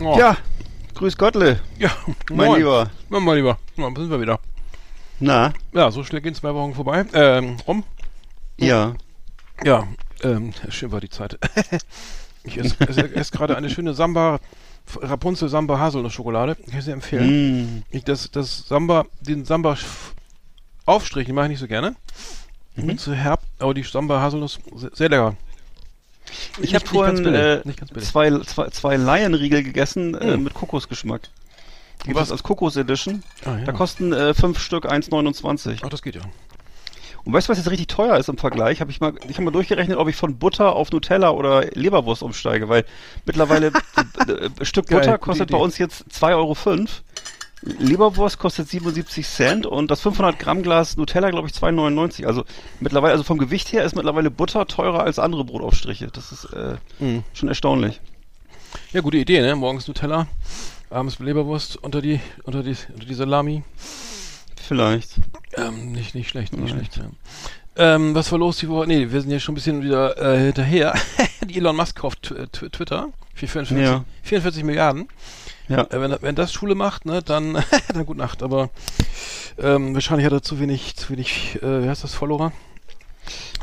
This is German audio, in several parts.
Oh. Ja, grüß Gottle, ja, mein moin. Lieber. Ja, mein Lieber. Ja, sind wir wieder. Na, Ja, so schnell gehen zwei Wochen vorbei. Ähm, rum. ja. Ja, ähm, schön war die Zeit. ich esse, esse, esse gerade eine schöne Samba, Rapunzel Samba Haselnuss-Schokolade. Kann ich sehr empfehlen. Mm, Ich, das, das Samba, den Samba Aufstrich, den mache ich nicht so gerne. Mhm. Zu herb, aber die Samba Haselnuss sehr, sehr lecker. ich habe vorhin äh, zwei, zwei, zwei Laienriegel gegessen äh, Mm. mit Kokosgeschmack. Was? was als Kokos Edition. Ah, ja. Da kosten äh, fünf Stück 1,29. Ach, das geht ja. Und weißt du, was jetzt richtig teuer ist im Vergleich? Hab ich mal, ich habe mal durchgerechnet, ob ich von Butter auf Nutella oder Leberwurst umsteige, weil mittlerweile äh, äh, Stück Geil, Butter kostet bei uns jetzt 2,05 Euro. Leberwurst kostet 77 Cent und das 500 Gramm Glas Nutella, glaube ich, 2,99. Also mittlerweile, also vom Gewicht her ist mittlerweile Butter teurer als andere Brotaufstriche. Das ist äh, Mhm. schon erstaunlich. Ja, gute Idee, ne? Morgens Nutella, abends Leberwurst unter die, unter die, unter die Salami. Vielleicht. Ähm, nicht, nicht schlecht, nicht Right. schlecht, ja. Ähm, was war los die Woche? Nee, wir sind ja schon ein bisschen wieder äh, hinterher. Die Elon Musk kauft Tw- Twitter für 44, Ja. 44 Milliarden. Ja. Äh, wenn, wenn das Schule macht, ne, dann, dann gute Nacht. Aber ähm, wahrscheinlich hat er zu wenig, zu wenig, äh, wie heißt das, Follower?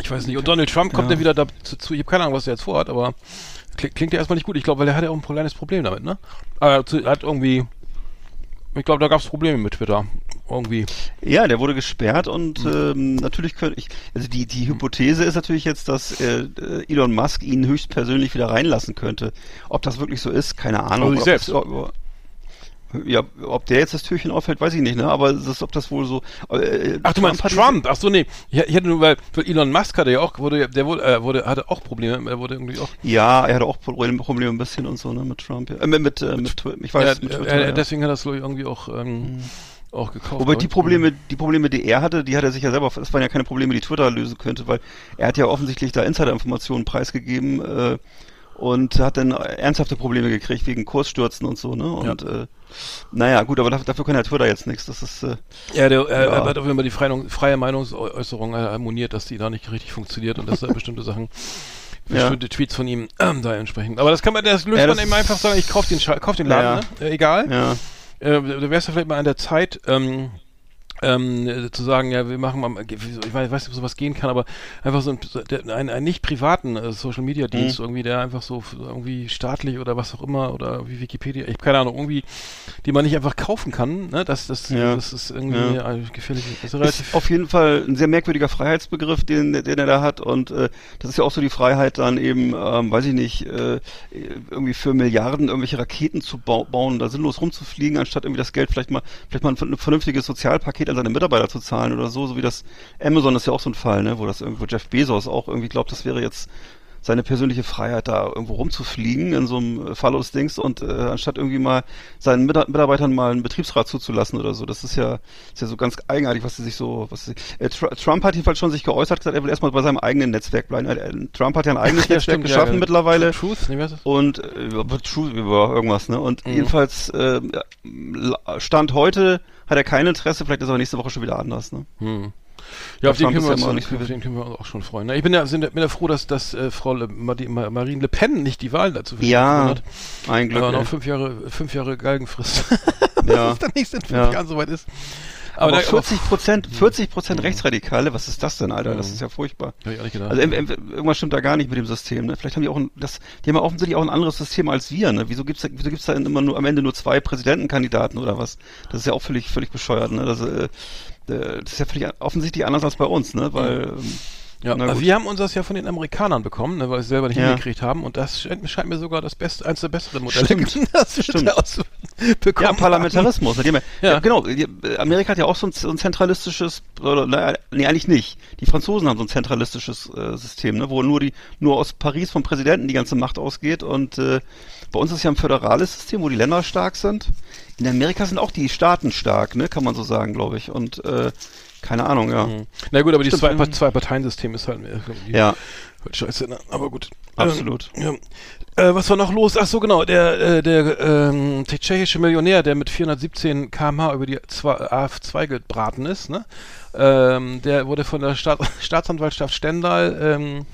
Ich weiß nicht. Und Donald Trump kommt Ja. ja wieder dazu, ich habe keine Ahnung, was er jetzt vorhat, aber klingt, klingt ja erstmal nicht gut. Ich glaube, weil er hat ja auch ein kleines Problem damit, ne? Aber er hat irgendwie, ich glaube, da gab es Probleme mit Twitter. Irgendwie. Ja, der wurde gesperrt und Hm. ähm, natürlich könnte ich, also die, die Hypothese ist natürlich jetzt, dass äh, äh, Elon Musk ihn höchstpersönlich wieder reinlassen könnte. Ob das wirklich so ist, keine Ahnung. Also Ob selbst. Das, ja, ob der jetzt das Türchen aufhält, weiß ich nicht, ne? Aber das, ob das wohl so. Äh, Ach, du meinst hat Trump? Ach so, nee. Ich, ich hätte nur, weil, Elon Musk hatte ja auch, wurde, der wurde, äh, wurde, hatte auch Probleme, er wurde irgendwie auch. Ja, er hatte auch Probleme, Probleme ein bisschen und so, ne, mit Trump. Ja. Äh, mit, mit, äh, mit, Twi- ich weiß, ja, mit äh, Twitter, äh, ja. Mhm. Deswegen hat das glaub ich, irgendwie auch, ähm, auch gekauft. Wobei die. Probleme, die Probleme, die er hatte, die hat er sich ja selber, das waren ja keine Probleme, die Twitter lösen könnte, weil er hat ja offensichtlich da Insider-Informationen preisgegeben äh, und hat dann ernsthafte Probleme gekriegt wegen Kursstürzen und so, ne? Und äh, naja, gut, aber dafür, dafür kann ja Twitter jetzt nichts. Das ist äh, Ja, der, äh, Ja. er hat auf jeden Fall die freie, freie Meinungsäußerung äh, harmoniert, dass die da nicht richtig funktioniert und dass da bestimmte Sachen, Ja. bestimmte Tweets von ihm ähm, da entsprechen. Aber das kann man, das löst Ja, man das eben einfach sagen, ich kauf den, Scha- kauf den Laden, Ja. ne? Äh, egal. ja. Äh, da wär's ja vielleicht mal an der Zeit, ähm, ähm, äh, zu sagen, ja, wir machen mal, ich weiß, nicht, ob sowas gehen kann, aber einfach so ein, einen, einen nicht privaten äh, Social Media Dienst, irgendwie, der einfach so irgendwie staatlich oder was auch immer oder wie Wikipedia, ich habe keine Ahnung, irgendwie, die man nicht einfach kaufen kann, ne? Das, das, Ja. das ist irgendwie Ja. äh, gefährlich. Das ist Ist relativ. auf jeden Fall ein sehr merkwürdiger Freiheitsbegriff, den, den er da hat. Und äh, das ist ja auch so die Freiheit, dann eben, ähm, weiß ich nicht, äh, irgendwie für Milliarden irgendwelche Raketen zu bau bauen, da sinnlos rumzufliegen, anstatt irgendwie das Geld vielleicht mal, vielleicht mal ein, ein vernünftiges Sozialpaket an seine Mitarbeiter zu zahlen oder so, so wie das Amazon ist ja auch so ein Fall, ne, wo das irgendwo Jeff Bezos auch irgendwie glaubt, das wäre jetzt seine persönliche Freiheit, da irgendwo rumzufliegen in so einem äh, Fallos-Dings und äh, anstatt irgendwie mal seinen Mita- Mitarbeitern mal einen Betriebsrat zuzulassen oder so. Das ist ja, ist ja so ganz eigenartig, was sie sich so, was sie, äh, Tr Trump hat jedenfalls schon sich geäußert, gesagt, er will erstmal bei seinem eigenen Netzwerk bleiben. Äh, Trump hat ja ein eigenes Ja, Netzwerk stimmt, geschaffen ja. mittlerweile. Truth, nee, was? Und äh, über True über irgendwas, ne? Und Mhm. jedenfalls äh, Stand heute hat er kein Interesse, vielleicht ist aber nächste Woche schon wieder anders, ne? Hm. Ja, auf den, können wir ja uns, auf nicht den können wir uns auch schon freuen. Ich bin ja, sind, bin ja froh, dass, dass äh, Frau Le, Marine Le Pen nicht die Wahl dazu Ja, hat. ein Glück. Aber noch fünf Jahre, fünf Jahre Galgenfrist. Ja. Bis dann nächste in fünf Ja. Jahren soweit ist. Aber, da- 40 Prozent, 40 Prozent Rechtsradikale, was ist das denn, Alter? Das ist ja furchtbar. Hab ich auch nicht gedacht. Also em- em- irgendwas stimmt da gar nicht mit dem System. Ne? Vielleicht haben die auch ein, das, die haben ja offensichtlich auch ein anderes System als wir. Ne? Wieso gibt's da, wieso gibt's da immer nur am Ende nur zwei Präsidentenkandidaten oder was? Das ist ja auch völlig völlig bescheuert. Ne? Das, äh, äh, das ist ja völlig offensichtlich anders als bei uns, ne? Weil ähm, Ja, also wir haben uns das ja von den Amerikanern bekommen, ne, weil wir es selber nicht Ja. hingekriegt haben. Und das scheint, scheint mir sogar das beste, eins der besseren Modelle, Stimmt. das wir Stimmt. da aus bekommen Ja, Parlamentarismus. ja, Ja. genau. Äh, Amerika hat ja auch so ein, so ein zentralistisches, oder, nee, eigentlich nicht. Die Franzosen haben so ein zentralistisches äh, System, ne, wo nur die, nur aus Paris vom Präsidenten die ganze Macht ausgeht. Und äh, bei uns ist ja ein föderales System, wo die Länder stark sind. In Amerika sind auch die Staaten stark, ne, kann man so sagen, glaube ich. Und äh, keine Ahnung, ja. Mhm. Na gut, aber die Stimmt, zwei, ja. zwei Parteien-System ist halt irgendwie Ja, halt scheiße, ne? aber gut. Absolut. Ähm, ja. äh, was war noch los? Ach so, genau, der, äh, der ähm, der tschechische Millionär, der mit 417 km/h über die zwei- AF2 gebraten ist, ne? Ähm, der wurde von der Staat Staatsanwaltschaft Stendal ähm,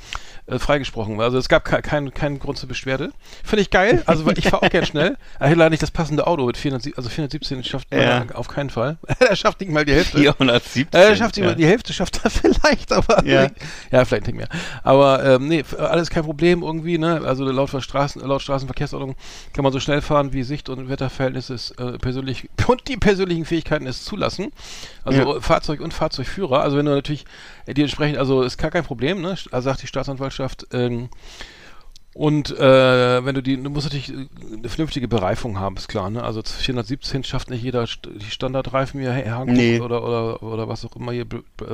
äh, freigesprochen. Also es gab ke keinen keinen Grund zur Beschwerde. Finde ich geil. Also weil ich fahre auch gern schnell. Er hat leider nicht das passende Auto mit 400, also 417 schafft Ja. auf keinen Fall. er schafft nicht mal die Hälfte. 417. Äh, er schafft ja. die, die Hälfte schafft er vielleicht, aber Ja. ja, vielleicht nicht mehr. Aber ähm, nee, alles kein Problem irgendwie, ne? Also laut Straßen, laut Straßenverkehrsordnung kann man so schnell fahren, wie Sicht- und Wetterverhältnisse es äh, persönlich und die persönlichen Fähigkeiten es zulassen. Also. Fahrzeug und Fahrzeugführer. Also wenn du natürlich äh, die entsprechend, also ist gar kein Problem, ne? Also sagt die Staatsanwaltschaft. Ähm, und äh, wenn du die, du musst natürlich eine vernünftige Bereifung haben, ist klar, ne? Also 417 schafft nicht jeder die Standardreifen hier, Hey, Hankook Nee. oder, oder, oder was auch immer hier,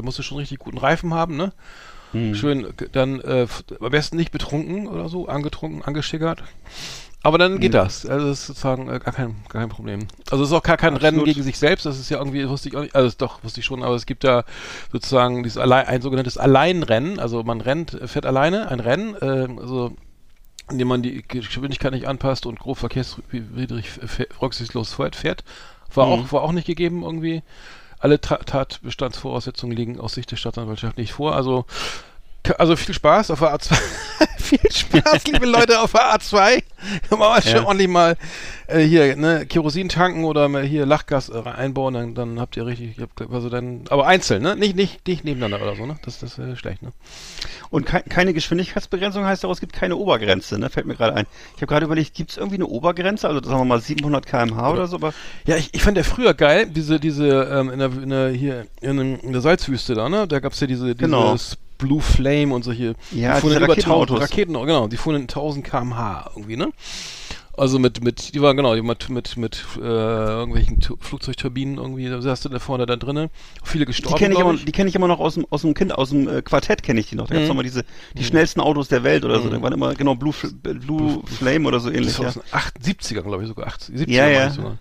musst du schon richtig guten Reifen haben, ne? Hm. Schön, dann äh, am besten nicht betrunken oder so, angetrunken, angeschickert. Aber dann geht das. Also das ist sozusagen äh, gar, kein, gar kein Problem. Also es ist auch gar kein Rennen Absolut. gegen sich selbst, das ist ja irgendwie, wusste ich auch nicht, also doch, wusste ich schon, aber es gibt da sozusagen dieses Allein, ein sogenanntes Alleinrennen, also man rennt, fährt alleine ein Rennen, äh, also indem man die Geschwindigkeit nicht anpasst und grob verkehrswidrig f- rücksichtslos fährt. War, Mhm. auch, war auch nicht gegeben irgendwie. Alle Ta Tatbestandsvoraussetzungen liegen aus Sicht der Staatsanwaltschaft nicht vor. Also, also viel Spaß auf der A2. viel Spaß, liebe Leute, auf der A2. Kann man schon Ja. ordentlich mal äh, hier ne, Kerosin tanken oder mal hier Lachgas äh, einbauen, dann, dann habt ihr richtig, also dann, aber einzeln, ne? Nicht, nicht, nicht nebeneinander oder so, ne? Das, das ist äh, schlecht, ne? Und kei keine Geschwindigkeitsbegrenzung heißt auch, es gibt keine Obergrenze, ne? Fällt mir gerade ein. Ich habe gerade überlegt, gibt es irgendwie eine Obergrenze? Also sagen wir mal 700 km/h oder so, aber Ja, ich, ich fand ja früher geil, diese, diese, ähm, in der, in der, hier, in, in der Salzwüste da, ne? Da gab's ja diese, Genau. dieses Blue Flame und solche, Ja, die fuhren über Raketenautos. 1000 Raketen, genau, die fuhren in 1000 km/h irgendwie, ne? Also mit, mit, die waren genau, die mit, mit, mit äh, irgendwelchen Tu- Flugzeugturbinen irgendwie, da saß du da vorne da drinnen, viele die gestorben, kenne ich, die kenn ich immer noch aus dem, aus dem Kind, aus dem äh, Quartett kenne ich die noch. Da Mhm. noch mal diese, die schnellsten Autos der Welt oder so. Da waren immer, genau, Blue, F- Blue Flame oder so ähnlich. Das war Ja. aus den 70er, glaube ich, sogar 80, 70er Ja, ja. ich sogar.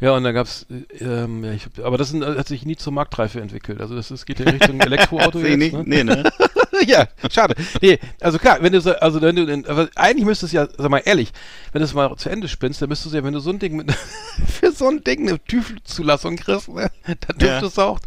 Ja, und da gab's, äh, ähm, ja, ich aber das sind, hat sich nie zur Marktreife entwickelt. Also das ist, geht ja Richtung Elektroauto jetzt, nicht, ne? nee, ne? ja, schade. Nee, also klar, wenn du so, also wenn du, in, aber eigentlich müsstest du ja, sag mal ehrlich, wenn du es mal zu Ende spinnst, dann müsstest du ja, wenn du so ein Ding mit, für so ein Ding eine TÜV-Zulassung kriegst, ne, dann Ja. dürftest du auch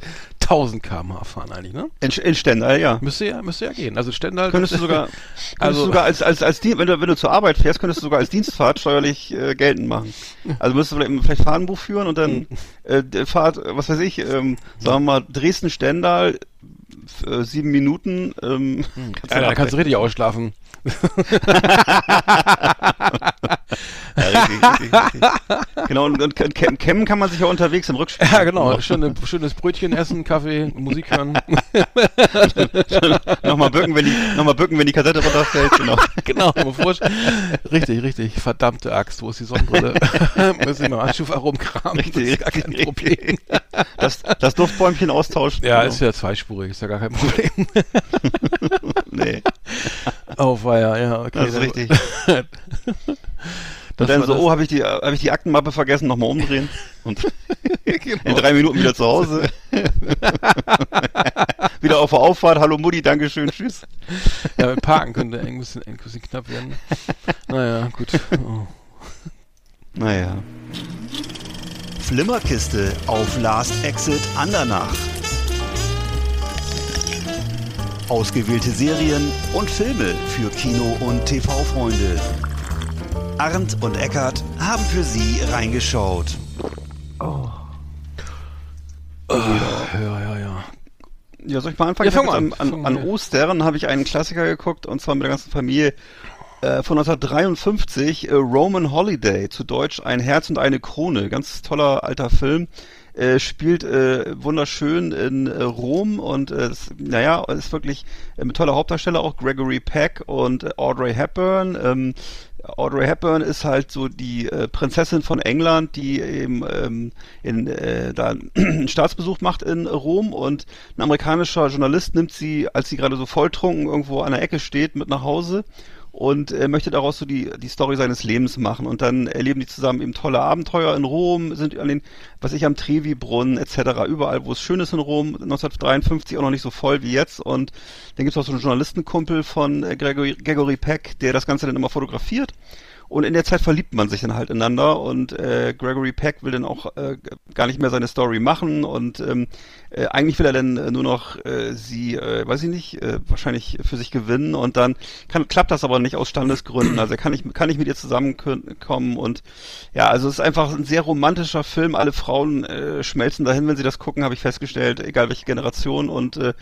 1000 km/h fahren eigentlich, ne? In, in Stendal, ja. Müsste ja, müsste ja gehen. Also Stendal. Könntest du sogar, könntest Also- sogar als, als, als wenn du, wenn du zur Arbeit fährst, könntest du sogar als Dienstfahrt steuerlich äh, geltend machen. Also müsstest du vielleicht, vielleicht Fahrtenbuch führen und dann äh, der Fahrt, äh, was weiß ich, ähm, sagen wir mal Dresden-Stendal, äh, sieben Minuten. Ähm, kannst ja, da kannst du richtig ausschlafen. Ja, richtig, richtig, richtig. Genau, und, und cam- cammen kann man sich ja unterwegs im Rückspiel. Ja, genau. Schöne, schönes Brötchen essen, Kaffee, Musik hören. nochmal bücken, wenn die, nochmal bücken, wenn die Kassette runterfällt, genau. genau, Richtig, richtig. Verdammte Axt, wo ist die Sonnenbrille? Muss ich mal Handschuh rumkramen. Das ist gar kein Problem. Das, das Duftbäumchen austauschen. Ja, genau. ist ja zweispurig, ist ja gar kein Problem. Nee, Oh, war ja, ja, okay. das ist richtig. Das Und dann so, das- oh, habe ich die, habe ich die Aktenmappe vergessen, nochmal umdrehen. Und in genau. drei Minuten wieder zu Hause. wieder auf der Auffahrt, hallo Mutti, Dankeschön, tschüss. Ja, mit Parken könnte ein bisschen, ein bisschen knapp werden. Naja, gut. Oh. Naja. Flimmerkiste auf Last Exit Andernach. Ausgewählte Serien und Filme für Kino- und TV-Freunde. Arndt und Eckart haben für Sie reingeschaut. Ja, ja, ja. Ja, soll ich mal anfangen? Ja, fang an. an, an. Ostern habe ich einen Klassiker geguckt und zwar mit der ganzen Familie äh, von 1953, äh, Roman Holiday, zu Deutsch Ein Herz und eine Krone. Ganz toller alter Film. Äh, spielt äh, wunderschön in äh, Rom und äh, es, naja, ist wirklich äh, mit toller Hauptdarsteller auch Gregory Peck und äh, Audrey Hepburn. Ähm, Audrey Hepburn ist halt so die äh, Prinzessin von England, die eben ähm, in, äh, da einen Staatsbesuch macht in Rom und ein amerikanischer Journalist nimmt sie, als sie gerade so volltrunken irgendwo an der Ecke steht, mit nach Hause und äh, möchte daraus so die, die Story seines Lebens machen. Und dann erleben die zusammen eben tolle Abenteuer in Rom, sind an den, was ich am Trevi-Brunnen etc., überall, wo es schön ist in Rom, 1953 auch noch nicht so voll wie jetzt. Und dann gibt es auch so einen Journalistenkumpel von äh, Gregory, Gregory Peck, der das Ganze dann immer fotografiert. Und in der Zeit verliebt man sich dann halt ineinander und äh, Gregory Peck will dann auch äh, gar nicht mehr seine Story machen und ähm, äh, eigentlich will er dann äh, nur noch äh, sie, äh, weiß ich nicht, äh, wahrscheinlich für sich gewinnen und dann kann, klappt das aber nicht aus Standesgründen. Also er kann nicht, kann nicht mit ihr zusammenkommen und ja, also es ist einfach ein sehr romantischer Film. Alle Frauen äh, schmelzen dahin, wenn sie das gucken, habe ich festgestellt, egal welche Generation und äh,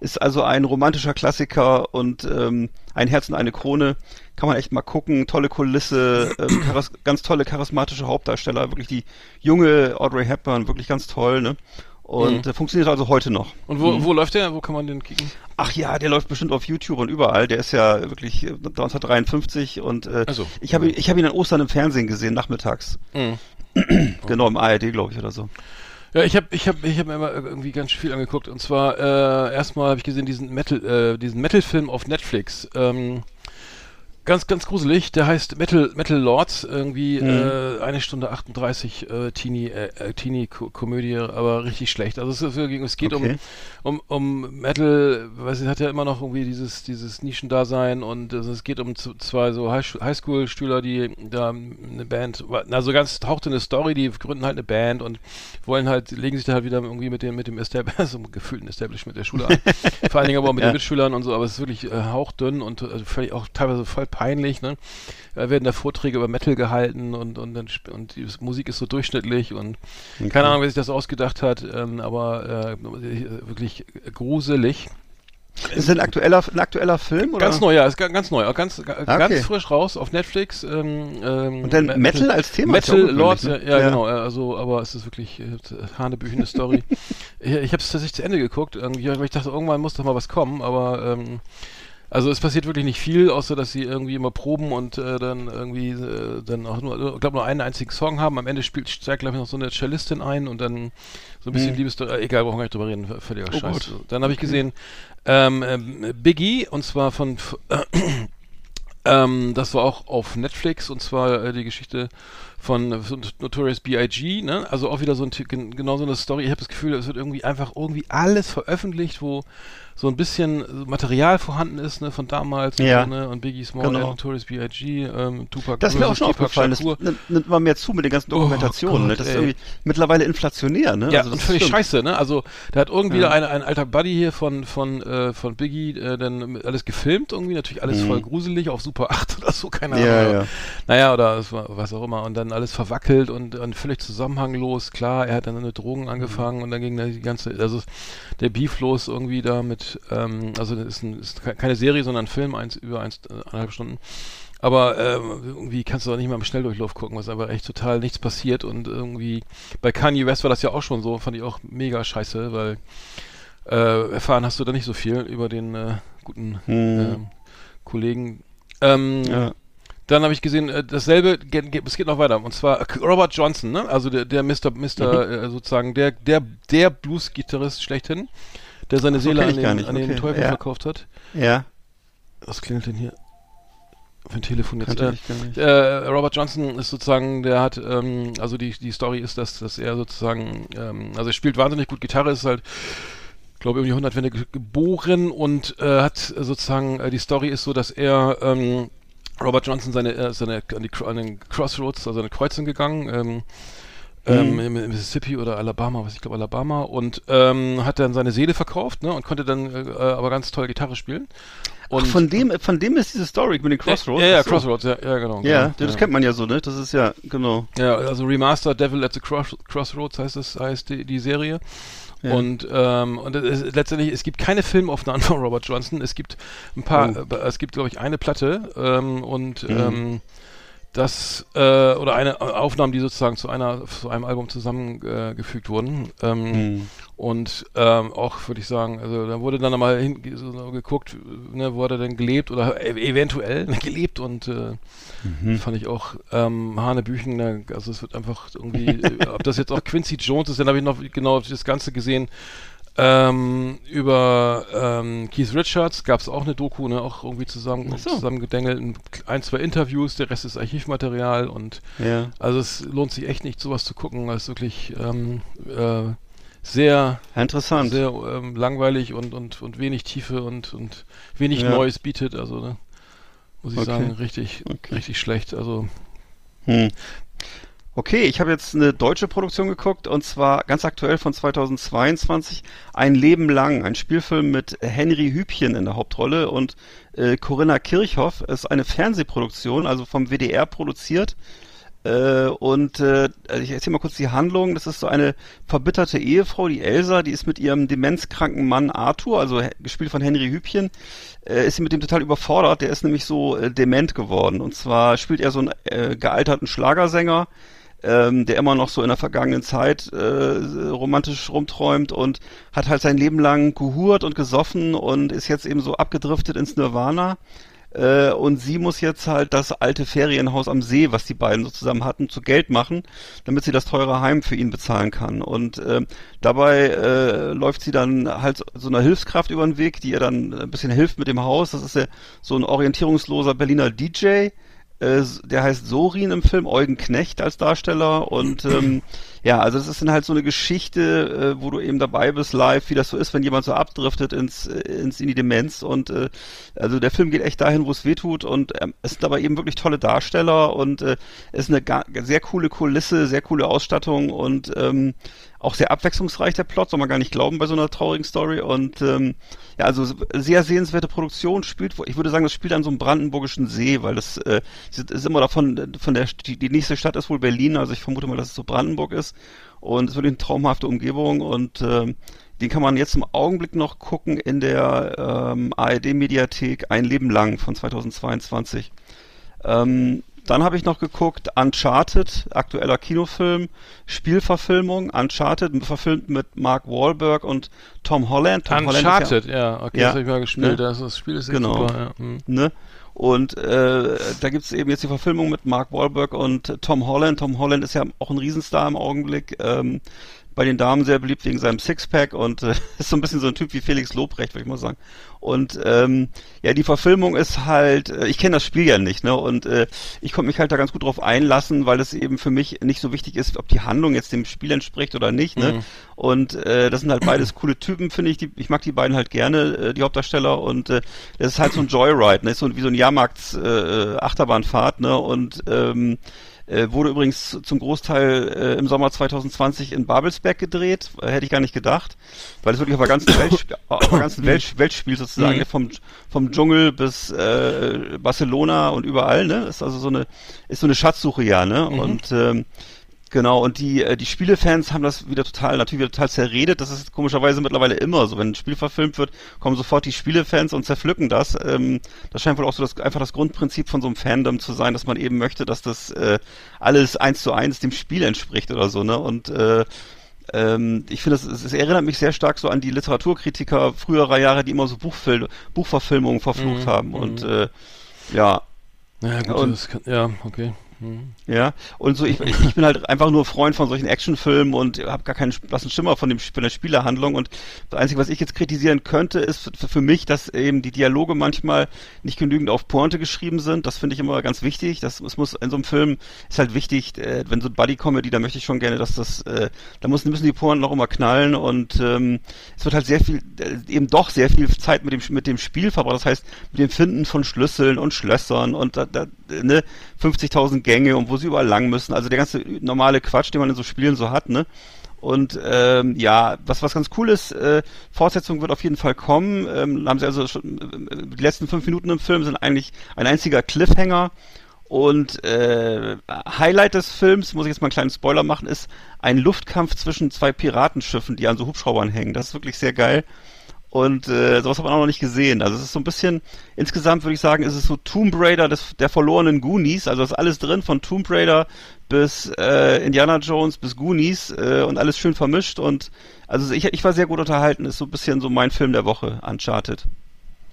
ist also ein romantischer Klassiker und ähm, ein Herz und eine Krone. Kann man echt mal gucken. Tolle Kulisse, ähm, ganz tolle charismatische Hauptdarsteller. Wirklich die junge Audrey Hepburn, wirklich ganz toll. Ne? Und Mhm. äh, funktioniert also heute noch. Und wo, wo läuft der? Wo kann man den kicken? Ach ja, der läuft bestimmt auf YouTube und überall. Der ist ja wirklich äh, 1953 und äh, so. ich habe ich hab ihn an Ostern im Fernsehen gesehen, nachmittags. Mhm. Genau, im ARD, glaube ich, oder so. Ja, ich habe ich hab, ich hab mir immer irgendwie ganz viel angeguckt. Und zwar äh, erstmal habe ich gesehen diesen Metal, äh, diesen Metal-Film auf Netflix. Ähm, ganz, ganz gruselig. Der heißt Metal, Metal Lords. Irgendwie äh, eine Stunde 38 äh, Teenie, äh, äh, Teenie-Komödie, aber richtig schlecht. Also es, ist es geht Okay. um, um, um Metal, weiß ich, hat ja immer noch irgendwie dieses, dieses Nischendasein und also es geht um zwei so High- Highschool-Schüler, die da eine Band, also ganz taucht in eine Story, die gründen halt eine Band und wollen halt, legen sich da halt wieder irgendwie mit dem, mit dem Establishment, so einem gefühlten Establishment der Schule an. Vor allen Dingen aber auch mit Ja. den Mitschülern und so, aber es ist wirklich äh, hauchdünn und äh, völlig auch teilweise voll peinlich, ne? Da werden da Vorträge über Metal gehalten und, und, dann und die Musik ist so durchschnittlich und keine Ahnung, wer sich das ausgedacht hat, ähm, aber äh, wirklich gruselig. Ist das ein aktueller, ein aktueller Film? Oder? Ganz neu, ja, ist ga- ganz neu, ganz, Ah, ganz okay. frisch raus auf Netflix. Ähm, ähm, Und dann Me- Metal als Thema? Metal ungewöhnlich, Lords, ja, ne? ja, genau, also, aber es ist wirklich äh, hanebüchene Story. ich ich habe es tatsächlich zu Ende geguckt, irgendwie, weil ich dachte, irgendwann muss doch mal was kommen, aber ähm, also es passiert wirklich nicht viel, außer dass sie irgendwie immer proben und äh, dann irgendwie äh, dann auch nur, ich glaube nur einen einzigen Song haben. Am Ende spielt steigt glaube ich noch so eine Cellistin ein und dann so ein bisschen Hm. Liebes, äh, egal, brauchen wir nicht drüber reden, völliger Oh Scheiß. Gott. Dann habe ich gesehen ähm, ähm, Biggie und zwar von ähm, das war auch auf Netflix und zwar äh, die Geschichte von äh, Notorious B.I.G., ne? Also auch wieder so ein genau so eine Story. Ich habe das Gefühl, es wird irgendwie einfach irgendwie alles veröffentlicht, wo so ein bisschen Material vorhanden ist, ne, von damals Ja. und, so, ne? und Biggie Small, Genau. Notorious B.I.G., ähm, Tupac Das ist mir auch schon aufgefallen. Das nimmt, nimmt immer mehr zu mit den ganzen Oh Dokumentationen. ne? Gott, Das ist ey. irgendwie mittlerweile inflationär. Ne? Ja, Also das und völlig stimmt. scheiße, ne? Also, da hat irgendwie Ja. ein, ein alter Buddy hier von, von, äh, von Biggie äh, dann alles gefilmt, irgendwie natürlich alles Mhm. voll gruselig, auf Super 8 oder so, keine Ahnung. Ja, ja. Naja, oder was auch immer. Und dann alles verwackelt und, und völlig zusammenhanglos. Klar, er hat dann mit Drogen angefangen und dann ging da die ganze, also der Beef los irgendwie da mit, ähm, also das ist, ein, ist ke- keine Serie, sondern ein Film, eins, über eins, äh, eineinhalb Stunden. Aber ähm, irgendwie kannst du auch nicht mal im Schnelldurchlauf gucken, was einfach echt total nichts passiert. Und irgendwie bei Kanye West war das ja auch schon so, fand ich auch mega scheiße, weil äh, erfahren hast du da nicht so viel über den äh, guten Hm. ähm, Kollegen. Ähm, Ja. dann habe ich gesehen, äh, dasselbe, es geht noch weiter. Und zwar Robert Johnson, ne? Also der, der Mr. Mr. Äh, sozusagen, der, der, der Blues-Gitarrist schlechthin, der seine so, Seele an ich den, an den Okay, Teufel ja. verkauft hat. Ja, Was klingelt denn hier? Für ein Telefon jetzt. Äh, ich äh, Robert Johnson ist sozusagen, der hat, ähm, also die, die Story ist, dass, dass er sozusagen, ähm, also er spielt wahnsinnig gut Gitarre, ist halt, glaube um die 100 Wende ge- geboren und äh, hat sozusagen, äh, die Story ist so, dass er, ähm, Robert Johnson seine, äh, seine an, die, an den Crossroads, also eine Kreuzung gegangen, ähm, ähm, im im Mississippi oder Alabama, was ich glaube Alabama und ähm, hat dann seine Seele verkauft, ne, und konnte dann äh, aber ganz toll Gitarre spielen. Und Ach, von dem, von dem ist diese Story mit den Crossroads. Ja, ja, Ach so. Crossroads, ja, ja genau. Ja, genau, das kennt man ja so, ne? Das ist ja, genau. ja, also Remaster Devil at the Cross Crossroads heißt es, heißt die, die Serie. Und, ähm, und ist, letztendlich, es gibt keine Filmaufnahmen von Robert Johnson. Es gibt ein paar, Oh. äh, es gibt, glaube ich, eine Platte ähm, und Mhm. ähm, das äh, oder eine Aufnahmen, die sozusagen zu einer zu einem Album zusammengefügt äh, wurden. Ähm, Mhm. Und ähm, auch würde ich sagen, also da wurde dann mal hin, so geguckt, ne, wo hat er denn gelebt oder e eventuell gelebt und äh, Mhm. fand ich auch ähm, Hanebüchen, ne, also es wird einfach irgendwie, äh, ob das jetzt auch Quincy Jones ist, dann habe ich noch genau das Ganze gesehen. Ähm, über ähm, Keith Richards gab es auch eine Doku, ne, auch irgendwie zusammen, Ach so. zusammengedengelt, ein, ein, zwei Interviews, der Rest ist Archivmaterial und Ja. also es lohnt sich echt nicht, sowas zu gucken, weil es wirklich ähm, äh, sehr, Interessant. sehr ähm, langweilig und, und, und wenig Tiefe und, und wenig Ja. Neues bietet. Also ne, muss ich Okay. sagen, richtig, Okay. richtig schlecht. Also Hm. Okay, ich habe jetzt eine deutsche Produktion geguckt und zwar ganz aktuell von 2022, Ein Leben lang, ein Spielfilm mit Henry Hübchen in der Hauptrolle und äh, Corinna Kirchhoff. Ist eine Fernsehproduktion, also vom WDR produziert. Äh, und äh, ich erzähle mal kurz die Handlung. Das ist so eine verbitterte Ehefrau, die Elsa, die ist mit ihrem demenzkranken Mann Arthur, also gespielt von Henry Hübchen, äh, ist sie mit dem total überfordert. Der ist nämlich so äh, dement geworden. Und zwar spielt er so einen äh, gealterten Schlagersänger, ähm, der immer noch so in der vergangenen Zeit äh, romantisch rumträumt und hat halt sein Leben lang gehurt und gesoffen und ist jetzt eben so abgedriftet ins Nirvana. Äh, und sie muss jetzt halt das alte Ferienhaus am See, was die beiden so zusammen hatten, zu Geld machen, damit sie das teure Heim für ihn bezahlen kann. Und ähm, dabei äh, läuft sie dann halt so einer Hilfskraft über den Weg, die ihr dann ein bisschen hilft mit dem Haus. Das ist ja so ein orientierungsloser Berliner DJ. Äh, der heißt Sorin im Film, Eugen Knecht als Darsteller und ähm, ja, also das ist dann halt so eine Geschichte, äh, wo du eben dabei bist live, wie das so ist, wenn jemand so abdriftet ins, äh, ins in die Demenz und äh, also der Film geht echt dahin, wo es weh tut und ähm, es sind aber eben wirklich tolle Darsteller und äh, es ist eine sehr coole Kulisse, sehr coole Ausstattung und ähm, auch sehr abwechslungsreich der Plot, soll man gar nicht glauben bei so einer traurigen Story und ähm, ja, also sehr sehenswerte Produktion spielt, ich würde sagen, das spielt an so einem brandenburgischen See, weil das äh, ist immer davon, von der, die, die nächste Stadt ist wohl Berlin, also ich vermute mal, dass es so Brandenburg ist und es wirklich eine traumhafte Umgebung und ähm, den kann man jetzt im Augenblick noch gucken in der ähm, ARD-Mediathek Ein Leben lang von 2022. Ähm, dann habe ich noch geguckt Uncharted, aktueller Kinofilm, Spielverfilmung, Uncharted, verfilmt mit Mark Wahlberg und Tom Holland. Tom Holland ist ja- Uncharted, ja, okay, Ja, das habe ich mal gespielt. ne? Das, das Spiel ist Genau. super. Ja. hm. ne? Und äh, da gibt's eben jetzt die Verfilmung mit Mark Wahlberg und Tom Holland. Tom Holland ist ja auch ein Riesenstar im Augenblick. Ähm, bei den Damen sehr beliebt wegen seinem Sixpack und äh, ist so ein bisschen so ein Typ wie Felix Lobrecht, würde ich mal sagen. Und ähm, ja, die Verfilmung ist halt, äh, ich kenne das Spiel ja nicht, ne? Und äh, ich konnte mich halt da ganz gut drauf einlassen, weil es eben für mich nicht so wichtig ist, ob die Handlung jetzt dem Spiel entspricht oder nicht, ne? Und äh, das sind halt beides coole Typen, finde ich. Die, ich mag die beiden halt gerne, äh, die Hauptdarsteller. Und äh, das ist halt so ein Joyride, ne? Ist so wie so ein Jahrmarkt äh, Achterbahnfahrt, ne? Und ähm, äh, wurde übrigens zum Großteil äh, im Sommer 2020 in Babelsberg gedreht. Äh, hätte ich gar nicht gedacht, weil es wirklich auf der ganzen Welt, auf der ganzen Welt, Welt spielt sozusagen, ne? vom, vom Dschungel bis äh, Barcelona und überall. Ne? Ist also so eine ist so eine Schatzsuche ja. Ne? Und ähm, Genau, und die, äh, die Spielefans haben das wieder total, natürlich wieder total zerredet. Das ist komischerweise mittlerweile immer so. Wenn ein Spiel verfilmt wird, kommen sofort die Spielefans und zerpflücken das. Ähm, das scheint wohl auch so das, einfach das Grundprinzip von so einem Fandom zu sein, dass man eben möchte, dass das äh, alles eins zu eins dem Spiel entspricht oder so, ne? Und äh, ähm, ich finde, es, es erinnert mich sehr stark so an die Literaturkritiker früherer Jahre, die immer so Buchfil Buchverfilmungen verflucht Mhm, haben. Und äh, ja, Ja, gut, Und- das kann, ja, okay. Ja, und so, ich, ich bin halt einfach nur Freund von solchen Actionfilmen und habe gar keinen blassen Schimmer von, dem, von der Spielerhandlung. Und das Einzige, was ich jetzt kritisieren könnte, ist für, für mich, dass eben die Dialoge manchmal nicht genügend auf Pointe geschrieben sind. Das finde ich immer ganz wichtig. Das es muss in so einem Film ist halt wichtig, äh, wenn so Buddy-Comedy, da möchte ich schon gerne, dass das, äh, da müssen, müssen die Pointen noch immer knallen und ähm, es wird halt sehr viel, äh, eben doch sehr viel Zeit mit dem mit dem Spiel verbracht. Das heißt, mit dem Finden von Schlüsseln und Schlössern und da, da, ne, 50.000 Gänge und wo sie überall lang müssen. Also der ganze normale Quatsch, den man in so Spielen so hat, ne? Und ähm, ja, was was ganz cool ist, äh, Fortsetzung wird auf jeden Fall kommen. Ähm, haben sie also schon, äh, die letzten fünf Minuten im Film sind eigentlich ein einziger Cliffhanger Und äh, Highlight des Films, muss ich jetzt mal einen kleinen Spoiler machen, ist ein Luftkampf zwischen zwei Piratenschiffen, die an so Hubschraubern hängen. Das ist wirklich sehr geil. Und äh, sowas hat man auch noch nicht gesehen. Also es ist so ein bisschen, insgesamt würde ich sagen, ist es so Tomb Raider des, der verlorenen Goonies. Also ist alles drin, von Tomb Raider bis äh, Indiana Jones bis Goonies äh, und alles schön vermischt. Und also ich, ich war sehr gut unterhalten. Ist so ein bisschen so mein Film der Woche, Uncharted.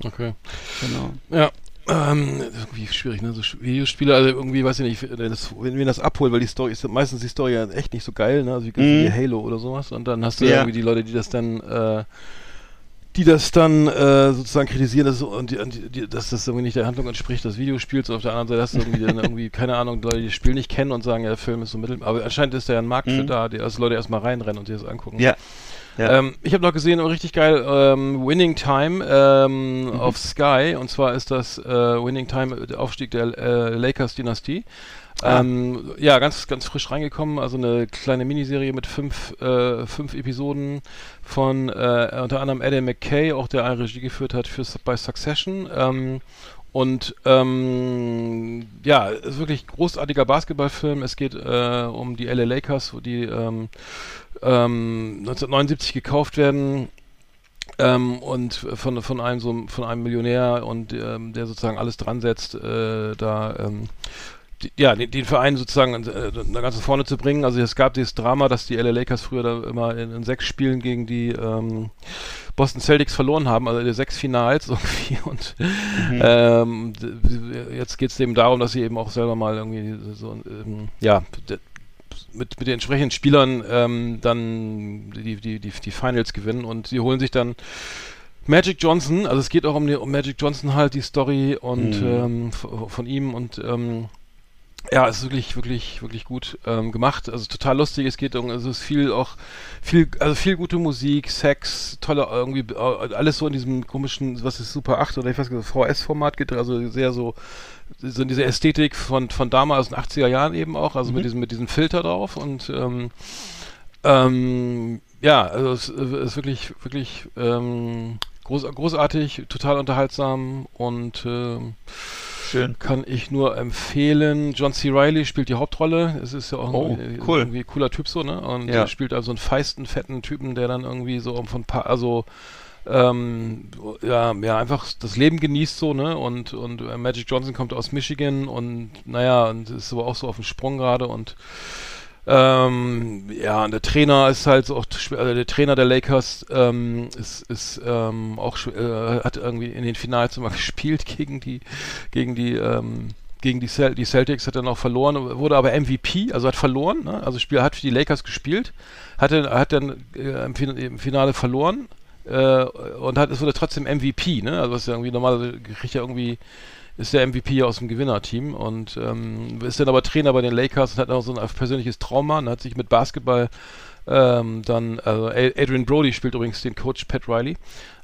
Okay. Genau. Ja. Ähm, irgendwie schwierig, ne? So Videospiele, also irgendwie, weiß ich nicht, das, wenn wir das abholen, weil die Story ist meistens die Story ja echt nicht so geil, ne? Also wie, Mhm. wie Halo oder sowas. Und dann hast du Ja. irgendwie die Leute, die das dann, äh, die das dann äh, sozusagen kritisieren, dass, und die, die, dass das irgendwie nicht der Handlung entspricht, des Videospiels. Und auf der anderen Seite hast du irgendwie, dann irgendwie keine Ahnung, Leute, die das Spiel nicht kennen und sagen, ja, der Film ist so mittel. Aber anscheinend ist da ja ein Markt für Mhm. da, die, also Leute erstmal reinrennen und sich das angucken. Ja. Ja. Ähm, ich habe noch gesehen, oh, richtig geil, ähm, Winning Time ähm, Mhm. auf Sky. Und zwar ist das äh, Winning Time, der Aufstieg der äh, Lakers-Dynastie. Ah. Ähm, ja, ganz, ganz frisch reingekommen. Also eine kleine Miniserie mit fünf, äh, fünf Episoden von äh, unter anderem Adam McKay, auch der eine Regie geführt hat für, bei Succession. Ähm, und ähm, ja, ist wirklich großartiger Basketballfilm. Es geht äh, um die LA Lakers, wo die ähm, ähm, 1979 gekauft werden ähm, und von, von einem so von einem Millionär und ähm, der sozusagen alles dran setzt, äh, da ähm, ja, den, den Verein sozusagen äh, ganz nach vorne zu bringen. Also es gab dieses Drama, dass die LA Lakers früher da immer in, in sechs Spielen gegen die ähm, Boston Celtics verloren haben, also die sechs Finals irgendwie. Und ähm, d- jetzt geht es eben darum, dass sie eben auch selber mal irgendwie so ähm, ja mit, mit den entsprechenden Spielern ähm, dann die, die, die, die Finals gewinnen. Und sie holen sich dann Magic Johnson, also es geht auch um, die, um Magic Johnson halt, die Story. Und Mhm. ähm, von ihm. Und ähm, ja, es ist wirklich, wirklich, wirklich gut ähm, gemacht. Also total lustig. Es geht um, also es ist viel auch, viel, also viel gute Musik, Sex, tolle irgendwie, äh, alles so in diesem komischen, was ist Super 8 oder ich weiß nicht, VS-Format geht, also sehr so, so in diese Ästhetik von, von damals, aus den 80er Jahren eben auch, also mit diesem, mit diesem Filter drauf und ähm, ähm, ja, also es ist wirklich, wirklich ähm, groß, großartig, total unterhaltsam und ähm, Schön. kann ich nur empfehlen. John C. Reilly spielt die Hauptrolle. Es ist ja auch Oh, ein, cool. irgendwie cooler Typ so, ne? Und Ja. er spielt also einen feisten, fetten Typen, der dann irgendwie so von pa also ähm, ja, ja, einfach das Leben genießt so, ne? Und, und äh, Magic Johnson kommt aus Michigan und naja, und ist aber auch so auf dem Sprung gerade und ähm, ja, und der Trainer ist halt auch, also der Trainer der Lakers ähm, ist, ist ähm, auch äh, hat irgendwie in den Finals immer gespielt gegen die gegen die ähm, gegen die, Cel die Celtics hat dann auch verloren, wurde aber MVP, also hat verloren, ne? also Spiel hat für die Lakers gespielt, hatte hat dann äh, im, Fin im Finale verloren äh, und hat es wurde trotzdem MVP, ne? Also was irgendwie normalerweise kriegt ja irgendwie ist der MVP aus dem Gewinnerteam und ähm, ist dann aber Trainer bei den Lakers und hat auch so ein persönliches Trauma und hat sich mit Basketball ähm, dann, also Adrian Brody spielt übrigens den Coach Pat Riley.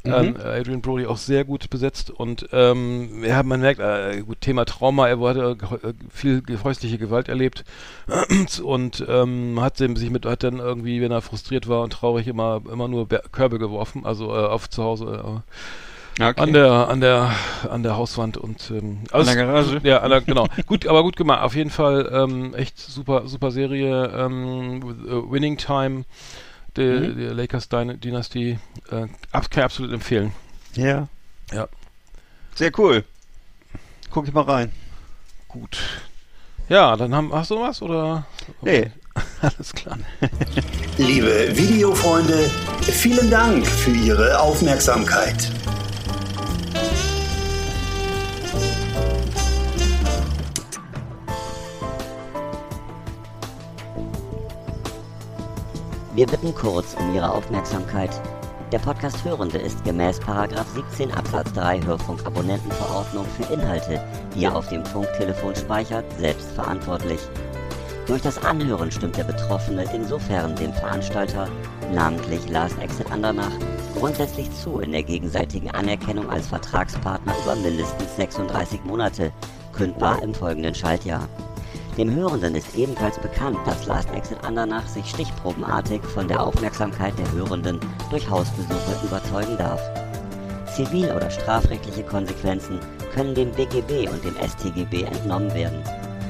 Ähm, Adrian Brody auch sehr gut besetzt und ähm, ja, man merkt, äh, gut, Thema Trauma, er hatte äh, viel häusliche Gewalt erlebt und ähm, hat sich mit, hat dann irgendwie, wenn er frustriert war und traurig, immer, immer nur Körbe geworfen, also äh, auf zu Hause äh, Okay. an der an der an der Hauswand und ähm, An der also- Garage. Ja, an der, genau. gut, aber gut gemacht. Auf jeden Fall ähm, echt super super Serie. Ähm, äh, Winning Time, der, Mhm. der Lakers Dyna- Dynastie, äh, ab, kann ich absolut empfehlen. Ja. Ja. Sehr cool. Guck ich mal rein. Gut. Ja, dann haben hast du noch was oder? Nee. Alles klar. Liebe Videofreunde, vielen Dank für Ihre Aufmerksamkeit. Wir bitten kurz um Ihre Aufmerksamkeit. Der Podcast Hörende ist gemäß 17 Absatz 3 Hörfunkabonnentenverordnung für Inhalte, die er auf dem Funktelefon speichert, selbst verantwortlich. Durch das Anhören stimmt der Betroffene insofern dem Veranstalter, namentlich Lars Exit Andernach, grundsätzlich zu in der gegenseitigen Anerkennung als Vertragspartner über mindestens 36 Monate, kündbar im folgenden Schaltjahr. Dem Hörenden ist ebenfalls bekannt, dass Last Exit Andernach sich stichprobenartig von der Aufmerksamkeit der Hörenden durch Hausbesuche überzeugen darf. Zivil- oder strafrechtliche Konsequenzen können dem BGB und dem StGB entnommen werden.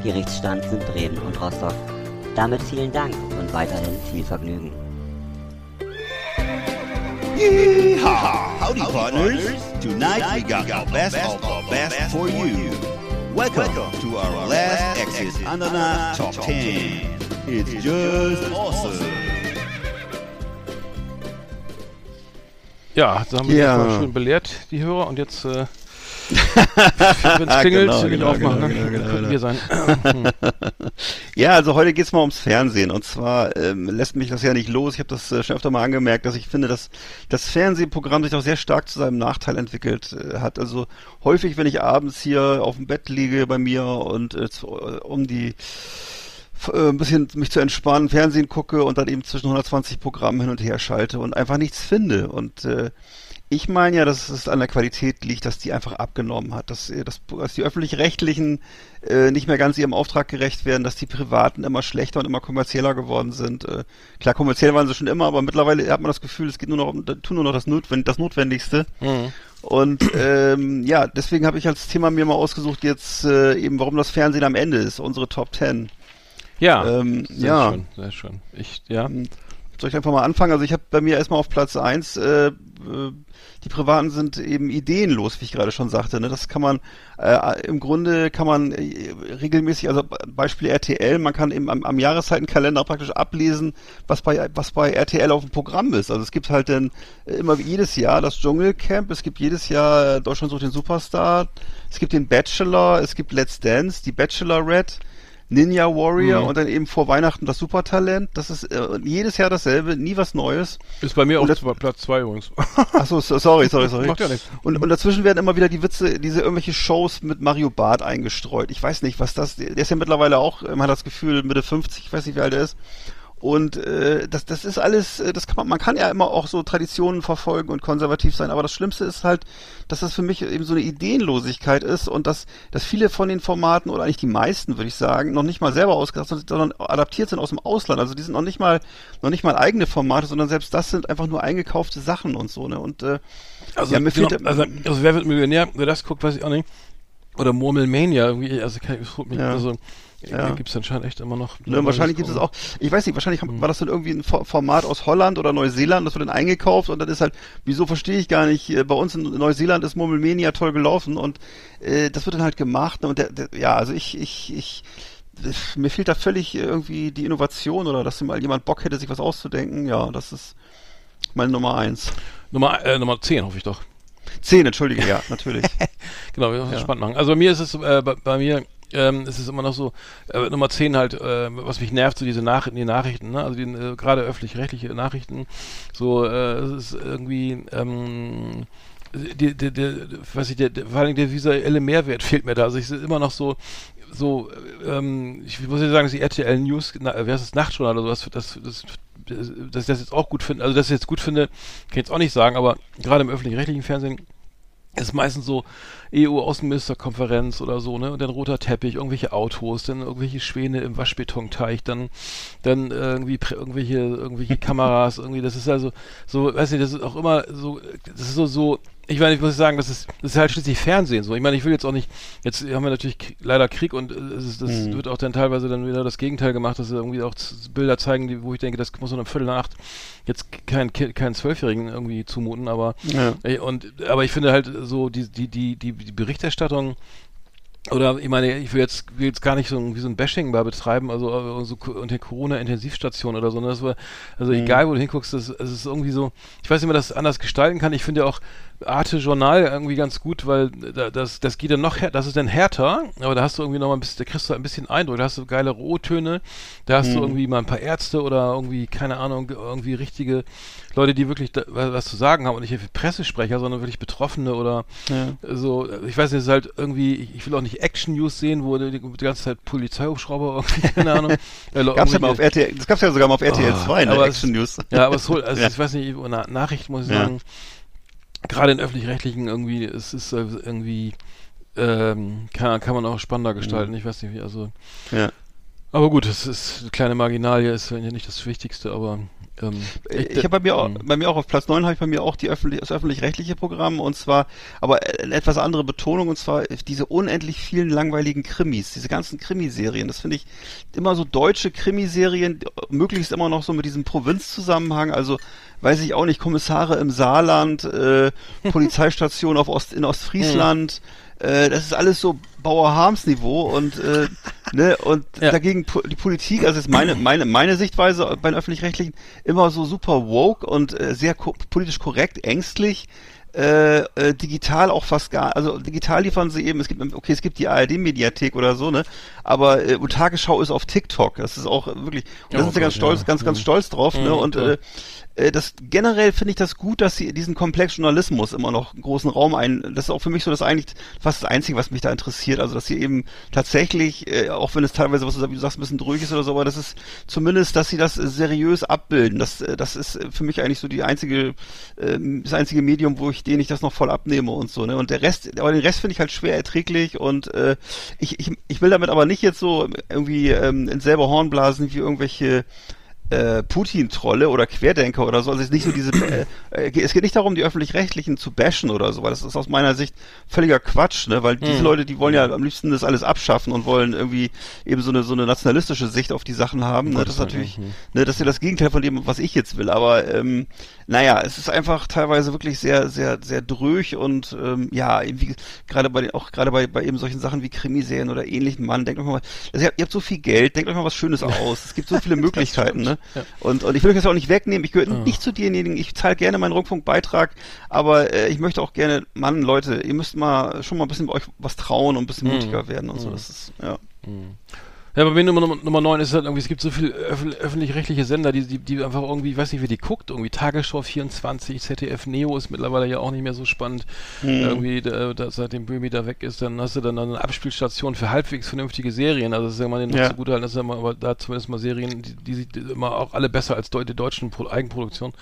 Gerichtsstand sind Bremen und Rostock. Damit vielen Dank und weiterhin viel Vergnügen. Yeehaw! Howdy, partners. Tonight we got the best of the best for you. Welcome to our last Exit Ananas Top 10. It's just awesome. Ja, da haben wir Ja. uns mal schön belehrt, die Hörer. Und jetzt, äh, wenn es klingelt, Genau, genau, genau, aufmachen, genau, ne? genau, genau, könnten wir sein. Ja, also heute geht's mal ums Fernsehen. Und zwar ähm, lässt mich das ja nicht los. Ich habe das äh, schon öfter mal angemerkt, dass ich finde, dass das Fernsehprogramm sich auch sehr stark zu seinem Nachteil entwickelt äh, hat. Also häufig, wenn ich abends hier auf dem Bett liege bei mir und äh, zu, äh, um die äh, ein bisschen mich zu entspannen, Fernsehen gucke und dann eben zwischen 120 Programmen hin und her schalte und einfach nichts finde. Und äh, ich meine ja, dass es an der Qualität liegt, dass die einfach abgenommen hat, dass, äh, dass, dass die öffentlich-rechtlichen äh, nicht mehr ganz ihrem Auftrag gerecht werden, dass die privaten immer schlechter und immer kommerzieller geworden sind. Äh, klar, kommerziell waren sie schon immer, aber mittlerweile hat man das Gefühl, es geht nur noch um, tun nur noch das, Notwend das Notwendigste. Mhm. Und ähm, ja, deswegen habe ich als Thema mir mal ausgesucht jetzt äh, eben, warum das Fernsehen am Ende ist, unsere Top 10. Ja, Ähm, sehr ja. schön, sehr schön. Ich, ja, Soll ich einfach mal anfangen? Also ich habe bei mir erstmal auf Platz eins äh, äh, die Privaten sind eben ideenlos, wie ich gerade schon sagte. Ne? Das kann man äh, im Grunde kann man äh, regelmäßig, also Beispiel RTL, man kann eben am, am Jahreszeitenkalender praktisch ablesen, was bei was bei RTL auf dem Programm ist. Also es gibt halt dann immer jedes Jahr das Dschungelcamp, es gibt jedes Jahr äh, Deutschland sucht den Superstar, es gibt den Bachelor, es gibt Let's Dance, die Bachelorette. Ninja Warrior Mhm. und dann eben vor Weihnachten das Supertalent. Das ist äh, jedes Jahr dasselbe, nie was Neues. ist bei mir Und auch das- Platz zwei übrigens. Achso, so, sorry, sorry, sorry. Macht ja nichts. Und, und dazwischen werden immer wieder die Witze, diese irgendwelche Shows mit Mario Barth eingestreut. Ich weiß nicht, was das, der ist ja mittlerweile auch, man hat das Gefühl, Mitte 50, ich weiß nicht, wie alt er ist. Und äh, das, das ist alles, äh, das kann man, man kann ja immer auch so Traditionen verfolgen und konservativ sein, aber das Schlimmste ist halt, dass das für mich eben so eine Ideenlosigkeit ist und dass, dass viele von den Formaten, oder eigentlich die meisten, würde ich sagen, noch nicht mal selber ausgedacht sind, sondern adaptiert sind aus dem Ausland. Also die sind noch nicht mal, noch nicht mal eigene Formate, sondern selbst das sind einfach nur eingekaufte Sachen und so, ne? Und äh, Also, ja, mir genau, fehlt, also, also wer wird Millionär? Wer das guckt, weiß ich auch nicht. Oder Murmelmania irgendwie, also kann ich, mich, Ja. also Ja. gibt es anscheinend echt immer noch. Ne, wahrscheinlich gibt es auch, ich weiß nicht, wahrscheinlich haben- war das dann irgendwie ein Fo- Format aus Holland oder Neuseeland, das wird dann eingekauft und dann ist halt, wieso verstehe ich gar nicht, äh, bei uns in Neuseeland ist Murmelmania toll gelaufen und äh, das wird dann halt gemacht und der, der, ja, also ich, ich, ich, mir fehlt da völlig irgendwie die Innovation oder dass mal jemand Bock hätte, sich was auszudenken, ja, das ist meine Nummer eins. Nummer, äh, Nummer 10 hoffe ich doch. Zehn, entschuldige, ja, natürlich. Genau, wir müssen Ja. es spannend machen. Also bei mir ist es, äh, bei, bei mir ähm, ist es immer noch so, äh, Nummer 10 halt, äh, was mich nervt, so diese Nach die Nachrichten, ne? also äh, gerade öffentlich-rechtliche Nachrichten, so, äh, es ist irgendwie, ähm, die, die, die, was ich, der, der, vor allem der visuelle Mehrwert fehlt mir da. Also ich immer noch so, so, ähm, ich muss ja sagen, dass die RTL News, na, wer ist das, Nachtjournal oder sowas, das, das, dass ich das jetzt auch gut finde, also dass ich jetzt gut finde, kann ich jetzt auch nicht sagen, aber gerade im öffentlich-rechtlichen Fernsehen ist meistens so EU-Außenministerkonferenz oder so, ne? Und dann roter Teppich, irgendwelche Autos, dann irgendwelche Schwäne im Waschbetonteich, dann, dann irgendwie prä- irgendwelche, irgendwelche Kameras, irgendwie, das ist also so, weiß nicht, das ist auch immer so, das ist so, so, ich meine, ich muss sagen, das ist, das ist halt schließlich Fernsehen so. Ich meine, ich will jetzt auch nicht, jetzt haben wir natürlich leider Krieg und äh, es ist, das Mhm. wird auch dann teilweise dann wieder das Gegenteil gemacht, dass sie irgendwie auch Bilder zeigen, die, wo ich denke, das muss um Viertel nach acht jetzt kein keinen Zwölfjährigen irgendwie zumuten, aber Ja. Und aber ich finde halt so die die die die, die Berichterstattung oder ich meine, ich will jetzt, will jetzt gar nicht so ein, wie so ein Bashing da betreiben, also äh, so unter Corona-Intensivstation oder so. Ne? Das war, also egal, wo du hinguckst, es ist irgendwie so, ich weiß nicht, wie man das anders gestalten kann. Ich finde ja auch Arte Journal irgendwie ganz gut, weil da, das, das geht dann noch, das ist dann härter, aber da hast du irgendwie noch mal ein bisschen, da kriegst du ein bisschen Eindruck, da hast du geile O-Töne, da hast du irgendwie mal ein paar Ärzte oder irgendwie, keine Ahnung, irgendwie richtige Leute, die wirklich da, was zu sagen haben und nicht Pressesprecher, sondern wirklich Betroffene oder Ja. so, ich weiß nicht, es ist halt irgendwie, ich, will auch nicht Action-News sehen, wo die, die ganze Zeit Polizeihubschrauber irgendwie, keine Ahnung. äh, Gab's ja mal auf RTL, das gab's ja sogar mal auf RTL Oh, 2, ne? aber es- Action News. Ja, aber es holt, also Ja. ich weiß nicht, Na Nachrichten muss ich Ja. sagen, gerade in öffentlich-rechtlichen irgendwie, es ist äh, irgendwie, ähm, kann, kann man auch spannender gestalten, ich weiß nicht wie, also, Ja. aber gut, es ist eine kleine Marginalie, ist ja nicht das Wichtigste, aber Ähm, Ich habe bei mir auch, Mhm. bei mir auch auf Platz 9 habe ich bei mir auch die öffentlich, das öffentlich-rechtliche Programm und zwar, aber eine etwas andere Betonung und zwar diese unendlich vielen langweiligen Krimis, diese ganzen Krimiserien. Das finde ich immer so deutsche Krimiserien, möglichst immer noch so mit diesem Provinzzusammenhang, also weiß ich auch nicht, Kommissare im Saarland, äh, Polizeistation auf Ost, in Ostfriesland, äh, das ist alles so Bauer-Harms-Niveau und äh, ne und Ja. dagegen po die Politik, also ist meine meine meine Sichtweise bei den öffentlich-rechtlichen immer so super woke und äh, sehr ko politisch korrekt, ängstlich. Äh, äh, digital auch fast gar, also digital liefern sie eben, es gibt, okay, es gibt die ARD-Mediathek oder so, ne, aber äh, und Tagesschau ist auf TikTok, das ist auch wirklich, und da sind sie ganz stolz, ja. ganz, ganz stolz drauf, ne, Mhm, und klar. äh, äh, das generell finde ich das gut, dass sie diesen Komplex Journalismus immer noch großen Raum ein. Das ist auch für mich so das eigentlich fast das Einzige, was mich da interessiert. Also dass sie eben tatsächlich, äh, auch wenn es teilweise, was du, sagst, ein bisschen dröge ist oder so, aber das ist zumindest, dass sie das äh, seriös abbilden. Das, äh, das ist äh, für mich eigentlich so die einzige, ähm, das einzige Medium, wo ich denen ich das noch voll abnehme und so. Ne? Und der Rest, aber den Rest finde ich halt schwer erträglich und äh, ich, ich, ich will damit aber nicht jetzt so irgendwie ähm, ins selbe Horn blasen wie irgendwelche äh, Putin-Trolle oder Querdenker oder so. Also es ist nicht so diese, äh, äh, es geht nicht darum, die öffentlich-rechtlichen zu bashen oder so, weil das ist aus meiner Sicht völliger Quatsch, ne? Weil diese Mhm. Leute, die wollen ja am liebsten das alles abschaffen und wollen irgendwie eben so eine so eine nationalistische Sicht auf die Sachen haben. Ne? Das ist natürlich, mhm. ne, das ist ja das Gegenteil von dem, was ich jetzt will. Aber ähm, naja, es ist einfach teilweise wirklich sehr, sehr, sehr dröch und ähm, ja, eben wie gerade bei den, auch gerade bei, bei eben solchen Sachen wie Krimiserien oder ähnlichen Mann, denkt euch mal, also ihr, habt, ihr habt so viel Geld, denkt euch mal was Schönes aus. Es gibt so viele Möglichkeiten, ne? ja. Und, und ich will euch das auch nicht wegnehmen. Ich gehöre nicht zu denjenigen, ich zahle gerne meinen Rundfunkbeitrag, aber äh, ich möchte auch gerne, Mann, Leute, ihr müsst mal schon mal ein bisschen euch was trauen und ein bisschen mutiger werden und so. Das ist, ja. Ja, bei mir Nummer, Nummer, Nummer 9 ist halt irgendwie, es gibt so viele öffentlich-rechtliche Sender, die, die, die einfach irgendwie, ich weiß nicht, wer die guckt, irgendwie Tagesschau 24, ZDF Neo ist mittlerweile ja auch nicht mehr so spannend. Irgendwie, da, da, seitdem Böhmi da weg ist, dann hast du dann eine Abspielstation für halbwegs vernünftige Serien. Also das ist ja mal den noch Ja. so gut halten, das ist ja mal, aber da zumindest mal Serien, die, die sind immer auch alle besser als die deutschen Pro Eigenproduktionen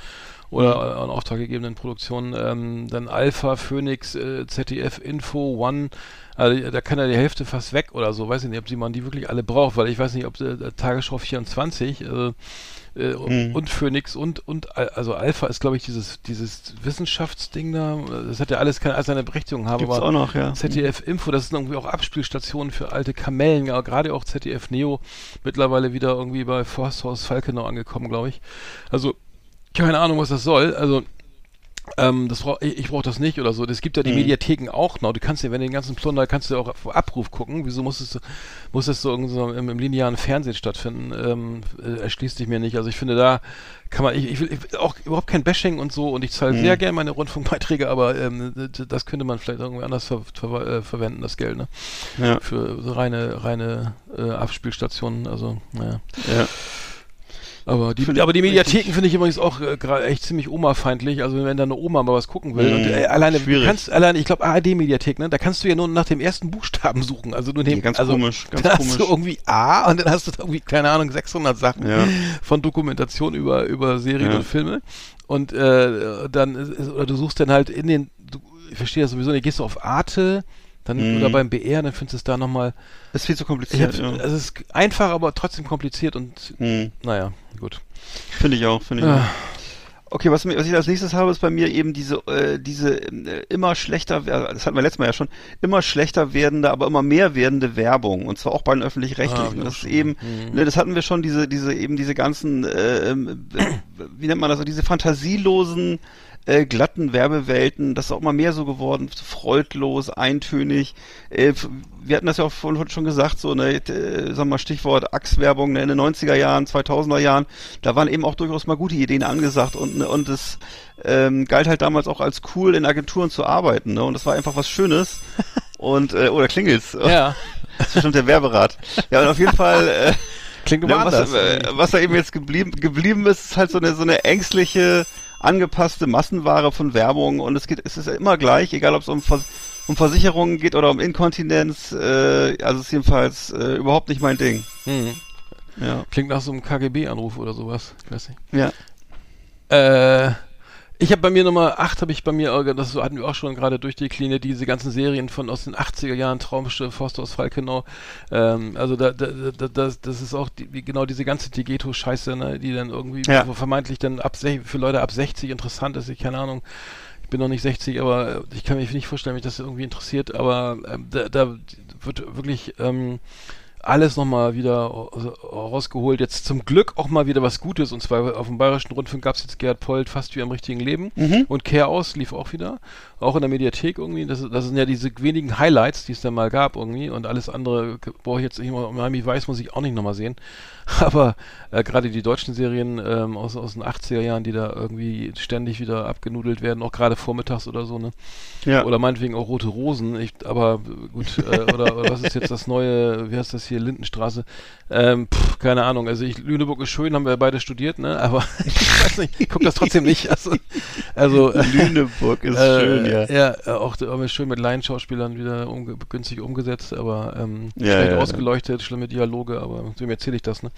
oder an Auftrag gegebenen Produktionen. Ähm, dann Alpha, Phoenix, äh, ZDF, Info, One, also da kann ja die Hälfte fast weg oder so. Weiß ich nicht, ob die man die wirklich alle braucht, weil ich weiß nicht, ob äh, Tagesschau 24 äh, äh, Mhm. und Phoenix und und Al- also Alpha ist glaube ich dieses dieses Wissenschaftsding da. Das hat ja alles keine alles seine Berechtigung haben, Gibt's aber auch noch, ja. ZDF Info, das sind irgendwie auch Abspielstationen für alte Kamellen, ja, gerade auch ZDF Neo, mittlerweile wieder irgendwie bei Forsthaus Falkenau angekommen, glaube ich. Also, keine Ahnung, was das soll. Also, ähm, das brauch, ich, ich brauche das nicht oder so. Es gibt ja die Mhm. Mediatheken auch noch. Du kannst ja, wenn du den ganzen Plunder, kannst du ja auch auf Abruf gucken. Wieso muss es, muss das so, im, im linearen Fernsehen stattfinden? Ähm, äh, erschließt sich mir nicht. Also ich finde, da kann man, ich, ich will ich will auch überhaupt kein Bashing und so und ich zahle Mhm. sehr gerne meine Rundfunkbeiträge, aber ähm, das könnte man vielleicht irgendwie anders ver ver äh, verwenden, das Geld, ne? Ja. Für so reine, reine äh, Abspielstationen, also, naja. Ja. Aber die, aber die Mediatheken finde ich übrigens auch äh, gerade echt ziemlich Oma-feindlich. Also wenn da eine Oma mal was gucken will. Mhm. Und, äh, alleine, du Schwierig. kannst, alleine, ich glaube ARD-Mediathek, ne? Da kannst du ja nur nach dem ersten Buchstaben suchen. Also du nehmen, ganz also, komisch, ganz dann hast komisch. du irgendwie A und dann hast du irgendwie, keine Ahnung, 600 Sachen Ja. von Dokumentation über, über Serien Ja. und Filme. Und äh, dann, ist- oder du suchst dann halt in den, du, ich verstehe das sowieso nicht, gehst du auf Arte, dann, Mhm. oder beim BR, dann findest du es da nochmal, Das ist viel zu kompliziert. ja. es ist einfach, aber trotzdem kompliziert und, Hm. naja, gut. Finde ich auch, finde ich Ah. auch. Okay, was, was ich als nächstes habe, ist bei mir eben diese, äh, diese äh, immer schlechter, das hatten wir letztes Mal ja schon, immer schlechter werdende, aber immer mehr werdende Werbung. Und zwar auch bei den Ah, öffentlich-rechtlichen. ich das ist eben, Mhm. ne, das hatten wir schon, diese, diese, eben diese ganzen, äh, ähm, äh, wie nennt man das, so diese fantasielosen, äh, glatten Werbewelten, das ist auch mal mehr so geworden, freudlos, eintönig. Äh, wir hatten das ja auch vorhin schon gesagt, so, ne, äh, sag mal Stichwort Achswerbung ne, in den 90er Jahren, 2000er Jahren, da waren eben auch durchaus mal gute Ideen angesagt und, ne, und es ähm, galt halt damals auch als cool, in Agenturen zu arbeiten, ne, und das war einfach was Schönes. Und, äh, oder klingelt's? Ja. Das ist bestimmt der Werberat. Ja, und auf jeden Fall, äh, Klingt immer ja, was, anders. äh, was da eben jetzt geblieben, geblieben ist, ist halt so eine, so eine ängstliche, angepasste Massenware von Werbung und es geht, es ist immer gleich, egal ob es um, Vers um Versicherungen geht oder um Inkontinenz, äh, also es ist jedenfalls äh, überhaupt nicht mein Ding. Mhm. Ja. Klingt nach so einem KGB-Anruf oder sowas. Ich weiß nicht. Ja. Äh, Ich habe bei mir Nummer 8, habe ich bei mir, äh, das hatten wir auch schon gerade durchdekliniert, diese ganzen Serien von aus den 80er Jahren, Traumschiff, Forster aus Falkenau. Ähm, also da, da, da, das, das ist auch die, genau diese ganze Digeto-Scheiße, ne, die dann irgendwie Ja. so vermeintlich dann ab für Leute ab 60 interessant ist, ich keine Ahnung. Ich bin noch nicht 60, aber ich kann mich nicht vorstellen, mich das irgendwie interessiert, aber ähm, da, da wird wirklich ähm, alles nochmal wieder äh, rausgeholt. Jetzt zum Glück auch mal wieder was Gutes. Und zwar auf dem Bayerischen Rundfunk gab es jetzt Gerhard Polt fast wie im richtigen Leben. Und Care aus lief auch wieder. Auch in der Mediathek irgendwie. Das, das sind ja diese wenigen Highlights, die es da mal gab irgendwie. Und alles andere brauche ich jetzt nicht mal. Miami Weiß muss ich auch nicht nochmal sehen. Aber äh, gerade die deutschen Serien ähm, aus, aus den 80er Jahren, die da irgendwie ständig wieder abgenudelt werden, auch gerade vormittags oder so, ne? Ja. Oder meinetwegen auch Rote Rosen. Ich, aber gut, äh, oder, oder was ist jetzt das neue, wie heißt das hier, Lindenstraße? Ähm, pff, keine Ahnung. Also ich, Lüneburg ist schön, haben wir beide studiert, ne? Aber ich weiß nicht, ich guck das trotzdem nicht. Also, also äh, Lüneburg ist äh, schön, ja. Ja, äh, auch äh, schön mit Laienschauspielern wieder umge günstig umgesetzt, aber ähm, Ja, schlecht ja, ja. ausgeleuchtet, schlimme Dialoge, aber wem erzähle ich das, ne?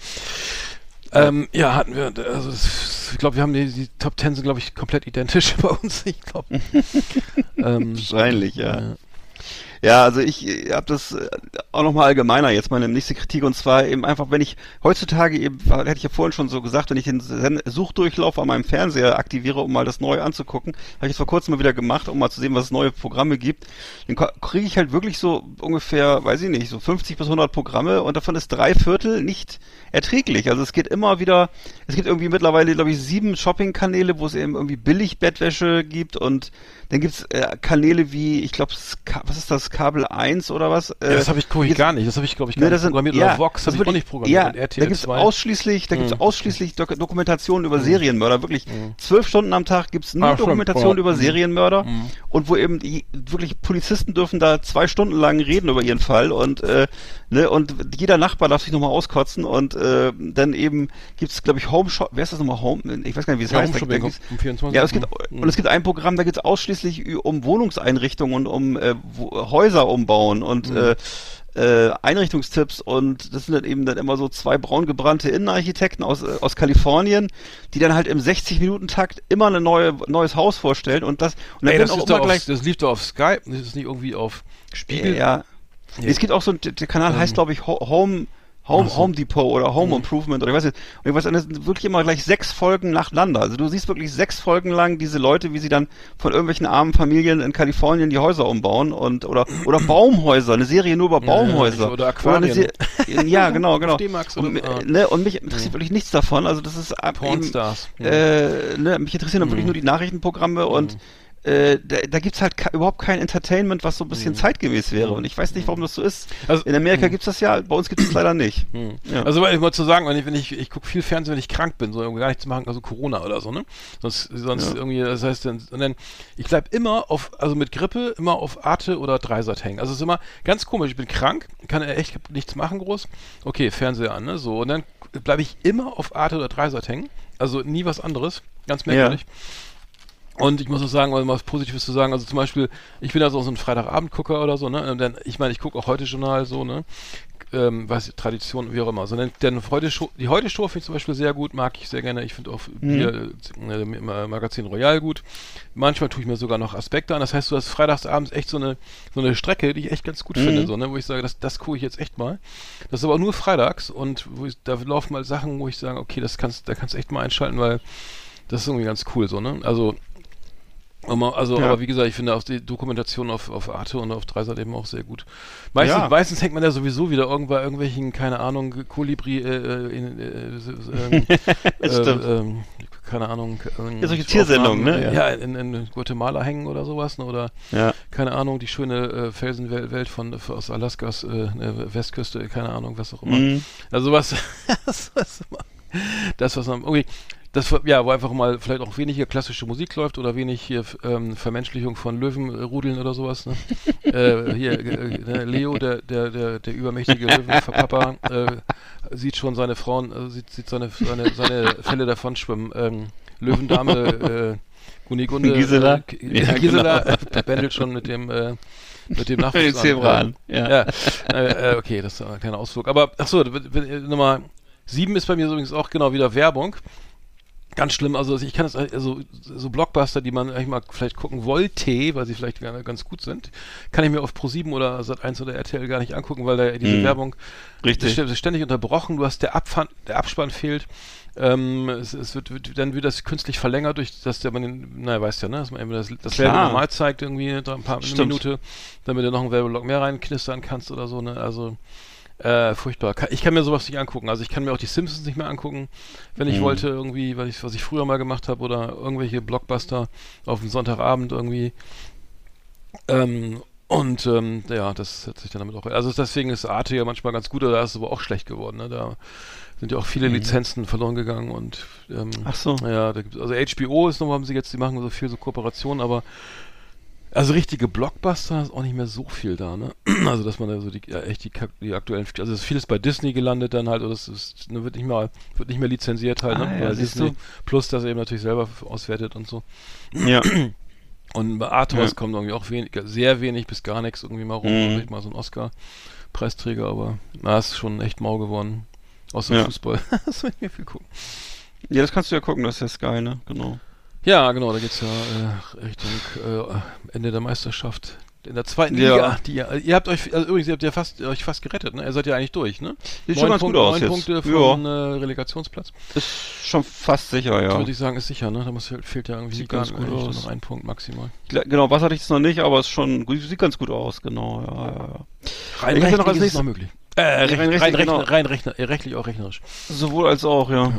Ähm, ja, hatten wir, also ich glaube, wir haben die, die Top Ten sind, glaube ich, komplett identisch bei uns, ich glaube. ähm, Wahrscheinlich, ja. Ja. Also ich habe das äh, auch nochmal allgemeiner jetzt meine nächste Kritik und zwar eben einfach, wenn ich heutzutage eben, hätte ich ja vorhin schon so gesagt, wenn ich den Suchdurchlauf an meinem Fernseher aktiviere, um mal das Neue anzugucken, habe ich jetzt vor kurzem mal wieder gemacht, um mal zu sehen, was es neue Programme gibt, dann kriege ich halt wirklich so ungefähr, weiß ich nicht, so 50 bis 100 Programme und davon ist drei Viertel nicht erträglich. Also es geht immer wieder, es gibt irgendwie mittlerweile, glaube ich, sieben Shopping-Kanäle, wo es eben irgendwie billig Bettwäsche gibt und dann gibt's äh, Kanäle wie, ich glaube, was ist das, Kabel 1 oder was? Äh, Ja, das habe ich, ich gar nicht. Das habe ich, glaube ich, gar Ne, nicht sind, programmiert. ja, Oder Vox habe ich auch nicht programmiert. Ja, da gibt's 2. ausschließlich, da gibt's Mhm. ausschließlich Dok Dokumentationen über Serienmörder. Wirklich zwölf Stunden am Tag gibt's nur Ah. Dokumentationen über Mhm. Serienmörder und wo eben die, wirklich Polizisten dürfen da zwei Stunden lang reden über ihren Fall und äh, ne und jeder Nachbar darf sich nochmal auskotzen und äh, dann eben gibt's glaube ich Home Shop, wer ist das nochmal Home? Ich weiß gar nicht, wie es Ja, heißt. Home Da- da Shopping gibt's- um 24 ja, es gibt Mhm. und es gibt ein Programm, da geht's ausschließlich ü- um Wohnungseinrichtungen und um äh, wo, Häuser umbauen und Mhm. äh, äh, Einrichtungstipps und das sind dann eben dann immer so zwei braun gebrannte Innenarchitekten aus, äh, aus Kalifornien, die dann halt im 60-Minuten-Takt immer ein neue, neues Haus vorstellen und das und dann Ey, das, auch immer auf, gleich das lief doch auf Skype. Das ist nicht irgendwie auf Spiegel. ja. Nee. Es gibt auch so ein, der Kanal heißt Ähm. glaube ich Ho- Home Home, so. Home Depot oder Home Mhm. Improvement oder ich weiß nicht. Und ich weiß, das sind wirklich immer gleich sechs Folgen nacheinander. Also du siehst wirklich sechs Folgen lang diese Leute, wie sie dann von irgendwelchen armen Familien in Kalifornien die Häuser umbauen und oder oder Baumhäuser, eine Serie nur über Ja, ja, Baumhäuser. oder Aquarien. Se- ja, genau, genau. Oder- und, ah. ne, und mich interessiert wirklich nichts davon. Also das ist ab eben, Pornstars. Ja. äh, ne, mich interessieren dann wirklich Mhm. nur die Nachrichtenprogramme und äh, da, da gibt's halt ka- überhaupt kein Entertainment, was so ein bisschen zeitgemäß wäre. Und ich weiß nicht, warum das so ist. Mhm. Also- In Amerika gibt's das ja, bei uns gibt es leider nicht. Hm. Ja. Also weil ich mal zu sagen, wenn ich, wenn ich, ich gucke viel Fernsehen, wenn ich krank bin, so irgendwie gar nichts machen, also Corona oder so, ne? Sonst, sonst Ja. irgendwie, das heißt dann, dann, ich bleib immer auf, also mit Grippe immer auf Arte oder Dreisat hängen. Also es ist immer ganz komisch, ich bin krank, kann echt nichts machen groß. Okay, Fernseher an, ne? So, und dann bleibe ich immer auf Arte oder Dreisat hängen. Also nie was anderes. Ganz merkwürdig. Und ich muss auch sagen, um was Positives zu sagen, also zum Beispiel, ich bin also auch so ein Freitagabendgucker oder so, ne? Und dann, ich meine, ich gucke auch heute Journal so, ne? Ähm, weiß ich, Tradition, wie auch immer. So, dann, dann heute Show, die heute Show finde ich zum Beispiel sehr gut, mag ich sehr gerne. Ich finde auch hier äh, äh, Magazin Royal gut. Manchmal tue ich mir sogar noch Aspekte an. Das heißt, du hast freitagsabends echt so eine, so eine Strecke, die ich echt ganz gut finde, so, ne? Wo ich sage, das, das gucke ich jetzt echt mal. Das ist aber auch nur freitags und wo ich, da laufen mal Sachen, wo ich sage, okay, das kannst, da kannst du echt mal einschalten, weil das ist irgendwie ganz cool, so, ne? Also, Also, Ja. aber wie gesagt, ich finde auch die Dokumentation auf, auf Arte und auf Dreisat eben auch sehr gut. Meistens, Ja. meistens hängt man ja sowieso wieder irgendwo bei irgendwelchen, keine Ahnung, Kolibri, äh, äh, in, äh, ähm, äh, ähm, keine Ahnung. Ähm, Ja, solche Tiersendungen, ne? Ja, Ja. in, in Guatemala hängen oder sowas, ne? Oder, Ja. keine Ahnung, die schöne äh, Felsenwelt Welt von, aus Alaskas äh, äh, Westküste, keine Ahnung, was auch immer. Mhm. Also was, das, was immer, das, was man, okay, das, ja, wo einfach mal vielleicht auch weniger klassische Musik läuft oder wenig hier ähm, Vermenschlichung von Löwenrudeln oder sowas, ne? äh, hier, äh, ne, Leo, der, der, der, der übermächtige Löwenpapa, äh, sieht schon seine Frauen, äh, sieht, sieht seine, seine, seine Fälle davon schwimmen. Ähm, Löwendame, äh, Gunigunde, Gisela? äh, ja, Ja, Gisela genau. äh, bändelt schon mit dem, äh, mit dem Mit Nachwuchs Ja. ja. Äh, äh, okay, das ist ein kleiner Ausflug. Aber, ach so, w- w- Nummer sieben ist bei mir übrigens auch genau wieder Werbung. Ganz schlimm, also ich kann es, also so Blockbuster, die man eigentlich mal vielleicht gucken wollte, weil sie vielleicht ganz gut sind, kann ich mir auf Pro7 oder Sat1 oder RTL gar nicht angucken, weil da diese Mhm. Werbung Richtig. das ist ständig unterbrochen, du hast der Abfan der Abspann fehlt. Ähm, es, es wird, wird dann wird das künstlich verlängert durch dass der man den, naja, weißt ja, ne, dass man eben das, das Klar. Werbung normal zeigt irgendwie ein paar eine Stimmt. Minute, damit du noch einen Werbeblock mehr reinknistern kannst oder so, ne? Also äh, furchtbar. Ich kann mir sowas nicht angucken. Also ich kann mir auch die Simpsons nicht mehr angucken, wenn ich Mhm. wollte irgendwie, weil ich, was ich früher mal gemacht habe oder irgendwelche Blockbuster auf dem Sonntagabend irgendwie. Ähm, und ähm, ja, das hat sich dann damit auch. Also deswegen ist Arte ja manchmal ganz gut, da ist es aber auch schlecht geworden. Ne? Da sind ja auch viele Lizenzen verloren gegangen und ähm, Mhm. Ach so. ja, da gibt's, also HBO ist noch, haben sie jetzt, die machen so viel so Kooperationen, aber also richtige Blockbuster ist auch nicht mehr so viel da, ne? Also dass man da so die ja, echt die, die aktuellen, also es ist vieles bei Disney gelandet dann halt, oder es ist, ne, wird nicht mehr wird nicht mehr lizenziert halt, Ah, ne? ja, Disney du. Plus das eben natürlich selber auswertet und so. Ja. Und bei Arthurs Ja. kommt irgendwie auch wenig, sehr wenig bis gar nichts irgendwie mal rum, Mhm. vielleicht mal so ein Oscar-Preisträger, aber na, ist schon echt mau geworden. Außer Ja. Fußball. das will ich mir viel gucken. ja, das kannst du ja gucken, das ist ja Sky, ne? Genau. Ja, genau, da geht's ja äh, Richtung äh, Ende der Meisterschaft. In der zweiten Ja. Liga. Die, ihr- ihr habt euch, also übrigens, ihr habt ja fast, euch fast gerettet, ne? Ihr seid ja eigentlich durch, ne? Sieht schon ganz Punkte, gut aus neun. Punkte Ja. von äh, Relegationsplatz. Ist schon fast sicher, ja. Würde ich sagen, ist sicher, ne? Da muss, fehlt ja irgendwie Sieht ganz gut aus. noch ein Punkt maximal. Genau, was hatte ich jetzt noch nicht, aber es ist schon sieht ganz gut aus, genau, ja, ja, ja. Rein noch rechtlich als ist es nächstes- noch möglich. Äh, Rein recht, rein, rechtlich, rein, genau. rein äh, rechtlich auch rechnerisch. Sowohl als auch, ja.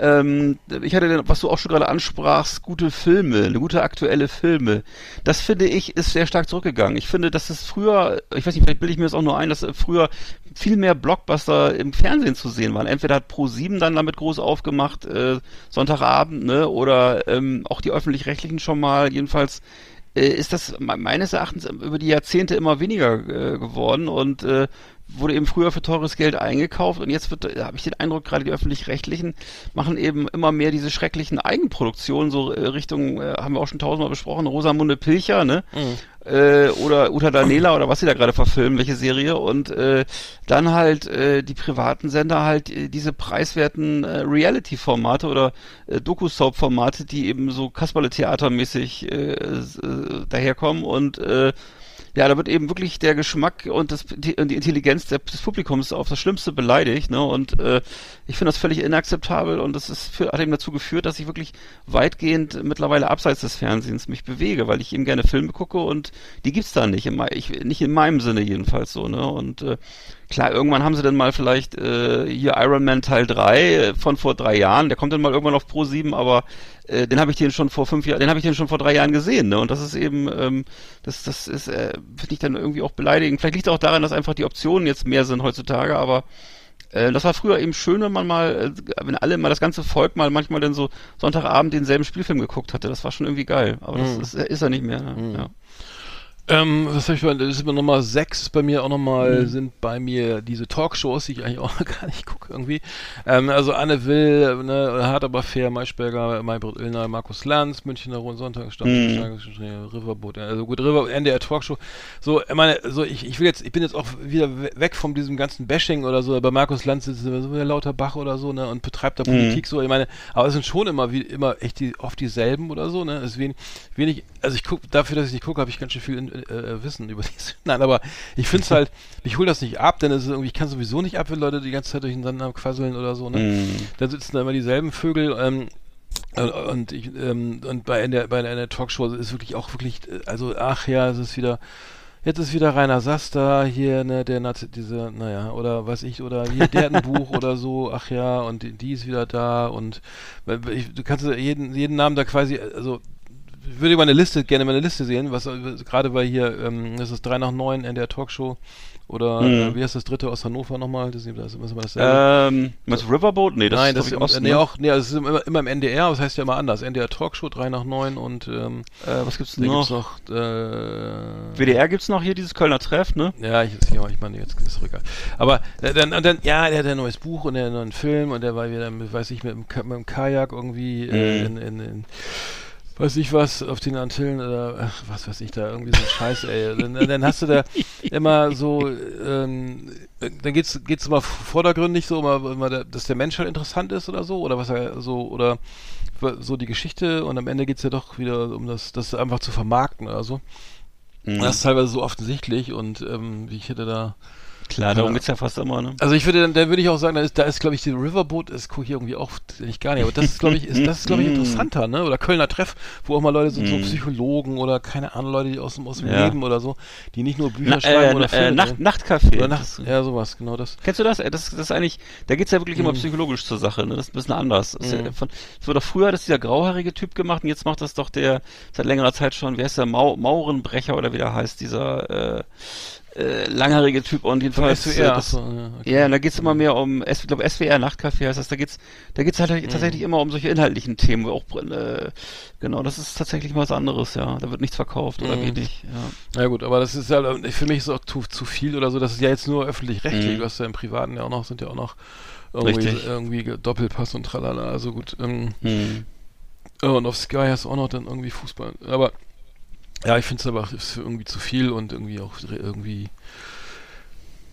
Ähm, ich hatte, was du auch schon gerade ansprachst, gute Filme, eine gute aktuelle Filme. Das finde ich ist sehr stark zurückgegangen. Ich finde, dass es früher, ich weiß nicht, vielleicht bilde ich mir das auch nur ein, dass früher viel mehr Blockbuster im Fernsehen zu sehen waren. Entweder hat Pro7 dann damit groß aufgemacht, äh, Sonntagabend, ne, oder ähm, auch die öffentlich-rechtlichen schon mal, jedenfalls äh, ist das me- meines Erachtens über die Jahrzehnte immer weniger äh, geworden und äh, wurde eben früher für teures Geld eingekauft und jetzt wird, äh, habe ich den Eindruck, gerade die öffentlich-rechtlichen machen eben immer mehr diese schrecklichen Eigenproduktionen, so äh, Richtung, äh, haben wir auch schon tausendmal besprochen, Rosamunde Pilcher, ne? Äh, oder Uta Danela oder was sie da gerade verfilmen, welche Serie und äh, dann halt äh, die privaten Sender halt äh, diese preiswerten äh, Reality-Formate oder äh, Doku-Soap-Formate, die eben so Kasperle-Theatermäßig äh, äh, daherkommen und äh, ja, da wird eben wirklich der Geschmack und das, die, die Intelligenz des Publikums auf das Schlimmste beleidigt, ne? Und äh, ich finde das völlig inakzeptabel und das ist für, hat eben dazu geführt, dass ich wirklich weitgehend mittlerweile abseits des Fernsehens mich bewege, weil ich eben gerne Filme gucke und die gibt's da nicht, in, ich, nicht in meinem Sinne jedenfalls so, ne? Und äh, klar, irgendwann haben sie dann mal vielleicht äh, hier Iron Man Teil 3 äh, von vor drei Jahren, der kommt dann mal irgendwann auf Pro 7, aber äh, den habe ich den schon vor fünf Jahren, den habe ich den schon vor drei Jahren gesehen, ne? Und das ist eben, ähm, das, das ist, äh, finde ich dann irgendwie auch beleidigend. Vielleicht liegt es auch daran, dass einfach die Optionen jetzt mehr sind heutzutage, aber äh, das war früher eben schön, wenn man mal, äh, wenn alle mal das ganze Volk mal manchmal dann so Sonntagabend denselben Spielfilm geguckt hatte. Das war schon irgendwie geil. Aber das Mhm. ist, ist er nicht mehr. Ne? Ja. Ähm, was hab ich bei, das ist bei Nummer 6 bei mir auch nochmal, Mhm. sind bei mir diese Talkshows, die ich eigentlich auch gar nicht gucke irgendwie. Ähm, also Anne Will, ne, Hart aber fair, Maischberger, Maybrit Illner, Markus Lanz, Münchner Rund Sonntag, Mhm. Riverboot, also gut, River, NDR Talkshow. So, ich meine, so ich, ich will jetzt, ich bin jetzt auch wieder we- weg von diesem ganzen Bashing oder so, bei Markus Lanz es immer so der lauter Bach oder so, ne, und betreibt da Mhm. Politik so, ich meine, aber es sind schon immer wie, immer echt die, oft dieselben oder so, ne, es ist wenig, wenig, also ich gucke, dafür, dass ich nicht gucke, habe ich ganz schön viel äh, äh, Wissen über diese. Nein, aber ich finde es halt, ich hole das nicht ab, denn es ist irgendwie, ich kann sowieso nicht ab, wenn Leute die ganze Zeit durcheinander quasseln oder so, ne. Mhm. Da sitzen da immer dieselben Vögel, ähm, und- und ich, ähm, und bei in der bei der, in der Talkshow ist wirklich auch wirklich, äh, also ach ja, es ist wieder, jetzt ist wieder Rainer Sass da, hier, ne, der Nazi, diese, naja, oder weiß ich, oder hier, der hat ein Buch oder so, ach ja, und die, die ist wieder da und ich, du kannst jeden, jeden Namen da quasi, also würde mal eine Liste, gerne mal eine Liste sehen, was äh, gerade bei hier, ähm, das ist 3 nach 9 in der Talkshow oder Mhm. äh, wie heißt das dritte aus Hannover nochmal? Das ist, das immer dasselbe. Ähm, meinst du Riverboat? Nee, das Nein, ist, das im, Osten, nee, ne? auch, nee, also es ist immer, immer im NDR, aber das heißt ja immer anders. NDR Talkshow 3 nach 9 und ähm, Äh, was gibt's denn gibt's noch? noch äh, WDR gibt's noch hier, dieses Kölner Treff, ne? ja, ich, ja, ich meine, jetzt ist es egal. Aber äh, dann, und dann, ja, der hat ein neues Buch und der hat einen neuen Film und der war wieder, mit, weiß ich, mit dem, Ka- mit dem Kajak irgendwie äh, Mhm. in, in, in weiß ich was, auf den Antillen oder ach, was weiß ich da, irgendwie so ein Scheiß, ey. Dann, dann hast du da immer so, ähm, dann geht's, geht's immer vordergründig so, immer, immer der, dass der Mensch halt interessant ist oder so, oder was er so, oder so die Geschichte und am Ende geht's ja doch wieder um das, das einfach zu vermarkten oder so. Mhm. Das ist teilweise so offensichtlich und ähm, wie ich hätte da. Klar, darum geht's ja fast immer, ne? Also ich würde dann, da würde ich auch sagen, da ist, da ist glaube ich, die Riverboat ist hier irgendwie auch nicht gar nicht, aber das ist glaube ich, ist, das ist glaube ich interessanter, ne? Oder Kölner Treff, wo auch mal Leute sind, so Psychologen oder keine Ahnung, Leute, die aus dem, aus dem Ja. Leben oder so, die nicht nur Bücher Na, schreiben äh, oder äh, Filme Nacht. Nachtcafé. oder Nacht, ja, sowas, genau das. Kennst du das? Äh, Das, das ist eigentlich, da geht's ja wirklich Mhm. immer psychologisch zur Sache, ne? Das ist ein bisschen anders. Das, ist ja von, das wurde doch früher das dieser grauhaarige Typ gemacht und jetzt macht das doch der seit längerer Zeit schon, wer ist der Mau Maurenbrecher oder wie der heißt, dieser äh, äh, langhaarige Typ und jedenfalls SWR, äh, das, achso, ja, okay. Ja, und da geht's immer mehr um, ich glaube SWR Nachtcafé heißt das, da geht's, da geht's halt Mhm. tatsächlich immer um solche inhaltlichen Themen, wo auch äh, genau, das ist tatsächlich mal was anderes, ja. Da wird nichts verkauft oder Mhm. wenig, ja. Ja gut, aber das ist ja, für mich ist auch zu, zu viel oder so, das ist ja jetzt nur öffentlich-rechtlich, Mhm. du hast ja im Privaten ja auch noch, sind ja auch noch irgendwie, Richtig. irgendwie Doppelpass und tralala, also gut, ähm, Hm. Ja, und auf Sky hast du auch noch dann irgendwie Fußball. Aber ja, ich finde es aber irgendwie zu viel und irgendwie auch irgendwie.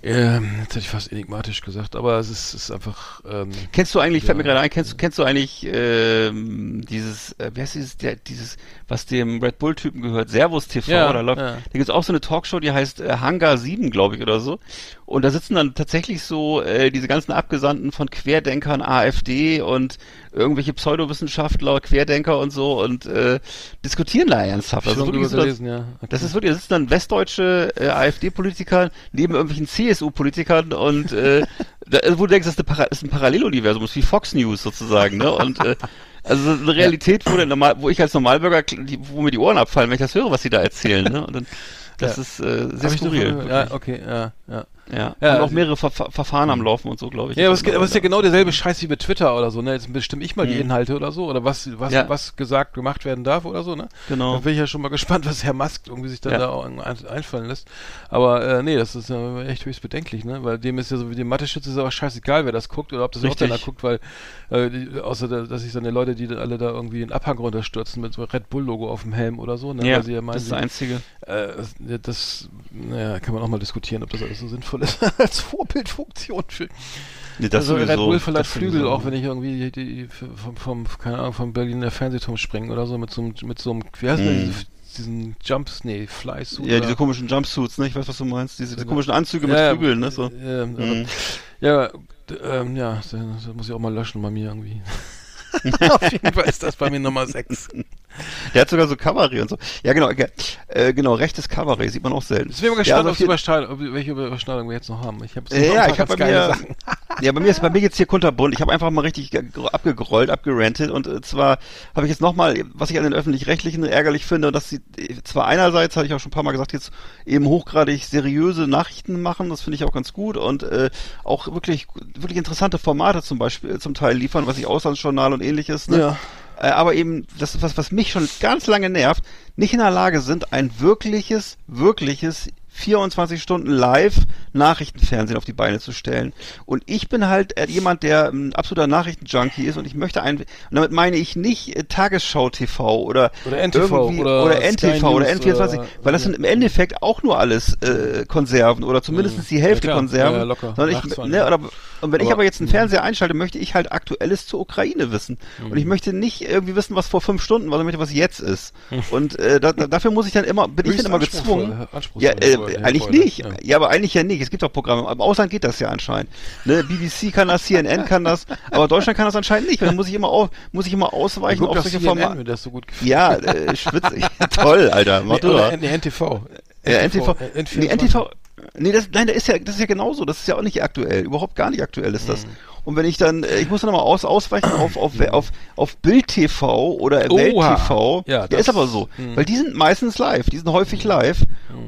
Ähm, jetzt hätte ich fast enigmatisch gesagt, aber es ist, ist einfach. Ähm, Kennst du eigentlich, fällt mir Ja. gerade ein, kennst, kennst du eigentlich ähm, dieses, äh, wie heißt dieses, der, dieses, was dem Red Bull-Typen gehört, Servus TV, Ja, da läuft, ja. da gibt's auch so eine Talkshow, die heißt äh, Hangar 7, glaube ich, oder so. Und da sitzen dann tatsächlich so äh, diese ganzen Abgesandten von Querdenkern, AfD und irgendwelche Pseudowissenschaftler, Querdenker und so und äh, diskutieren da ernsthaft. ich Also wirklich drüber so, das, ja. Okay. das ist wirklich, da sitzen dann westdeutsche äh, AfD-Politiker neben irgendwelchen CSU-Politikern und äh, da, wo du denkst, das ist, Para ist ein Paralleluniversum, ist wie Fox News sozusagen, ne? Und äh, also so eine Realität, wo, der normal, wo ich als Normalbürger, die, wo mir die Ohren abfallen, wenn ich das höre, was sie da erzählen, ne? Und dann, das Ja. ist äh, sehr Hab skurril. Ja, okay, ja, ja. Ja, Ja, und auch also- mehrere Ver Ver Verfahren am Laufen und so, glaube ich. Ja, aber es, aber es ist ja genau derselbe Scheiß wie mit Twitter oder so, ne? Jetzt bestimme ich mal die Mhm. Inhalte oder so, oder was, was, Ja. was gesagt, gemacht werden darf oder so, ne? Genau. Da bin ich ja schon mal gespannt, was Herr Musk irgendwie sich dann Ja. da auch ein, einfallen lässt. Aber äh, nee, das ist ja echt höchst bedenklich, ne? Weil dem ist ja so wie dem Mathe-Schütze ist aber scheißegal, wer das guckt oder ob das Richtig. überhaupt einer guckt, weil äh, die, außer da, dass sich dann die Leute, die dann alle da irgendwie den Abhang runterstürzen mit so einem Red Bull-Logo auf dem Helm oder so, ne? Ja, Weil sie ja meinen, das ist das Einzige. äh, das, das kann man auch mal diskutieren, ob das alles so sinnvoll ist als Vorbildfunktion für. Nee, das also Red Bull verleiht das Flügel, sowieso. auch wenn ich irgendwie die, die vom, vom, keine Ahnung, vom Berliner Fernsehturm springen oder so mit so einem, mit so einem, wie heißt der, diese, diesen Jumps, nee, Fly Suit. Ja, diese komischen Jumpsuits, ne? Ich weiß, was du meinst. Diese, diese komischen Anzüge mit Ja, ja, Flügeln, ne? So. Ähm, Mhm. Ja, ähm, ja, das, das muss ich auch mal löschen bei mir irgendwie. Auf jeden Fall ist das bei mir Nummer 6. Der hat sogar so Kabarett und so. Ja, genau, okay. äh, genau, rechtes Kabarett sieht man auch selten. Jetzt bin ich mal ja, gespannt, also die Überschneidung, ob, welche Überschneidung wir jetzt noch haben. Ich habe Äh, ja, ich habe bei mir, ja, bei mir ist bei mir jetzt hier kunterbunt. Ich habe einfach mal richtig ge- abgegrollt, abgerantet und äh, zwar habe ich jetzt nochmal, was ich an den öffentlich-rechtlichen ärgerlich finde, dass sie äh, zwar einerseits, hatte ich auch schon ein paar Mal gesagt, jetzt eben hochgradig seriöse Nachrichten machen, das finde ich auch ganz gut und äh, auch wirklich wirklich interessante Formate zum Beispiel äh, zum Teil liefern, was ich Auslandsjournal und ähnliches. Ne? Ja. Äh, aber eben, das ist was, was mich schon ganz lange nervt, nicht in der Lage sind, ein wirkliches, wirkliches 24 Stunden live Nachrichtenfernsehen auf die Beine zu stellen. Und ich bin halt äh, jemand, der ein absoluter Nachrichtenjunkie ist und ich möchte ein, und damit meine ich nicht äh, Tagesschau TV oder, Oder NTV irgendwie- oder oder NTV oder News N24, oder- weil das sind im Endeffekt auch nur alles äh, Konserven oder zumindest die Hälfte Ja, klar. Konserven. Ja, locker. Ich, ne, oder, und wenn ich Aber- aber jetzt einen Fernseher einschalte, möchte ich halt Aktuelles zur Ukraine wissen. Und ich möchte nicht irgendwie wissen, was vor fünf Stunden war, sondern ich möchte, was jetzt ist. Und äh, da, da, dafür muss ich dann immer, bin ich dann immer gezwungen. anspruchsvoll, Ja, äh, eigentlich nicht. Ja. Ja. aber eigentlich ja nicht. Es gibt auch Programme. Im Ausland geht das ja anscheinend. Ne, BBC kann das, CNN kann das, aber Deutschland kann das anscheinend nicht. Und dann muss ich immer auf, muss ich immer ausweichen auf solche Formate. so. Ja, äh, schwitzig. Toll, Alter. Mach Nee, du oder doch. nee, NTV. Ja, NTV. äh, Nee, N24. NTV. Nee, das, nein, das ist ja, das ist ja genauso. Das ist ja auch nicht aktuell. Überhaupt gar nicht aktuell ist Mhm. Und wenn ich dann, äh, ich muss dann mal aus, ausweichen auf, auf, auf, auf Bild TV oder Oha. Welt TV. Ja, Ja, das- ist aber so. Mhm. Weil die sind meistens live. Die sind häufig live.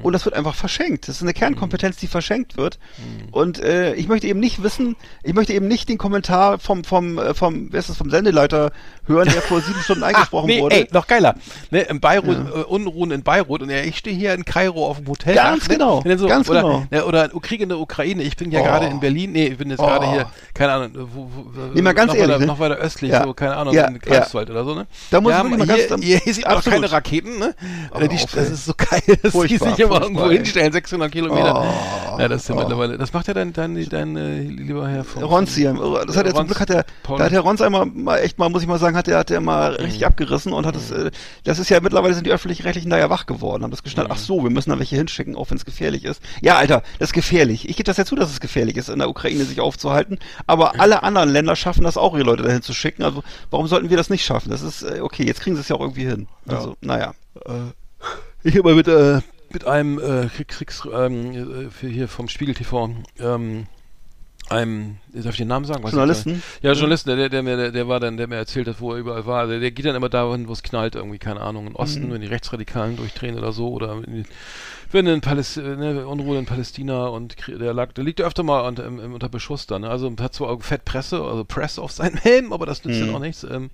Und das wird einfach verschenkt. Das ist eine Kernkompetenz, die verschenkt wird. Mhm. Und, äh, ich möchte eben nicht wissen, ich möchte eben nicht den Kommentar vom, vom, äh, vom, wer ist das, vom Sendeleiter hören, der vor sieben Stunden eingesprochen nee, wurde. ey, noch geiler. Ne, in Beirut, äh, Unruhen in Beirut und ja, ich stehe hier in Kairo auf dem Hotel. Ganz ne? genau, so, ganz oder, genau. Ne, oder Krieg in der Ukraine, ich bin ja Oh. gerade in Berlin, nee, ich bin jetzt Oh. gerade hier, keine Ahnung, man, äh, wo, wo, Nee, mal ganz noch ehrlich, weiter, ne? noch weiter östlich, Ja. so, keine Ahnung, Ja, in Greifswald oder so, ne? Da muss ja, mal hier, ganz- hier, hier sieht man auch keine Raketen, ne? Äh, die, das ist so geil, dass die sich immer irgendwo hinstellen, 600 Kilometer. Oh, ja, das ist ja oh. mittlerweile, das macht ja dein, dein, dein, äh, lieber Herr von... Ronzi, das hat er zum Glück hat er, da hat Herr Rons einmal mal echt mal, muss ich mal sagen, hat er, hat er mal richtig abgerissen und hat es, äh, das ist ja mittlerweile sind die öffentlich-rechtlichen da ja wach geworden, haben das geschnallt, ach so, wir müssen da welche hinschicken, auch wenn es gefährlich ist. Ja, Alter, das ist gefährlich. Ich gebe das ja zu, dass es gefährlich ist, in der Ukraine sich aufzuhalten, aber alle anderen Länder schaffen das auch, ihre Leute dahin zu schicken, also warum sollten wir das nicht schaffen? Das ist, äh, okay, jetzt kriegen sie es ja auch irgendwie hin. Also, naja. Ich habe mal mit, äh, mit einem äh, Kriegs, ähm, äh, hier vom Spiegel TV, ähm, einem, darf ich den Namen sagen? Weiß Journalisten? Ja, Journalisten, der, der, mir, der, der war dann, der mir erzählt hat, wo er überall war. Der, der geht dann immer dahin, wo es knallt, irgendwie, keine Ahnung, im Osten, wenn die Rechtsradikalen durchdrehen oder so, oder in, wenn in Paläst ne, Unruhe in Palästina und der lag, der liegt ja öfter mal unter, im, unter Beschuss da, ne? Also hat zwar auch fett Presse, also Press auf seinem Helm, aber das nützt Mhm. dann auch nichts. Ähm,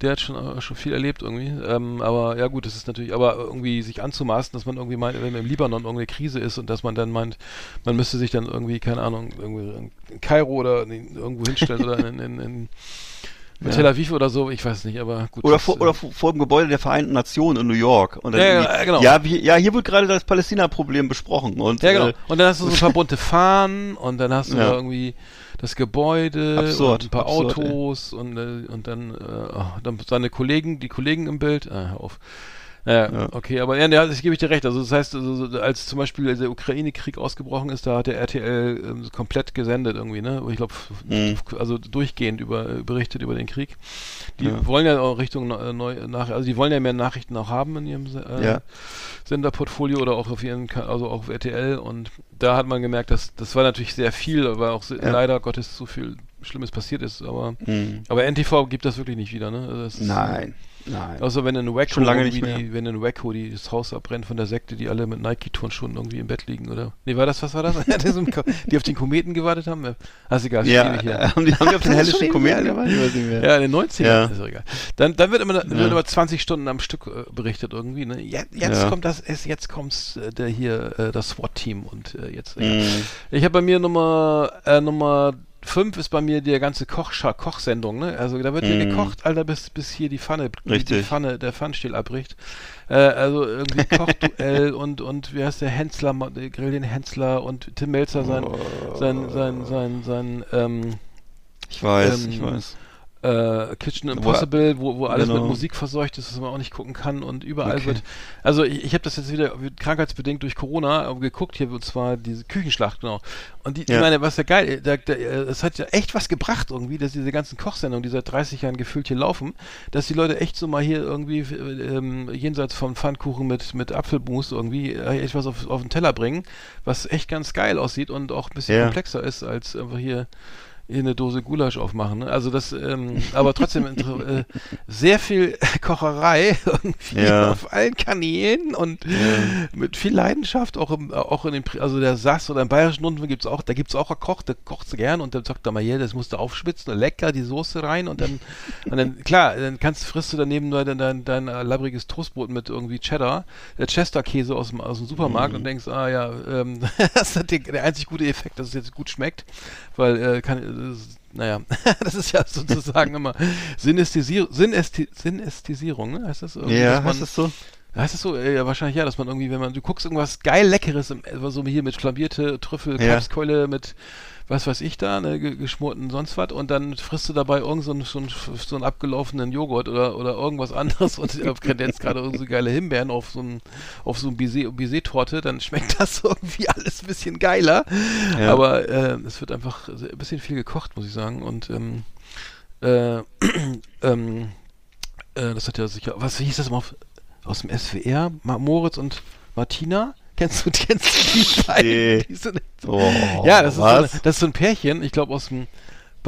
der hat schon, äh, schon viel erlebt irgendwie. Ähm, aber ja gut, das ist natürlich, aber irgendwie sich anzumaßen, dass man irgendwie meint, wenn im Libanon irgendeine Krise ist und dass man dann meint, man müsste sich dann irgendwie, keine Ahnung, irgendwie in Kairo oder irgendwo hinstellen oder in, in, in, in Tel Aviv oder so, ich weiß nicht, aber gut. Oder vor, äh, oder vor, vor dem Gebäude der Vereinten Nationen in New York. Und dann Ja, ja, ja, genau. Ja, wie, ja, hier wird gerade das Palästina-Problem besprochen. Und, Ja, genau. äh, Und dann hast du so ein paar bunte Fahnen und dann hast du Ja. da irgendwie das Gebäude Absurd, und ein paar absurd, ey. Autos und, äh, und dann, äh, oh, dann seine Kollegen, die Kollegen im Bild. Ah, hör auf. Naja, Ja. okay, aber ja, ja, das gebe ich dir recht. Also das heißt, also, so- als zum Beispiel der Ukraine-Krieg ausgebrochen ist, da hat der RTL ähm, komplett gesendet irgendwie, ne? Ich glaube, Mhm. also durchgehend über berichtet über den Krieg. Die Ja. wollen ja auch Richtung äh, neu nach, also die wollen ja mehr Nachrichten auch haben in ihrem äh, Ja. Senderportfolio oder auch auf ihren, also auch auf RTL und da hat man gemerkt, dass das war natürlich sehr viel, aber auch Ja. leider Gottes so viel Schlimmes passiert ist, aber Mhm. aber NTV gibt das wirklich nicht wieder, ne? Also das ist, Nein. Außer wenn in Waco Schon lange nicht irgendwie mehr. die, wenn in Waco die, das Haus abbrennt von der Sekte, die alle mit Nike-Turnschuhen irgendwie im Bett liegen, oder? Nee, war das, was war das? Die auf den Kometen gewartet haben? Ja. Ist egal, ja, her. äh, haben die, haben die auf den hellischen Kometen mehr. Ja, in den 90ern, Ja. ist egal. Dann, dann wird immer, wird Ja. immer 20 Stunden am Stück äh, berichtet irgendwie, ne? Jetzt, jetzt Ja. kommt das, jetzt kommt äh, der hier, äh, das SWAT-Team und jetzt. Mhm. Ich habe bei mir Nummer, Nummer 5 ist bei mir die ganze Kochsendung, ne? Also da wird hier Mhm. gekocht, Alter, bis, bis hier die Pfanne, die Richtig. Pfanne, der Pfannenstiel abbricht. Äh, also irgendwie Kochduell und, und wie heißt der Hensler, Grill den Hensler und Tim Melzer sein, sein, sein, sein, sein, ähm, Ich weiß, Ähm, ich weiß. Äh, Kitchen Impossible, wo, wo alles Genau. mit Musik verseucht ist, dass man auch nicht gucken kann und überall Okay. wird. Also ich, ich habe das jetzt wieder krankheitsbedingt durch Corona geguckt, hier und zwar diese Küchenschlacht, genau. Und die, ich Ja. meine, was ja geil, da, da, es hat ja echt was gebracht irgendwie, dass diese ganzen Kochsendungen, die seit 30 Jahren gefühlt hier laufen, dass die Leute echt so mal hier irgendwie äh, ähm, jenseits vom Pfannkuchen mit, mit Apfelmus irgendwie äh, echt was auf, auf den Teller bringen, was echt ganz geil aussieht und auch ein bisschen Ja. komplexer ist als einfach hier hier eine Dose Gulasch aufmachen. Ne? Also das, ähm, aber trotzdem äh, sehr viel Kocherei irgendwie Ja. auf allen Kanälen und mit viel Leidenschaft, auch im, auch in den, also der Sass oder im bayerischen Rundfunk gibt's auch, da gibt's auch einen Koch, der kocht gern und dann sagt er mal, ja, das musst du aufschwitzen, lecker die Soße rein und dann, und dann, klar, dann kannst, frisst du daneben nur dein, dein, dein äh, labbriges Toastbrot mit irgendwie Cheddar, äh, Chester-Käse aus dem, aus dem Supermarkt und denkst, ah ja, ähm, das ist der, der einzig gute Effekt, dass es jetzt gut schmeckt, weil, äh, kann, naja, das ist ja sozusagen immer Synästhesierung, Synästhi Synästhesierung, ne? Heißt das irgendwie? Ja, heißt das so? Heißt das so? Ja, wahrscheinlich ja, dass man irgendwie, wenn man, du guckst irgendwas geil Leckeres, im, äh, so hier mit flambierte Trüffel, Ja. Kalbskeule, mit was weiß ich da, ne, ge- geschmorten sonst was und dann frisst du dabei irgend so einen, so einen, so einen abgelaufenen Joghurt oder, oder irgendwas anderes und kredenzt gerade irgendwie so geile Himbeeren auf so ein, auf so ein Baiser- Baiser-Torte, dann schmeckt das irgendwie alles ein bisschen geiler. Ja. Aber äh, es wird einfach ein bisschen viel gekocht, muss ich sagen. Und ähm, äh, ähm, äh, das hat ja sicher, was hieß das mal aus dem SWR? Moritz und Martina? Kennst du, kennst du die beiden? Nee. Die sind, Oh, ja, das ist, so eine, das ist so ein Pärchen, ich glaube aus dem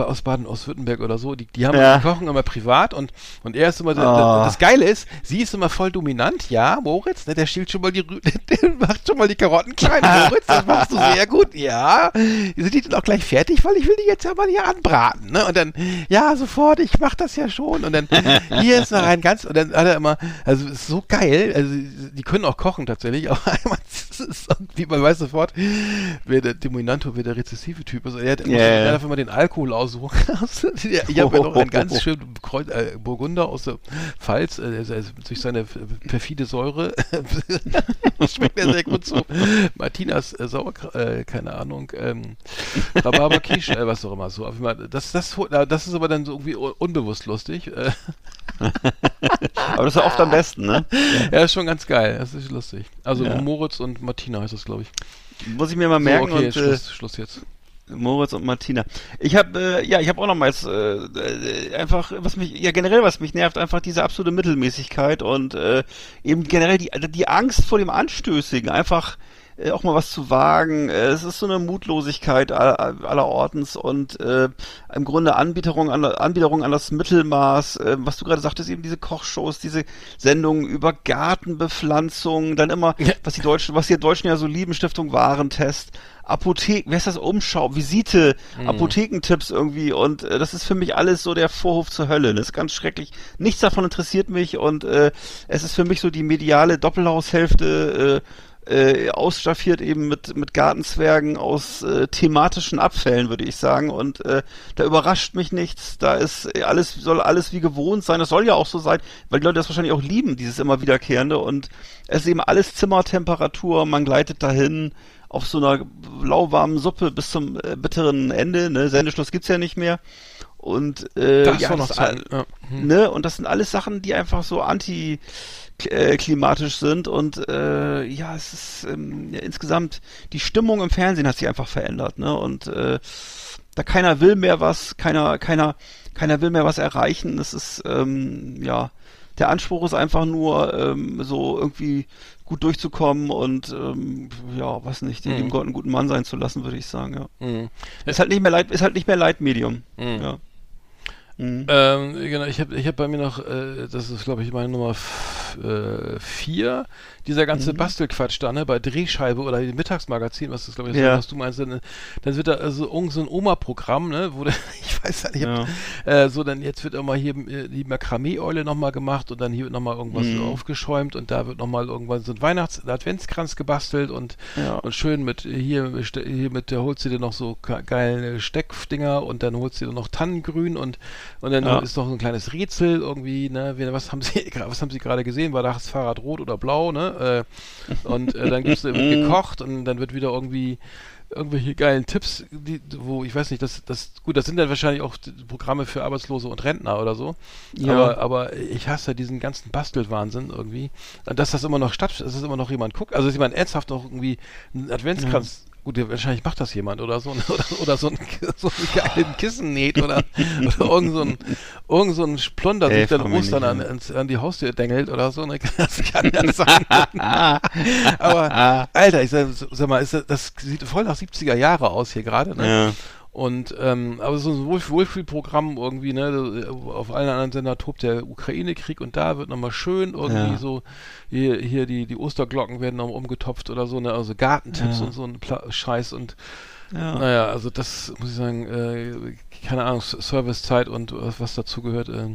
aus Baden, aus Württemberg oder so, die, die haben Ja. die kochen immer privat und, und er ist immer, der, Ah. der, das Geile ist, sie ist immer voll dominant, ja, Moritz, ne, der schielt schon mal die, der macht schon mal die Karotten klein, Moritz, das machst du sehr gut, ja, sind die denn auch gleich fertig, weil ich will die jetzt ja mal hier anbraten, ne, und dann, ja, sofort, ich mach das ja schon, und dann, hier ist noch ein ganz, und dann hat er immer, also, ist so geil, also, die können auch kochen tatsächlich, aber einmal, irgendwie, man weiß sofort, wer der Dominanto, wer der rezessive Typ ist, er, hat, Ja, ja. er darf immer den Alkohol aus so krass. Ja, ich habe ja noch einen ganz schönen Kreuz, äh, Burgunder aus der Pfalz, äh, der, durch seine perfide Säure schmeckt er sehr gut so. Martinas äh, Sauer, äh, keine Ahnung, ähm, Rhabarber Quiche, äh, was auch immer so. Das, das, das ist aber dann so irgendwie un- unbewusst lustig. Äh, Aber das ist ja oft am besten, ne? ja, ist schon ganz geil, das ist lustig. Also Ja. Moritz und Martina heißt das, glaube ich. Muss ich mir mal merken so, okay, und äh, Schluss, Schluss jetzt. Moritz und Martina. Ich habe äh, ja, ich habe auch nochmals äh, äh, einfach, was mich ja generell was mich nervt, einfach diese absolute Mittelmäßigkeit und äh, eben generell die die Angst vor dem Anstößigen, einfach äh, auch mal was zu wagen. Äh, es ist so eine Mutlosigkeit aller, aller Ortens und äh, im Grunde Anbieterung an, Anbieterung an das Mittelmaß. Äh, was du gerade sagtest, eben diese Kochshows, diese Sendungen über Gartenbepflanzung, dann immer, was die Deutschen, was die Deutschen ja so lieben, Stiftung Warentest. Apotheken, wer ist das? Umschau, Visite, Apothekentipps irgendwie und äh, das ist für mich alles so der Vorhof zur Hölle. Das ist ganz schrecklich. Nichts davon interessiert mich und äh, es ist für mich so die mediale Doppelhaushälfte äh, äh, ausstaffiert eben mit mit Gartenzwergen aus äh, thematischen Abfällen, würde ich sagen. Und äh, da überrascht mich nichts. Da ist äh, alles soll alles wie gewohnt sein. Das soll ja auch so sein, weil die Leute das wahrscheinlich auch lieben, dieses immer wiederkehrende. Und es ist eben alles Zimmertemperatur. Man gleitet dahin auf so einer lauwarmen Suppe bis zum äh, bitteren Ende. Ne? Sendeschluss gibt's ja nicht mehr. Und äh, Das ja, das. Ja. Hm. ne? Und das sind alles Sachen, die einfach so anti äh, klimatisch sind und äh, ja, es ist ähm, ja, insgesamt die Stimmung im Fernsehen hat sich einfach verändert, ne? Und äh, da keiner will mehr was, keiner, keiner, keiner will mehr was erreichen. Es ist ähm, ja der Anspruch ist einfach nur ähm, so irgendwie gut durchzukommen und ähm, ja, was nicht, dem Mhm. Gott einen guten Mann sein zu lassen, würde ich sagen, ja. Mhm. Ist halt nicht mehr Leit, ist halt nicht mehr Leitmedium. Mhm. Ja. Mhm. Ähm, genau, ich habe ich hab bei mir noch, äh, das ist glaube ich meine Nummer 4, dieser ganze Mhm. Bastelquatsch da, ne, bei Drehscheibe oder dem Mittagsmagazin, was das glaube ich, Ja. was du meinst, dann, dann wird da also irgend so ein Oma-Programm, ne, wo der, ich weiß nicht, Ja. äh, so dann jetzt wird auch mal hier äh, die Makramee-Eule nochmal gemacht und dann hier wird nochmal irgendwas Mhm. aufgeschäumt und da wird nochmal irgendwann so ein Weihnachts-, Adventskranz gebastelt und, Ja. und schön mit, hier, hier mit, holst du dir noch so ge- geile Steckdinger und dann holst du dir noch Tannengrün und, und dann Ja. ist noch so ein kleines Rätsel irgendwie, ne, was haben sie, was haben sie gerade gesehen, war das Fahrrad rot oder blau, ne, äh, und äh, dann gibt's, wird gekocht und dann wird wieder irgendwie irgendwelche geilen Tipps, die, wo ich weiß nicht, das, das, gut, das sind dann wahrscheinlich auch Programme für Arbeitslose und Rentner oder so. Ja. Aber, aber ich hasse diesen ganzen Bastelwahnsinn irgendwie. Und dass das immer noch statt, dass das immer noch jemand guckt. Also, dass jemand ernsthaft noch irgendwie einen Adventskranz, gut, wahrscheinlich macht das jemand oder so, oder, oder so, ein, so einen geilen Kissen näht oder, oder irgend so ein, irgend so ein Plunder sich dann Ostern an, ans- an die Haustür dengelt oder so. Ne? Das kann ja sein. Aber, Alter, ich sag, sag mal, das, das sieht voll nach 70er Jahre aus hier gerade, ne? Ja. Und ähm, aber so ein Wohlf Wohlfühlprogramm irgendwie, ne? Auf allen anderen Sender tobt der Ukraine-Krieg und da wird nochmal schön irgendwie Ja. so hier, hier die, die Osterglocken werden noch umgetopft oder so, ne? Also Gartentipps Ja. und so ein Pla Scheiß und Ja. naja, also das muss ich sagen, äh, keine Ahnung, Servicezeit und was, was dazu gehört. Äh,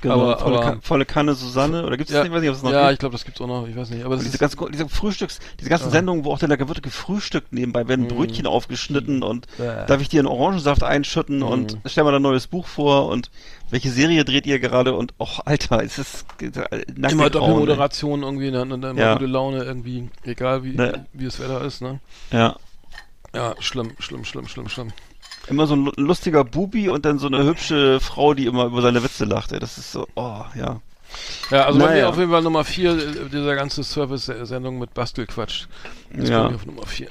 Genau, Aber- volle, aber- Kanne, volle Kanne Susanne, oder gibt's das ja, nicht? Weiß nicht, ob es noch ja, gibt. ich glaube, das gibt's auch noch, ich weiß nicht. Aber diese, ist, ganzen, diese Frühstücks, diese ganzen Ja. Sendungen, wo auch dann da wird gefrühstückt nebenbei, werden Mhm. Brötchen aufgeschnitten und Bäh. darf ich dir einen Orangensaft einschütten und Mhm. stell mal ein neues Buch vor und welche Serie dreht ihr gerade und och, Alter, ist es äh, nackte immer Doppelmoderation irgendwie, ne? Und dann immer Ja. gute Laune irgendwie, egal wie, Ne. wie das Wetter ist, ne? Ja. Ja, schlimm, schlimm, schlimm, schlimm, schlimm. Immer so ein lu- lustiger Bubi und dann so eine hübsche Frau, die immer über seine Witze lacht. Ey. Das ist so, oh, ja. Ja, also bei Naja. mir auf jeden Fall Nummer 4, dieser ganze Service-Sendung mit Bastelquatsch. Das Ja. bei mir auf Nummer 4.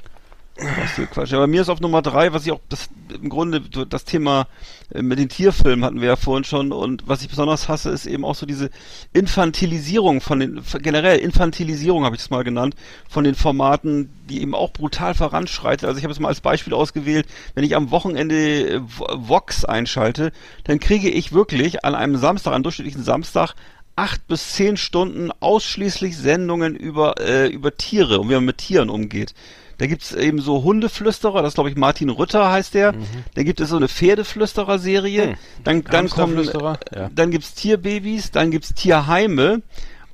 Was für Quatsch. Ja, bei mir ist auf Nummer drei, was ich auch, das im Grunde das Thema äh, mit den Tierfilmen hatten wir ja vorhin schon und was ich besonders hasse, ist eben auch so diese Infantilisierung von den, generell Infantilisierung habe ich es mal genannt, von den Formaten, die eben auch brutal voranschreitet. Also ich habe es mal als Beispiel ausgewählt, wenn ich am Wochenende äh, Vo- Vox einschalte, dann kriege ich wirklich an einem Samstag, einem durchschnittlichen Samstag, acht bis zehn Stunden ausschließlich Sendungen über, äh, über Tiere und wie man mit Tieren umgeht. Da gibt's eben so Hundeflüsterer, das glaube ich Martin Rütter heißt der. Da gibt es so eine Pferdeflüsterer-Serie. Hm. Dann, dann kommen, ja. dann gibt's Tierbabys, dann gibt's Tierheime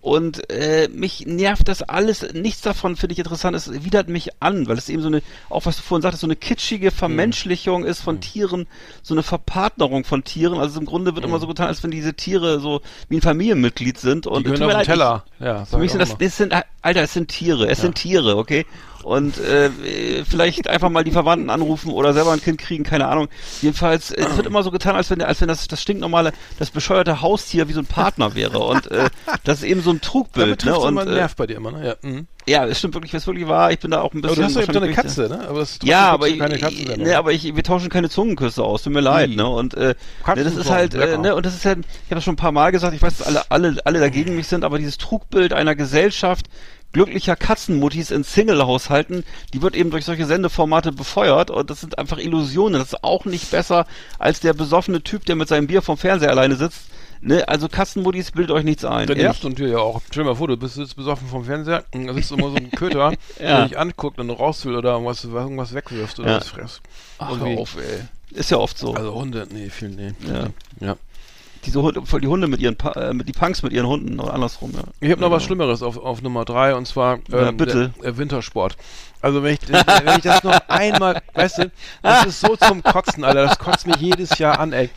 Und äh, mich nervt das alles, nichts davon finde ich interessant, es widert mich an, weil es eben so eine, auch was du vorhin sagtest, so eine kitschige Vermenschlichung ist von Tieren, so eine Verpartnerung von Tieren. Also im Grunde wird immer so getan, als wenn diese Tiere so wie ein Familienmitglied sind. Und Die gehören auf den Teller. Ja, Ich, sag für mich ich sind das, das sind, Alter, es sind Tiere, es sind Tiere, okay? Und äh, vielleicht einfach mal die Verwandten anrufen oder selber ein Kind kriegen, keine Ahnung. Jedenfalls, äh, es wird immer so getan, als wenn, als wenn das, das stinknormale, das bescheuerte Haustier wie so ein Partner wäre. Und äh, das ist eben so ein Trugbild. Ne? Und mal einen äh, Nerv bei dir immer, ne? Ja, mhm. ja, es stimmt wirklich, was wirklich wahr. Ich bin da auch ein Aber bisschen. du hast so eine ich- Katze, ne? Aber das ja, aber, du keine ich, Katzensendung. ne, aber ich, wir tauschen keine Zungenküsse aus, tut mir leid, Ih. ne? Und äh, ne, das ist halt, äh, ne, und das ist halt, ich habe das schon ein paar Mal gesagt, ich weiß, dass alle, alle, alle dagegen mich sind, aber dieses Trugbild einer Gesellschaft glücklicher Katzenmuttis in Single-Haushalten, die wird eben durch solche Sendeformate befeuert und das sind einfach Illusionen. Das ist auch nicht besser als der besoffene Typ, der mit seinem Bier vom Fernseher alleine sitzt. Ne, also Katzenmuttis bildet euch nichts ein. Ehrlich. nervt und dir ja auch. Stell dir mal vor, du bist jetzt besoffen vom Fernseher da sitzt immer so ein Köter, Ja. der dich anguckt und raus will oder irgendwas, irgendwas wegwirft oder Ja. was frisst. Ach, hör auf, ey. Ist ja oft so. Also Hunde, nee, viel, nee. Ja. ja. Diese Hunde, voll die Hunde mit ihren, äh, mit die Punks mit ihren Hunden oder andersrum, ja. Ich habe noch was Ja. Schlimmeres auf, auf Nummer drei und zwar Ja, ähm, bitte. Der, der Wintersport. Also wenn ich, wenn ich das noch einmal, weißt du, das ist so zum Kotzen, Alter, das kotzt mich jedes Jahr an, ey.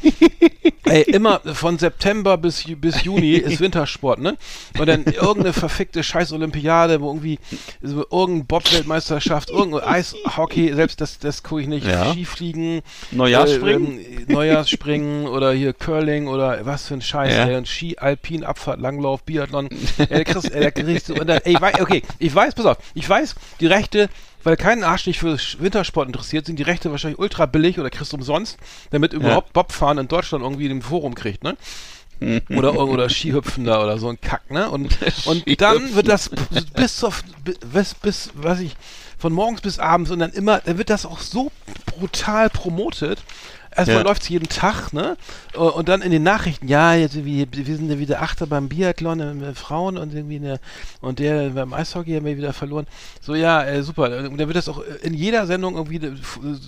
Ey, immer von September bis, bis Juni ist Wintersport, ne? Und dann irgendeine verfickte Scheiß-Olympiade, wo irgendwie so irgendeine Bob-Weltmeisterschaft, irgendein Eishockey, selbst das, das gucke ich nicht, Ja. Skifliegen, Neujahrsspringen? äh, ähm, Neujahrsspringen oder hier Curling oder was für ein Scheiß, Ja. ey, und Ski, Alpin, Abfahrt, Langlauf, Biathlon. ey, der kriegst, ey, der kriegst du, und dann, ey, okay, ich weiß, pass auf, ich weiß, die Rechte, weil kein Arsch sich für Wintersport interessiert, sind die Rechte wahrscheinlich ultra billig oder kriegst du umsonst, damit überhaupt Bobfahren in Deutschland irgendwie im Forum kriegt, ne? oder, oder Skihüpfen da oder so ein Kack, ne? Und, und dann wird das bis zur, bis, bis, was ich, von morgens bis abends und dann immer, dann wird das auch so brutal promotet. Erstmal Ja. läuft's jeden Tag, ne? Äh, Und dann in den Nachrichten, ja, jetzt wie, wir sind ja wieder Achter beim Biathlon äh, mit Frauen und irgendwie eine, und der beim Eishockey haben wir wieder verloren. So, ja, äh, super. Und dann wird das auch in jeder Sendung irgendwie äh,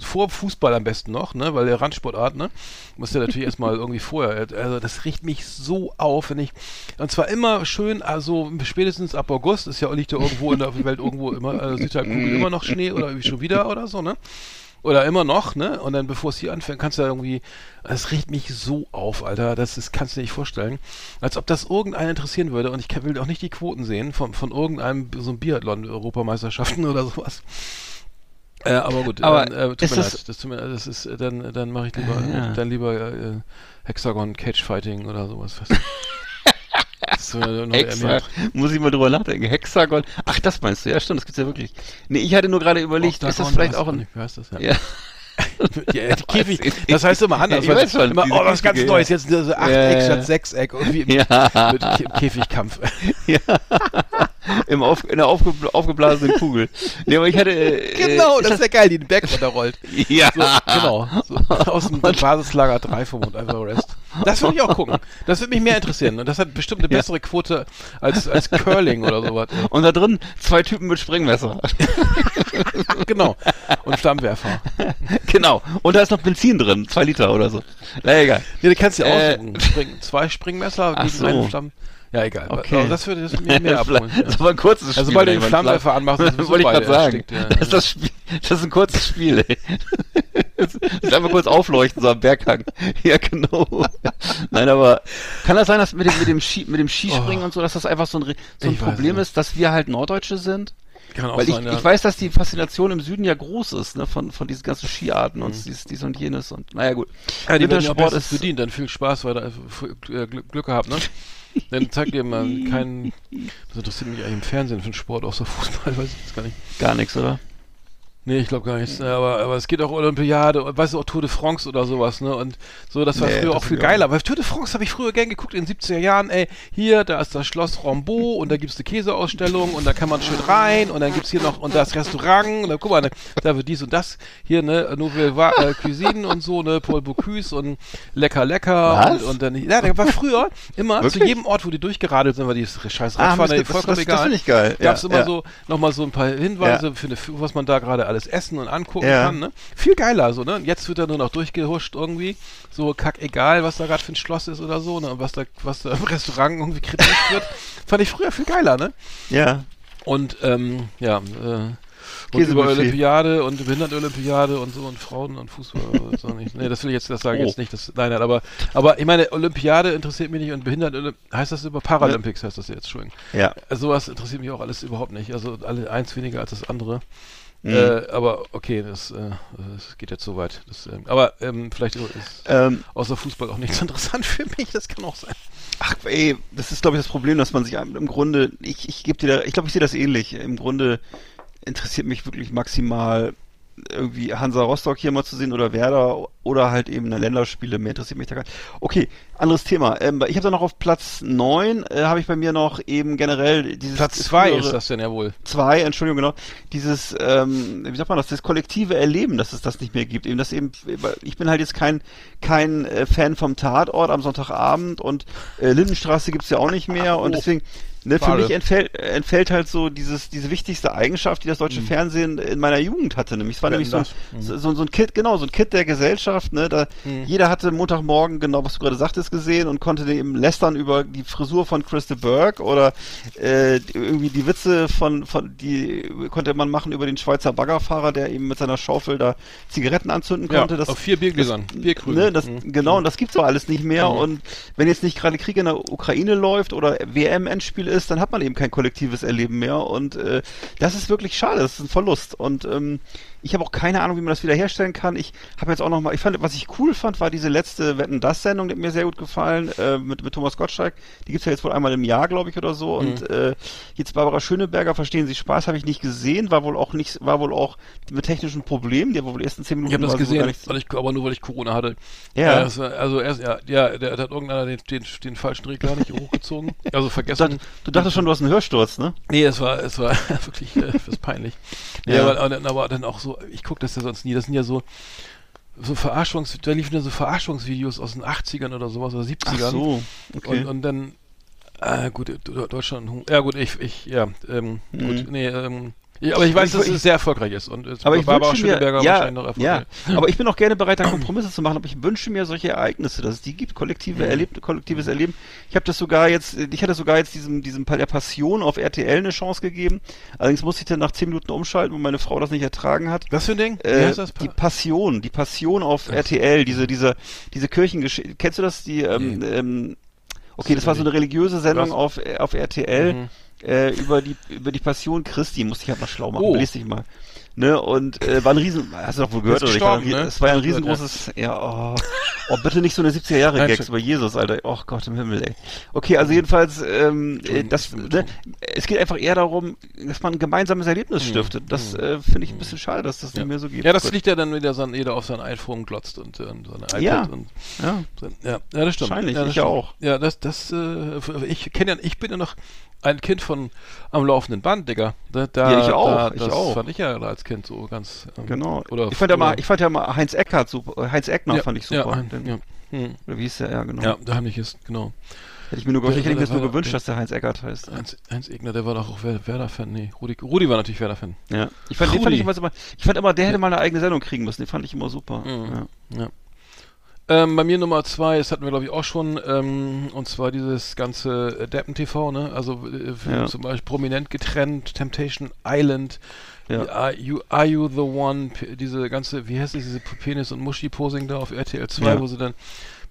vor Fußball am besten noch, ne? Weil der Randsportart, ne? Muss ja natürlich erstmal irgendwie vorher. Also das riecht mich so auf, wenn ich. Und zwar immer schön, also spätestens ab August ist ja liegt ja irgendwo in der Welt irgendwo immer, äh, Südhalbkugel immer noch Schnee oder irgendwie schon wieder oder so, ne? Oder immer noch, ne? Und dann bevor es hier anfängt, kannst du ja irgendwie. Es riecht mich so auf, Alter. Das ist, kannst du dir nicht vorstellen. Als ob das irgendeinen interessieren würde. Und ich will auch nicht die Quoten sehen von, von irgendeinem so einem Biathlon-Europameisterschaften oder sowas. Äh, aber gut, Aber äh, tut mir das- leid. Das, tut mir, das ist, äh, dann, dann mache ich lieber, Ja. dann lieber äh, Hexagon Cage Fighting oder sowas. Hexa muss ich mal drüber nachdenken. Hexagon. Ach, das meinst du? Ja, stimmt, das gibt's ja wirklich. Nee, ich hatte nur gerade überlegt, ist das vielleicht auch ein. Wie heißt das? Ja. Ja. Ja, die Käfig, das heißt immer anders. Ich weiß schon, immer, oh, was ganz Neues, ja. jetzt so Achteck Ja, ja, statt ja. Sechseck, irgendwie im, Ja. mit Kä Käfigkampf. ja. Im Auf, in der aufge, aufgeblasenen Kugel. Nee, aber ich hatte. Äh, genau, äh, das ist ja geil, die den Berg runterrollt. Ja. So, genau. So, aus dem Basislager 3 vom Mount Everest. Das würde ich auch gucken. Das würde mich mehr interessieren. Und das hat bestimmt eine Ja. bessere Quote als, als Curling oder sowas. Und da drin zwei Typen mit Sprengmesser. Genau. Und Flammenwerfer. genau. Und da ist noch Benzin drin. Zwei Liter oder so. Na egal. Ja, du kannst ja Äh, aussuchen. Spring, zwei Springmesser gegen so. einen Flammen. Ja, egal. Okay. Also das würde das mich mehr abholen. Das ist aber ein kurzes Spiel. Also, sobald du den Flammenwerfer anmachst, sowieso wollte ich gerade sagen. erstickt, ja. Das, ist das, Spiel, das ist ein kurzes Spiel, ey. Das ist einfach kurz aufleuchten, so am Berghang. Ja, genau. Nein, aber kann das sein, dass mit dem, mit dem, Ski, mit dem Skispringen Oh. und so, dass das einfach so ein, Re- so ein Problem ist, dass wir halt Norddeutsche sind? Kann auch Weil ich, sein, ja. ich weiß, dass die Faszination im Süden ja groß ist, ne, von, von diesen ganzen Skiarten Mhm. und dies, dies und jenes und, naja, gut. Ja, die ja Wintersport bestens ist, bedient, dann viel Spaß, weil da äh, Glück, Glück gehabt, ne? Dann zeigt ihr mal keinen, das interessiert mich eigentlich im Fernsehen für den Sport, außer Fußball, weiß ich jetzt gar nicht. gar nichts, oder? Nee, ich glaube gar nicht. Aber, aber es geht auch Olympiade, und weißt du, auch Tour de France oder sowas, ne? Und so, das war Nee, früher das auch viel ich auch geiler. Weil Tour de France habe ich früher gern geguckt in den 70er Jahren, ey, hier, da ist das Schloss Rambeau und da gibt's eine Käseausstellung und da kann man schön rein und dann gibt's hier noch und das Restaurant und da guck mal, da, da wird dies und das hier, ne, Nouvelle äh, Cuisine und so, ne, Paul Bocuse und lecker lecker und, und dann ja, da war früher immer zu Wirklich? jedem Ort, wo die durchgeradelt sind, war die scheiß Ah, Radfahren, das- das- vollkommen das- das egal. finde ich geil. Gab's Ja, immer ja. so nochmal so ein paar Hinweise für eine, was man da gerade alles alles essen und angucken Ja. kann, ne? Viel geiler, so, ne? Jetzt wird er nur noch durchgehuscht irgendwie, so kack egal, was da gerade für ein Schloss ist oder so, ne? Und was da, was da im Restaurant irgendwie kritisiert wird. Fand ich früher viel geiler, ne? Ja. Und, ähm, ja, äh, und über Olympiade und Behindertenolympiade und so und Frauen und Fußball. und so nicht. Nee, das will ich jetzt, das sage ich Oh. jetzt nicht. Das, nein, nein, aber, aber ich meine, Olympiade interessiert mich nicht und Behinderten, heißt das über Paralympics, heißt das jetzt, Entschuldigung. Ja. Sowas interessiert mich auch alles überhaupt nicht. Also alle eins weniger als das andere. Mhm. Äh, aber okay, das, äh, das geht jetzt so weit. Das, ähm, aber ähm, vielleicht ist Ähm, außer Fußball auch nichts interessant für mich. Das kann auch sein. Ach, ey, das ist, glaube ich, das Problem, dass man sich im Grunde, ich, ich gebe dir da, ich glaube, ich sehe das ähnlich. Im Grunde interessiert mich wirklich maximal irgendwie Hansa Rostock hier mal zu sehen oder Werder oder halt eben eine Länderspiele. Mehr interessiert mich da gar nicht. Okay, anderes Thema. Ähm, ich habe da noch auf Platz neun äh, habe ich bei mir noch eben generell dieses Platz zwei frühere- ist das denn ja wohl. zwei, Entschuldigung, genau, dieses, ähm, wie sagt man das, das kollektive Erleben, dass es das nicht mehr gibt. Eben das eben, ich bin halt jetzt kein, kein äh, Fan vom Tatort am Sonntagabend und äh, Lindenstraße gibt's ja auch nicht mehr und deswegen, ne, für mich entfällt, entfällt halt so dieses, diese wichtigste Eigenschaft, die das deutsche Fernsehen in meiner Jugend hatte. Nämlich, es war Wetten, nämlich so, das. so, so, so ein Kit, genau, so ein Kit der Gesellschaft, ne, da, jeder hatte Montagmorgen, genau, was du gerade sagtest, gesehen und konnte eben lästern über die Frisur von Christa Burke oder äh, irgendwie die Witze von, von die konnte man machen über den Schweizer Baggerfahrer, der eben mit seiner Schaufel da Zigaretten anzünden Ja, konnte. das, auf vier Biergläsern. Bierkrügen. Ne, das, Mhm. Genau, und das gibt's aber alles nicht mehr. Mhm. Und wenn jetzt nicht gerade Krieg in der Ukraine läuft oder WM-Endspiel ist, dann hat man eben kein kollektives Erleben mehr. Und äh, das ist wirklich schade, das ist ein Verlust. Und ähm, ich habe auch keine Ahnung, wie man das wiederherstellen kann. Ich habe jetzt auch noch mal, ich fand, was ich cool fand, war diese letzte Wetten das Sendung, die hat mir sehr gut gefallen äh, mit mit Thomas Gottschalk. Die gibt's ja jetzt wohl einmal im Jahr, glaube ich, oder so. Mhm. Und äh, jetzt Barbara Schöneberger, verstehen Sie Spaß, habe ich nicht gesehen, war wohl auch nicht, war wohl auch mit technischen Problemen. Die hat wohl die ersten zehn Minuten Ich habe das so gesehen, weil ich, aber nur weil ich Corona hatte. Ja. War, also erst, ja, ja, der, der hat irgendeiner den, den, den falschen Regler nicht hochgezogen. Also Du, vergessen. dacht, du dachtest schon, du hast einen Hörsturz, ne? Nee, es war, es war wirklich äh, peinlich. Nee, Ja. aber, aber dann auch so, ich gucke das ja sonst nie, das sind ja so, so Verarschungs, da liefen ja so Verarschungsvideos aus den 80ern oder sowas oder 70ern. Ach so, okay. Und, und dann, äh, gut, Deutschland, ja gut, ich, ich, ja, ähm, gut, nee, ähm, ja, aber ich weiß, Ich- dass es sehr erfolgreich ist und es aber ich Barbara Schöneberger ja, wahrscheinlich noch ja, erfolgreich. aber ich bin auch gerne bereit, da Kompromisse zu machen, aber ich wünsche mir solche Ereignisse, dass es die gibt, kollektive Mhm. Erleb kollektives Erleben. Ich habe das sogar jetzt, ich hatte sogar jetzt diesem, diesem Pa- der Passion auf RTL eine Chance gegeben. Allerdings musste ich dann nach zehn Minuten umschalten, weil meine Frau das nicht ertragen hat. Was für ein Ding? Äh, das? die Passion, die Passion auf RTL, diese, diese, diese Kirchengeschichte. Kennst du das? Die, ähm, ähm, okay, das war so eine religiöse Sendung Was? auf, äh, auf RTL Mhm. Äh, über die über die Passion Christi. Musste ich halt mal schlau machen. Oh. Belest dich mal. Ne, und äh, war ein riesen, hast du doch wohl gehört, oder? Ich war, ne? Es war ja ein riesengroßes, ja, oh, oh, bitte nicht so eine 70er Jahre Nein, Gags schon- über Jesus, Alter. Oh Gott im Himmel, ey. Okay, also jedenfalls, ähm, äh, das, ich ne, es geht einfach eher darum, dass man ein gemeinsames Erlebnis stiftet. Das äh, finde ich ein bisschen schade, dass das nicht mehr so geht. Mhm. Ja, das liegt ja dann wieder so an, jeder auf sein iPhone glotzt und, äh, und so iPad Ja. und ja. so, ja, ja, das stimmt. Wahrscheinlich, ja, das ich ja stimmt. auch. Ja, das, das, äh, ich kenne ja, ich bin ja noch ein Kind von am laufenden Band, Digga. Da, da, Ja, ich auch, da, ich das auch. fand ich ja als Kind so ganz. ähm, Genau. Oder ich fand ja mal, ich fand ja mal Heinz Eckhardt super, Heinz Eckner ja, fand ich super. Ja, Den- ja, hm, Oder wie hieß der? Ja, genau. ja, der heimlich ist, genau. Hätte ich mir nur, gewünscht- ich hätte mir das Der- nur der- gewünscht, der- dass der Heinz Eckert heißt. Heinz, Heinz Egner, der war doch auch Wer- Werder-Fan. Nee, Rudi, Rudi war natürlich Werder-Fan. Ja. Ich fand, den fand ich, immer, ich fand immer, der hätte mal eine eigene Sendung kriegen müssen. Den fand ich immer super. Mhm. Ja. Ja. Ähm, bei mir Nummer zwei, das hatten wir glaube ich auch schon, ähm, und zwar dieses ganze äh, Deppen-TV, ne? Also äh, Ja. zum Beispiel prominent getrennt, Temptation Island, Ja. Are, you, Are You the One, diese ganze, wie heißt das, diese Penis- und Muschi-Posing da auf RTL 2, Ja. wo sie dann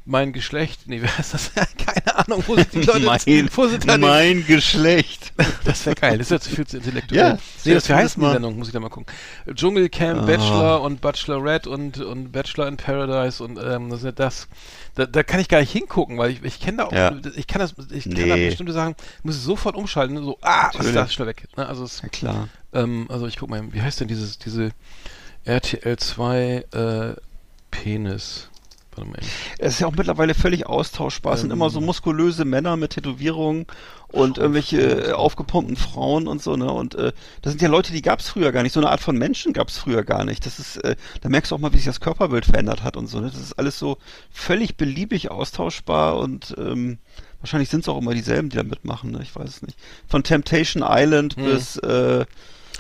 mein Geschlecht, nee, wer heißt das? Keine Ahnung, wo sie die Leute, mein, wo sie dann mein Geschlecht. das wäre geil, das ist ja zu viel zu intellektuell. Ja, nee, das heißt die mal. Sendung, muss ich da mal gucken. Dschungelcamp, Ah. Bachelor und Bachelorette und, und Bachelor in Paradise und ähm, das ist das. Da, da kann ich gar nicht hingucken, weil ich, ich kenne da auch, Ja. ich kann das, ich kann da Nee. bestimmte Sachen, muss ich sofort umschalten, so, ah, was ist das, schnell weg. Ne, also, es, Ja, klar. ähm, also ich guck mal, wie heißt denn dieses, diese RTL 2 äh, Penis? Warte mal. eben. Es ist ja auch mittlerweile völlig austauschbar. Es sind Ähm. immer so muskulöse Männer mit Tätowierungen und irgendwelche äh, aufgepumpten Frauen und so, ne? Und äh, das sind ja Leute, die gab es früher gar nicht. So eine Art von Menschen gab es früher gar nicht. Das ist, äh, da merkst du auch mal, wie sich das Körperbild verändert hat und so, ne? Das ist alles so völlig beliebig austauschbar und ähm, wahrscheinlich sind es auch immer dieselben, die da mitmachen, ne? Ich weiß es nicht. Von Temptation Island Hm. bis äh,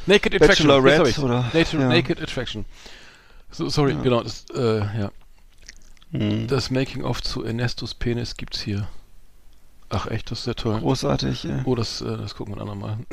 Naked Attraction. Das hab ich. oder- Naked, ja. Naked Attraction. So, sorry, genau, das, äh, ja. Hm. Das Making-of zu Ernestos Penis gibt's hier. Ach echt, das ist ja toll. Großartig. Äh. Oh, das, äh, das gucken wir ein andermal.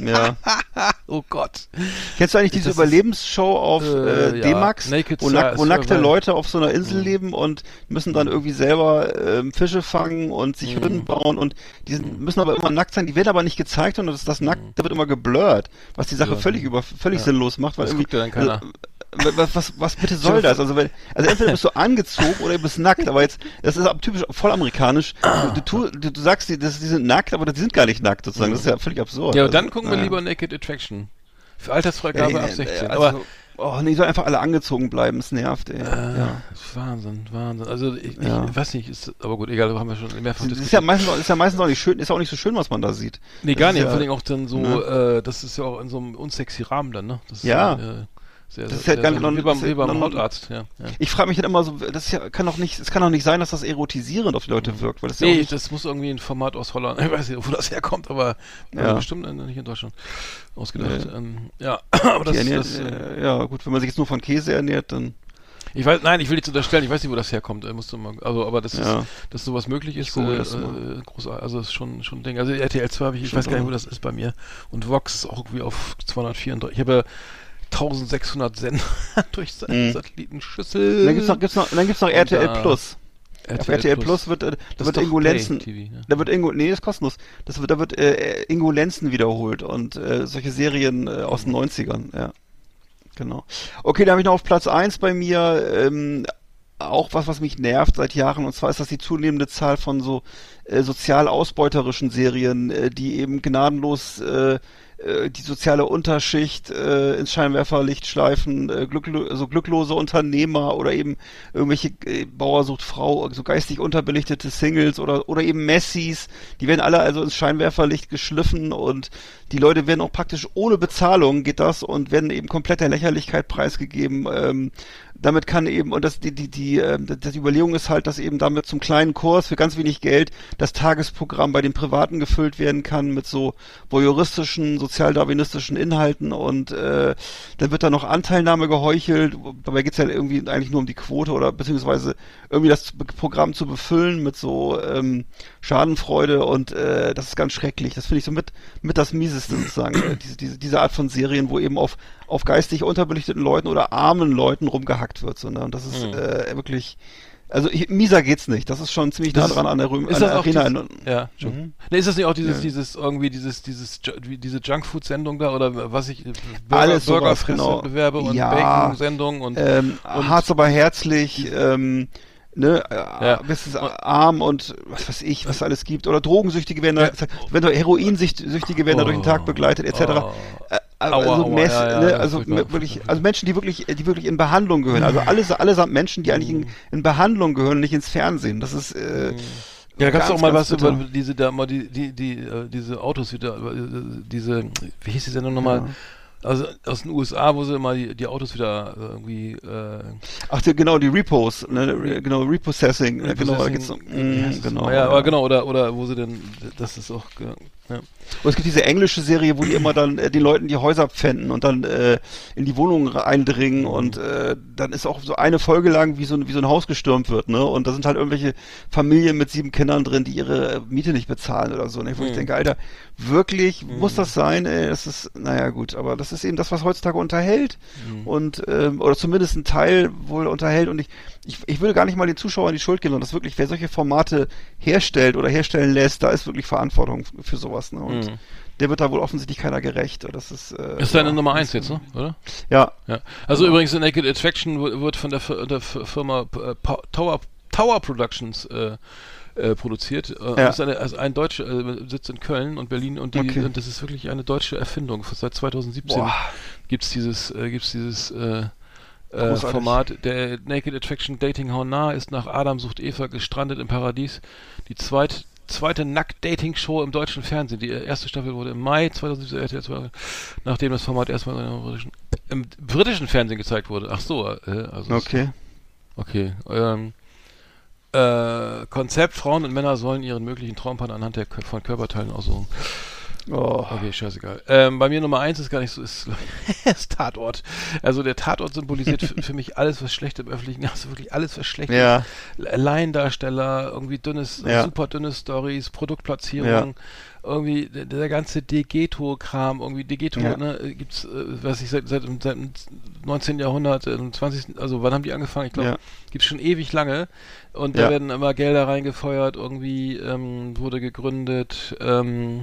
Ja. oh Gott. Kennst du eigentlich diese Das Überlebensshow auf Äh, äh, ja, D-Max, Naked wo, nack, wo nackte. Leute auf so einer Insel Mhm. leben und müssen dann irgendwie selber ähm, Fische fangen und sich Mhm. Hütten bauen und die sind, müssen aber immer nackt sein, die werden aber nicht gezeigt und das, das nackt, da wird immer geblurrt, was die Sache Mhm. Ja. völlig über völlig Ja. sinnlos macht, weil Das irgendwie guckt ja dann keiner. Also, was, was, was bitte soll das? Also, wenn, also entweder bist du angezogen oder du bist nackt, aber jetzt, das ist typisch voll amerikanisch. Du, du, du, du sagst, die, das, die sind nackt, aber die sind gar nicht nackt sozusagen. Das ist ja völlig absurd. Ja, aber Also, dann gucken wir naja. lieber Naked Attraction. Für Altersfreigabe Ja, ab äh, 16. Also, aber oh nee, soll einfach alle angezogen bleiben, es nervt, ey. äh, ja. Wahnsinn, Wahnsinn. Also ich, Ja. ich weiß nicht, ist, aber gut, egal, haben wir schon mehrfach Das ist diskutiert. ja meistens, auch- ist ja meistens auch nicht schön, ist ja auch nicht so schön, was man da sieht. Nee, Das gar ist nicht. ja- Vor allem auch dann so, Ne? äh, das ist ja auch in so einem unsexy Rahmen dann, ne? Das ist Ja. äh, sehr, Das ist ja gar nicht- wie beim, wie ja beim Hautarzt, ja. ja. Ich frage mich dann immer so, das ja, kann doch nicht, es kann doch nicht sein, dass das erotisierend auf die Leute wirkt, weil das ja Nee, nicht, das muss irgendwie ein Format aus Holland. Ich weiß nicht, wo das herkommt, aber Ja. äh, bestimmt nicht in Deutschland ausgedacht. Ähm, ja, aber das, ernährt, das äh, ja gut, wenn man sich jetzt nur von Käse ernährt, dann ich weiß, nein, ich will nichts unterstellen. Ich weiß nicht, wo das herkommt. Äh, musst mal, also, aber das Ja. ist, dass sowas möglich ist, äh, äh, großartig. Also, ist schon, schon ein Ding. Also, RTL 2 habe ich, ich weiß gar nicht, wo das ist bei mir. Und Vox ist auch irgendwie auf 234. Ich habe ja 1600 Sender durch seine Mhm. Satellitenschüssel. Und dann gibt's noch, gibt's noch, dann gibt's noch RTL da- Plus. Auf RTL Plus wird, äh, da wird Ingo Lenzen, TV, ne? da wird Ingo, nee, das ist kostenlos. Das wird, da wird äh, Ingo Lenzen wiederholt und äh, solche Serien äh, aus den 90ern, ja. Genau. Okay, da habe ich noch auf Platz eins bei mir ähm, auch was, was mich nervt seit Jahren, und zwar ist das die zunehmende Zahl von so äh, sozial ausbeuterischen Serien, äh, die eben gnadenlos äh, äh, die soziale Unterschicht äh, ins Scheinwerferlicht schleifen, äh, glücklo so glücklose Unternehmer oder eben irgendwelche äh, Bauer sucht Frau, so geistig unterbelichtete Singles oder oder eben Messis, die werden alle also ins Scheinwerferlicht geschliffen und die Leute werden auch praktisch ohne Bezahlung geht das und werden eben komplett der Lächerlichkeit preisgegeben. Ähm, damit kann eben, und das, die, die, die, äh, die Überlegung ist halt, dass eben damit zum kleinen Kurs für ganz wenig Geld das Tagesprogramm bei den Privaten gefüllt werden kann mit so voyeuristischen, sozialdarwinistischen Inhalten und äh, dann wird da noch Anteilnahme geheuchelt. Dabei geht's ja irgendwie eigentlich nur um die Quote oder beziehungsweise irgendwie das Programm zu befüllen mit so ähm, Schadenfreude und äh, das ist ganz schrecklich. Das finde ich so mit, mit das Mieseste sozusagen. äh, diese, diese, diese Art von Serien, wo eben auf, auf geistig unterbelichteten Leuten oder armen Leuten rumgehackt wird. So? Und das ist Mhm. äh, wirklich. Also ich, mieser geht's nicht. Das ist schon ziemlich nah dran an der, Röm, Ist an das der Arena. dieses, ja. Mhm. Ne, ist das nicht auch dieses, Ja. dieses, irgendwie dieses, dieses, wie diese Junkfood-Sendung da oder was ich, Burger, Alles sowas, Burgerfresse-Bewerbe genau. und Ja. Bacon-Sendung und, ähm, und- hart aber herzlich, ähm, ne, Ja. ja. bis es arm und was weiß ich, was es alles gibt. Oder Drogensüchtige werden da, Ja. wenn du Heroinsüchtige werden da durch den Tag begleitet, etc. Oh. Äh, Aua, also, aua, Mess, ja, ja, ne, ja, also wirklich, also Menschen, die wirklich, die wirklich in Behandlung gehören. Also alles, allesamt Menschen, die eigentlich in, in Behandlung gehören, nicht ins Fernsehen. Das ist äh, Ja, da gab's ganz, auch mal was über bitter. diese da mal die die die äh, diese Autos wieder äh, diese wie hieß die Sendung nochmal? Ja. Also aus den USA, wo sie immer die, die Autos wieder äh, irgendwie äh, Ach, die, genau, die Repos, ne, re- genau, Repossessing, ja, genau, da geht's so, wie mm, das genau. ja, aber genau oder oder wo sie denn das ist auch ja. Und es gibt diese englische Serie, wo die immer dann äh, den Leuten die Häuser pfänden und dann äh, in die Wohnungen eindringen und äh, dann ist auch so eine Folge lang, wie so, ein- wie so ein Haus gestürmt wird, ne? Und da sind halt irgendwelche Familien mit sieben Kindern drin, die ihre äh, Miete nicht bezahlen oder so. Ne? Wo ich Mhm. denke, Alter, wirklich, muss das sein? Ey, das ist, naja gut, aber das ist eben das, was heutzutage unterhält Mhm. und ähm, oder zumindest ein Teil wohl unterhält und ich, ich, ich will gar nicht mal den Zuschauern die Schuld geben, sondern das wirklich, wer solche Formate herstellt oder herstellen lässt, da ist wirklich Verantwortung für sowas. Ne? Und Mhm. der wird da wohl offensichtlich keiner gerecht. Das ist, äh, Ist deine ja, Nummer das- eins jetzt, ne? Oder? Ja, Ja. Also übrigens Naked Attraction wird von der, der Firma äh, Tower Tower Productions äh, äh, produziert. Äh, Ja. Das ist eine, also ein Deutscher äh, sitzt in Köln und Berlin und, die, Okay. und das ist wirklich eine deutsche Erfindung. Seit 2017 Boah. gibt's dieses äh, gibt's dieses äh, äh. Format. Der Naked Attraction Dating How Nah ist nach Adam sucht Eva gestrandet im Paradies. Die zweit, zweite Nackt-Dating-Show im deutschen Fernsehen. Die erste Staffel wurde im Mai 2017 RTL 2, nachdem das Format erstmal im britischen, im britischen Fernsehen gezeigt wurde. Ach so, äh, also es- okay. Okay. Ähm, äh, Konzept, Frauen und Männer sollen ihren möglichen Traumpartner anhand der, von Körperteilen aussuchen. Oh. Okay, scheißegal. Ähm, bei mir Nummer eins ist gar nicht so, ist, ist Tatort. Also der Tatort symbolisiert für, mich alles, was schlecht im Öffentlichen, also wirklich alles, was schlecht Ja. ist. Laiendarsteller, irgendwie dünnes, Ja. super dünne Stories, Produktplatzierung, Ja. irgendwie der, der ganze Degeto-Kram, irgendwie Degeto, Ja. ne, gibt's, äh, was ich seit, seit, dem- seit dem 19. Jahrhundert, äh, im 20. also wann haben die angefangen? Ich glaube, Ja. gibt's schon ewig lange. Und da Ja. werden immer Gelder reingefeuert, irgendwie ähm, wurde gegründet, ähm,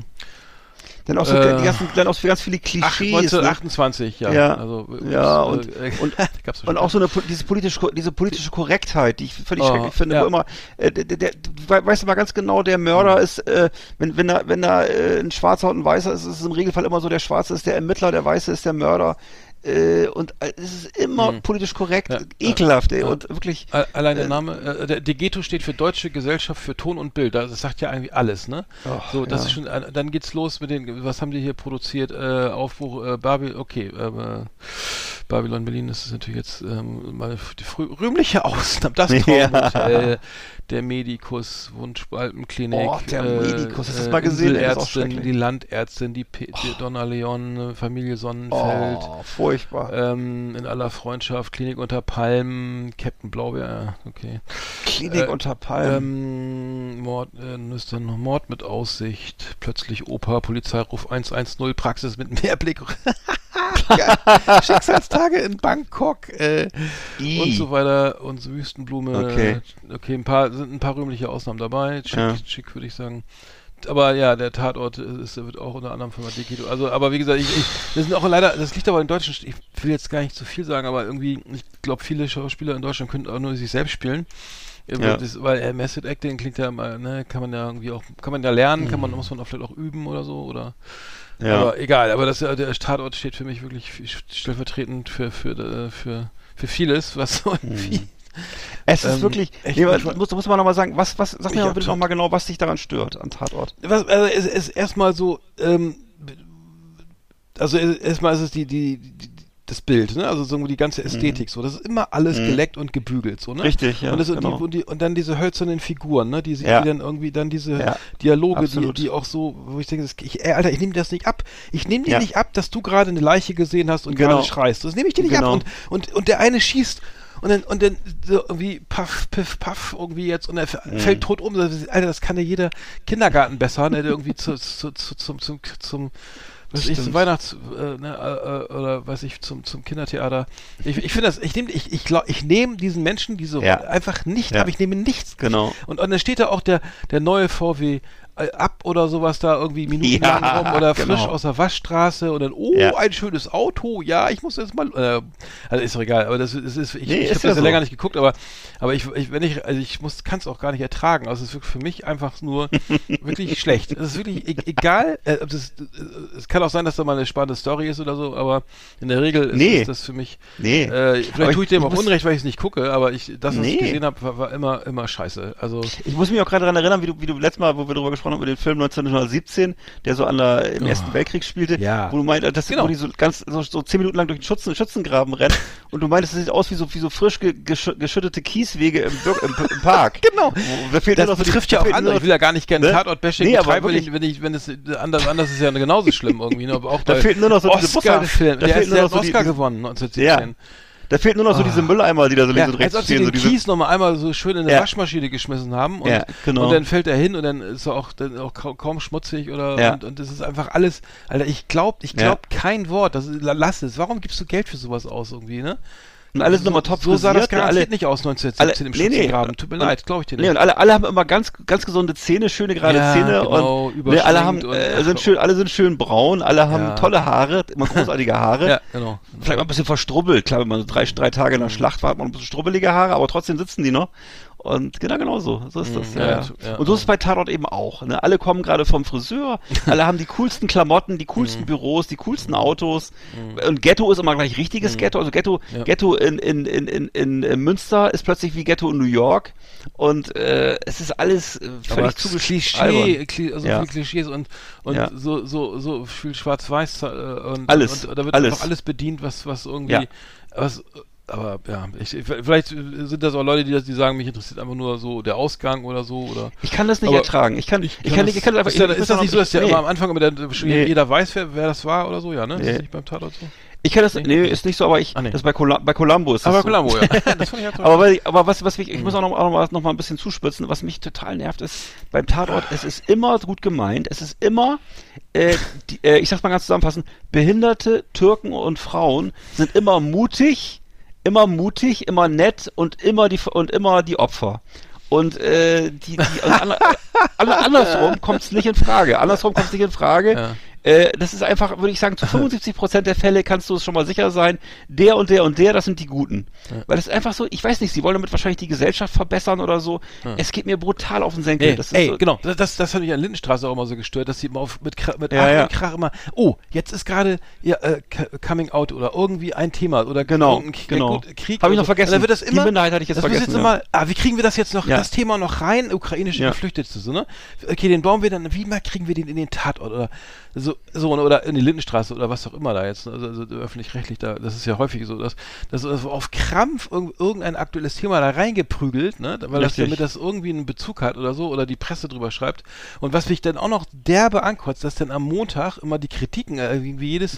Dann auch so Äh, ganzen, dann auch so ganz viele Klischees. ne? 1928, ja. Ja. Also, Ja, äh, und- äh, und- Und auch so eine diese politische diese politische Korrektheit, die ich völlig Oh, schrecklich finde, ja. wo immer äh, der, der, weißt du mal ganz genau, der Mörder ist, äh, wenn wenn da wenn da äh, ein Schwarzer und ein Weißer ist, ist es im Regelfall immer so, der Schwarze ist der Ermittler, der Weiße ist der Mörder. Äh, und äh, es ist immer Mhm. politisch korrekt, Ja, ekelhaft, ey, ja. und wirklich. Allein der Äh, Name, äh, der Degeto steht für Deutsche Gesellschaft für Ton und Bild. Das sagt ja eigentlich alles, ne? Ach, so, das ja. ist schon, äh, dann geht's los mit den, was haben die hier produziert? Äh, Aufbruch, äh, Babylon, okay, äh, Babylon Berlin, das ist natürlich jetzt ähm, mal die rühmliche Ausnahme. Das. Traumhotel, der Medikus, Wunschbalkenklinik, Oh, der äh, Medikus, hast du das äh, mal gesehen? Ey, das die Landärztin, die, P die Donna Leon, äh, Familie Sonnenfeld. Oh, furchtbar. Ähm, in aller Freundschaft, Klinik unter Palmen, Captain Blaubeer, okay. Klinik äh, unter Palmen. Ähm, Mord, äh, ist dann noch Mord mit Aussicht, plötzlich Oper, Polizeiruf 110, Praxis mit Mehrblick. Schicksalstage in Bangkok äh, und so weiter und Wüstenblume. Okay. okay, ein paar sind ein paar rühmliche Ausnahmen dabei. Schick, Ja. schick würde ich sagen. Aber ja, der Tatort ist, wird auch unter anderem von Dekido. Also, aber wie gesagt, ich, ich, das sind auch leider, das liegt aber in Deutschen, ich will jetzt gar nicht zu viel sagen, aber irgendwie, ich glaube, viele Schauspieler in Deutschland können auch nur sich selbst spielen. Äh, Ja. Das, weil äh, Method Acting klingt ja immer, ne, kann man ja irgendwie auch, kann man ja lernen, kann man, Mhm. muss man auch vielleicht auch üben oder so, oder Ja. aber egal, aber das, äh, der Tatort steht für mich wirklich stellvertretend für, für, äh, für, für vieles, was so irgendwie. Es ist ähm, wirklich, echt nee, muss, muss man nochmal sagen, was, was, sag Ich mir mal bitte nochmal genau, was dich daran stört an Tatort. Was, also es ist erstmal so, ähm, also erstmal ist es die, die, die das Bild, ne? Also so die ganze Ästhetik, so. Das ist immer alles Mhm. geleckt und gebügelt, so, ne? Richtig, ja, Und, das, genau. die, und, die, und dann diese hölzernen Figuren, ne? Die, sie- Ja. die dann irgendwie dann diese Ja, Dialoge, die, die auch so, wo ich denke, das, ich, ey, Alter, ich nehme das nicht ab. Ich nehme dir Ja. nicht ab, dass du gerade eine Leiche gesehen hast und Genau. gerade schreist. Das nehme ich dir nicht Genau. ab. Und, und, und der eine schießt und dann, und dann so irgendwie paff, piff, paff, irgendwie jetzt und er Mhm. fällt tot um. Das- Alter, das kann ja jeder Kindergarten besser, ne? Der irgendwie zu, zu, zu, zum, zum, zum was weiß ich, zum Stimmt. Weihnachts, äh, ne, äh, äh, oder weiß ich, zum, zum Kindertheater. Ich, ich finde das, ich nehme, ich, ich glaub, ich nehme diesen Menschen, die so Ja. einfach nicht, Ja. aber ich nehme nichts. Genau. Und, und dann steht da auch der, der neue VW ab oder sowas da irgendwie minutenlang Ja, rum oder frisch genau. aus der Waschstraße und dann, oh, Ja. ein schönes Auto, ja, ich muss jetzt mal, äh, also ist doch egal, aber das, ist- ist, ich, Nee, ich habe das ja so. länger nicht geguckt, aber, aber ich, ich wenn ich, also ich muss, kann es auch gar nicht ertragen, also es ist wirklich für mich einfach nur wirklich schlecht. Es ist wirklich e egal, äh, das, äh, es kann auch sein, dass da mal eine spannende Story ist oder so, aber in der Regel ist, Nee. ist das für mich, Nee. äh, Aber vielleicht tue ich dem ich auch Unrecht, weil ich es nicht gucke, aber ich, das, was ich Nee. gesehen habe, war, war immer, immer scheiße. Also, Ich muss mich auch gerade daran erinnern, wie du, wie du letztes Mal, wo wir darüber gesprochen haben, über den Film 1917, der so an der, im Oh. Ersten Weltkrieg spielte, Ja. wo du meintest, dass Genau. wo die so ganz, so, so zehn Minuten lang durch den Schützen, Schützengraben rennen und du meintest, es sieht aus wie so, wie so frisch ge, gesch, geschüttete Kieswege im, im, im Park. Genau. Da fehlt Das so betrifft ja auch andere. Ich will ja gar nicht gerne Ne? Tatort-Bashing Nee, betreiben, wenn ich, wenn ich, wenn es anders, anders ist ja genauso schlimm irgendwie. Ne? Aber auch Da fehlt nur noch so Oscar-Film. Der, hat so Oscar die- gewonnen 1917. Da fehlt nur noch so diese Mülleimer, die da so links Ah. Ja, und rechts als ob sie stehen. den So Kies nochmal einmal so schön in eine Ja. Waschmaschine geschmissen haben und, Ja, genau. und dann fällt er hin und dann ist er auch, dann auch kaum, schmutzig oder Ja. und, und das ist einfach alles, Alter, ich glaub, ich glaub kein Wort, das ist, lass es. Warum gibst du Geld für sowas aus irgendwie, ne? Und alles so, nochmal top So sah das ne? garantiert alle, nicht aus 1917 im alle- nee, nee. Schützengraben. Tut mir leid, glaube ich dir nicht. Nee, und alle, alle haben immer ganz, ganz gesunde Zähne, schöne gerade Ja, Zähne genau, und ne, alle haben, und- äh, sind schön, alle sind schön braun, alle haben Ja. tolle Haare, immer großartige Haare. ja, genau. Vielleicht mal ein bisschen verstrubbelt. Klar, wenn man so drei, drei Tage in der Schlacht war, hat man ein bisschen strubbelige Haare, aber trotzdem sitzen die noch. Und genau, genau so. So ist das. Mhm, Ja, ja, ja. Und so ist es bei Tatort eben auch. Ne? Alle kommen gerade vom Friseur, alle haben die coolsten Klamotten, die coolsten Mhm. Büros, die coolsten Autos. Und Ghetto ist immer gleich richtiges Ghetto. Also Ghetto, Mhm. Ghetto in, in, in, in, in, Münster ist plötzlich wie Ghetto in New York. Und äh, es ist alles äh, völlig zugeschrieben. Klischee, Kli also Ja. viele Klischees und, und Ja. so, so, so viel Schwarz-Weiß äh, und, Alles, und, und da wird alles. einfach alles bedient, was, was irgendwie, was, aber ja, ich, vielleicht sind das auch Leute, die, das, die sagen, mich interessiert einfach nur so der Ausgang oder so oder. Ich kann das nicht ertragen. Ich kann, ich, kann, nicht, ich kann einfach. ist, ja, ich- ist das nicht so, dass der nee. immer am Anfang immer der, Nee. jeder weiß, wer, wer das war oder so, ja, ne? Ist Nee. das nicht beim Tatort so? Ich kann das, nee, ist nicht so, aber ich, Ah, nee. das bei, Cola, bei Columbo ist das Aber so. Columbo, ja. das fand ich halt Aber, weil, aber was, was mich, ich muss auch noch, auch noch, mal, noch mal ein bisschen zuspitzen, was mich total nervt, ist, beim Tatort, es ist immer gut gemeint, es ist immer, äh, die, äh, ich sag's mal ganz zusammenfassend, behinderte Türken und Frauen sind immer mutig, immer mutig, immer nett und immer die, und immer die Opfer. Und äh, die, die an, an, andersrum kommt's nicht in Frage. Andersrum kommt's nicht in Frage. Ja. Äh, das ist einfach, würde ich sagen, zu 75 Prozent der Fälle kannst du es schon mal sicher sein, der und der und der, das sind die Guten. Weil es ist einfach so, ich weiß nicht, sie wollen damit wahrscheinlich die Gesellschaft verbessern oder so. Es geht mir brutal auf den Senkel. Nee, das ist ey, so, genau, das, das, das hat mich an Lindenstraße auch immer so gestört, dass sie immer auf, mit, mit Ja, ja. Krach immer, oh, jetzt ist gerade ja, äh, Coming Out oder irgendwie ein Thema oder Genau, irgendein K- genau. Krieg. Hab ich noch so. vergessen. Dann wird das Die immer, Minderheit hatte ich jetzt das vergessen, Jetzt ja. immer, ah, wie kriegen wir das jetzt noch, Ja. das Thema noch rein, ukrainische Ja. Geflüchtete, so, ne? Okay, den bauen wir dann, wie mal kriegen wir den in den Tatort oder so, so oder in die Lindenstraße oder was auch immer da jetzt, ne? also, also öffentlich-rechtlich, da, das ist ja häufig so, dass, dass das auf Krampf irg irgendein aktuelles Thema da reingeprügelt, ne? Weil das Richtig. damit das irgendwie einen Bezug hat oder so oder die Presse drüber schreibt. Und was mich dann auch noch derbe ankotzt, dass dann am Montag immer die Kritiken, äh, irgendwie jedes,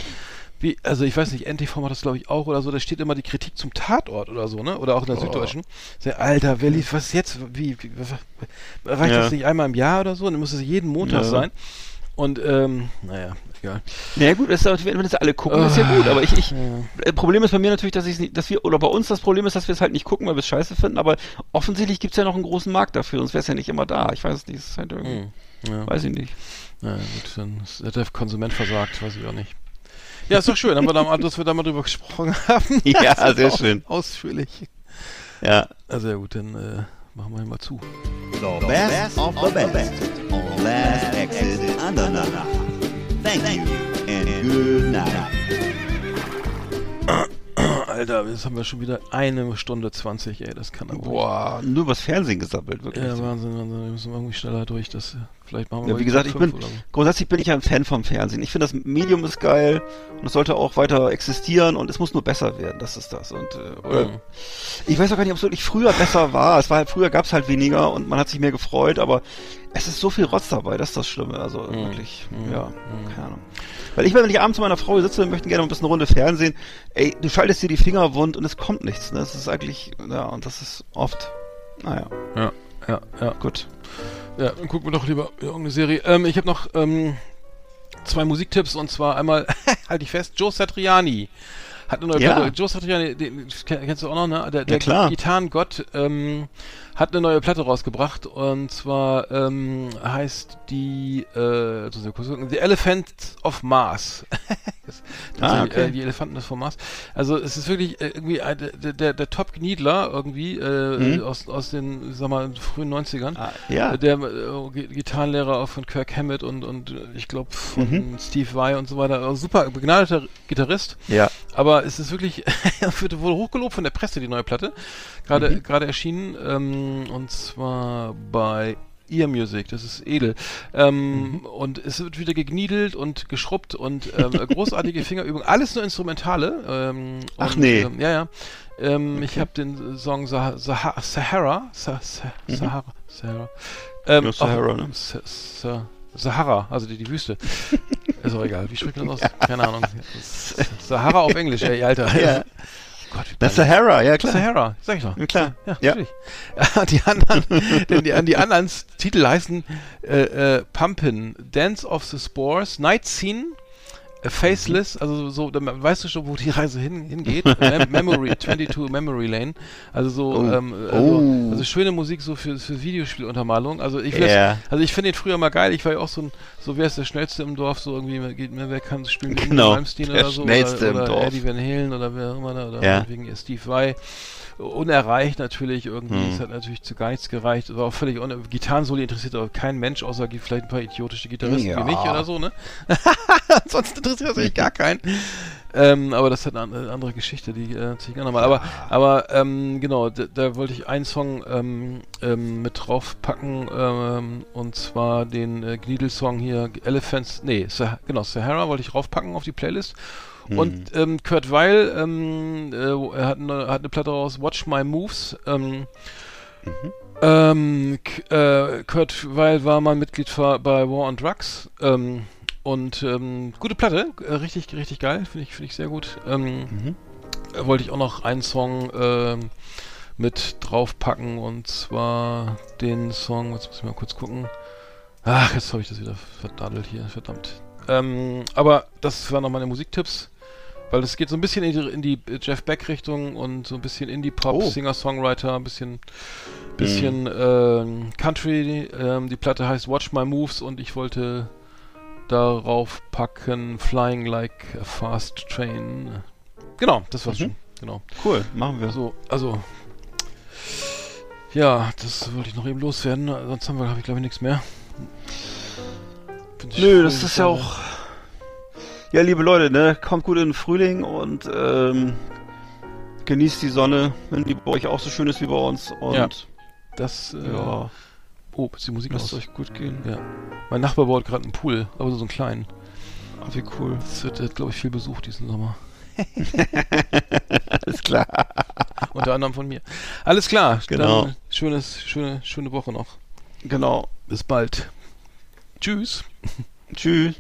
wie, also ich weiß nicht, NTV macht das glaube ich auch oder so, da steht immer die Kritik zum Tatort oder so, ne? Oder auch in der Oh. Süddeutschen. Alter, wer liest, was ist jetzt? Wie, wie reicht Ja. das nicht einmal im Jahr oder so? Dann muss es jeden Montag Ja. sein. Und ähm, naja, egal. naja gut, ist, wenn wenn das alle gucken, ist ja gut, aber ich, ich, ja. äh, Problem ist bei mir natürlich, dass ich nicht, dass wir, oder bei uns das Problem ist, dass wir es halt nicht gucken, weil wir es scheiße finden, aber offensichtlich gibt's ja noch einen großen Markt dafür, sonst wäre es ja nicht immer da. Ich weiß es nicht, es ist halt irgendwie, Hm. Ja. weiß ich nicht. Na ja, gut, dann ist- hat der Konsument versagt, weiß ich auch nicht. Ja, ist doch schön, haben wir da mal, dass wir da mal drüber gesprochen haben. Ja, Das ist sehr schön. Ausführlich. Ja. Also ja gut, dann äh, machen wir ihn mal zu. The best of the best on Last Exit Andernach. Thank you and good night. Alter, jetzt haben wir schon wieder eine Stunde 20, ey, das kann aber Boah, nur übers Fernsehen gesammelt, wirklich. Ja, Wahnsinn, Wahnsinn, wir müssen irgendwie schneller durch, das, vielleicht machen wir Ja, wie gesagt, ich bin, grundsätzlich bin ich ein Fan vom Fernsehen. Ich finde, das Medium ist geil und es sollte auch weiter existieren und es muss nur besser werden, das ist das. Und, äh, oder, Mhm. ich weiß auch gar nicht, ob es wirklich früher besser war. Es war halt, früher gab es halt weniger und man hat sich mehr gefreut, aber es ist so viel Rotz dabei, das ist das Schlimme. Also Mhm. wirklich, ja, keine Ahnung. Weil ich, wenn ich abends mit meiner Frau sitze, wir möchten gerne ein bisschen Runde Fernsehen, ey, du schaltest dir die Finger wund und es kommt nichts. Ne? Das ist eigentlich, ja, und das ist oft, naja, Ja, ja, ja. gut. Ja, dann gucken wir doch lieber irgendeine Serie. Ähm, ich habe noch ähm, zwei Musiktipps und zwar einmal, halte ich fest, Joe Satriani. Hat eine neue Ja. Platte. Joe Satriani, den kenn- kennst du auch noch, ne? Der, der klar. Gitarrengott ähm, hat eine neue Platte rausgebracht und zwar ähm, heißt die äh, The Elephant of Mars. das, das Ah, sind, okay. äh, die Elefanten des vom Mars. Also es ist wirklich äh, irgendwie ein, der, der, der Top-Gniedler irgendwie äh, Mhm. aus, aus den, sag mal, frühen 90ern. Ah, ja. Äh, Der äh, Gi- Gitarrenlehrer auch von Kirk Hammett und, und äh, ich glaube von Mhm. Steve Vai und so weiter. Also super begnadeter Gitarrist. Ja. Aber es ist wirklich, wird wohl hochgelobt von der Presse, die neue Platte. Gerade Mhm. gerade erschienen. Ähm, und zwar bei Ear Music, das ist edel. Ähm, Mhm. Und es wird wieder gegniedelt und geschrubbt und ähm, großartige Fingerübungen. Alles nur Instrumentale. Ähm, Ach, und, nee. Ähm, ja, ja. Ähm, Ich habe den Song Sah Sah Sahara, Sah Sah Sahara, Sahara. Ähm, Mhm. Ja, Sahara, auf- ne? Sa- Sa- Sahara, also die, die Wüste. Ist auch egal. Wie spricht man das aus? Keine Ahnung. Sahara auf Englisch, ey, Alter. Ja. Gott, Das. Sahara, ja klar. Sahara, sag ich doch. Ja, klar. Ja, Ja. natürlich. die anderen, denn die, die anderen Titel heißen äh, äh, Pumpin, Dance of the Spores, Night Scene, Faceless, also so, dann weißt du schon, wo die Reise hin, hingeht. Mem Memory, 22 Memory Lane. Also so, Oh. ähm, also, Oh. also schöne Musik so für, für Videospieluntermalung. Also ich das, also ich finde den früher mal geil. Ich war ja auch so ein, so wer ist der schnellste im Dorf, so irgendwie, geht mir, wer kann spielen, Inge Genau, Malmsteen der oder so, schnellste oder, im oder Dorf. Eddie Van Halen oder wer immer da, oder Ja. wegen Steve Vai unerreicht natürlich irgendwie. Hm. Es hat natürlich zu gar nichts gereicht. War auch völlig un Gitarrensoli interessiert aber kein Mensch, außer vielleicht ein paar idiotische Gitarristen Ja. wie mich oder so, ne? Ansonsten interessiert das eigentlich gar keinen. Ähm, aber das hat eine an- andere Geschichte, die äh, erzähl ich gerne nochmal. Aber, aber ähm, genau, da, da wollte ich einen Song ähm, ähm, mit draufpacken ähm, und zwar den äh, Gneedle-Song hier, Elephants, nee, Sah genau, Sahara wollte ich draufpacken auf die Playlist. Und ähm, Kurt Weil, ähm, äh, hat eine, hat eine Platte raus, Watch My Moves. Ähm, ähm, K äh, Kurt Weil war mal Mitglied bei War on Drugs. Ähm, und ähm, gute Platte, äh, richtig, richtig geil, finde ich, finde ich sehr gut. Ähm, äh, Wollte ich auch noch einen Song ähm, mit draufpacken und zwar den Song, jetzt muss ich mal kurz gucken. Ach, jetzt habe ich das wieder verdadelt hier, verdammt. Ähm, aber das waren noch meine Musiktipps, weil es geht so ein bisschen in die, in die Jeff Beck-Richtung und so ein bisschen Indie-Pop, Oh. Singer-Songwriter, ein bisschen, bisschen ähm, Country. Ähm, die Platte heißt Watch My Moves und ich wollte darauf packen Flying Like a Fast Train. Genau, das war's Mhm. schon. Genau. Cool, machen wir. So, also. Ja, das wollte ich noch eben loswerden. Sonst haben wir, habe ich glaube ich nichts mehr. Nö, das ist ja auch. Ja, liebe Leute, ne, kommt gut in den Frühling und ähm, genießt die Sonne, wenn die bei euch auch so schön ist wie bei uns. Und Ja. ja, Das, äh, Oh, ist die Musik lasst aus? euch gut gehen. Ja. Mein Nachbar baut gerade einen Pool, aber so einen kleinen. Ach, wie cool. Das wird, glaube ich, viel besucht diesen Sommer. Alles klar. Unter anderem von mir. Alles klar. Genau. Dann schönes, schöne, schöne Woche noch. Genau. Bis bald. Tschüss. Tschüss.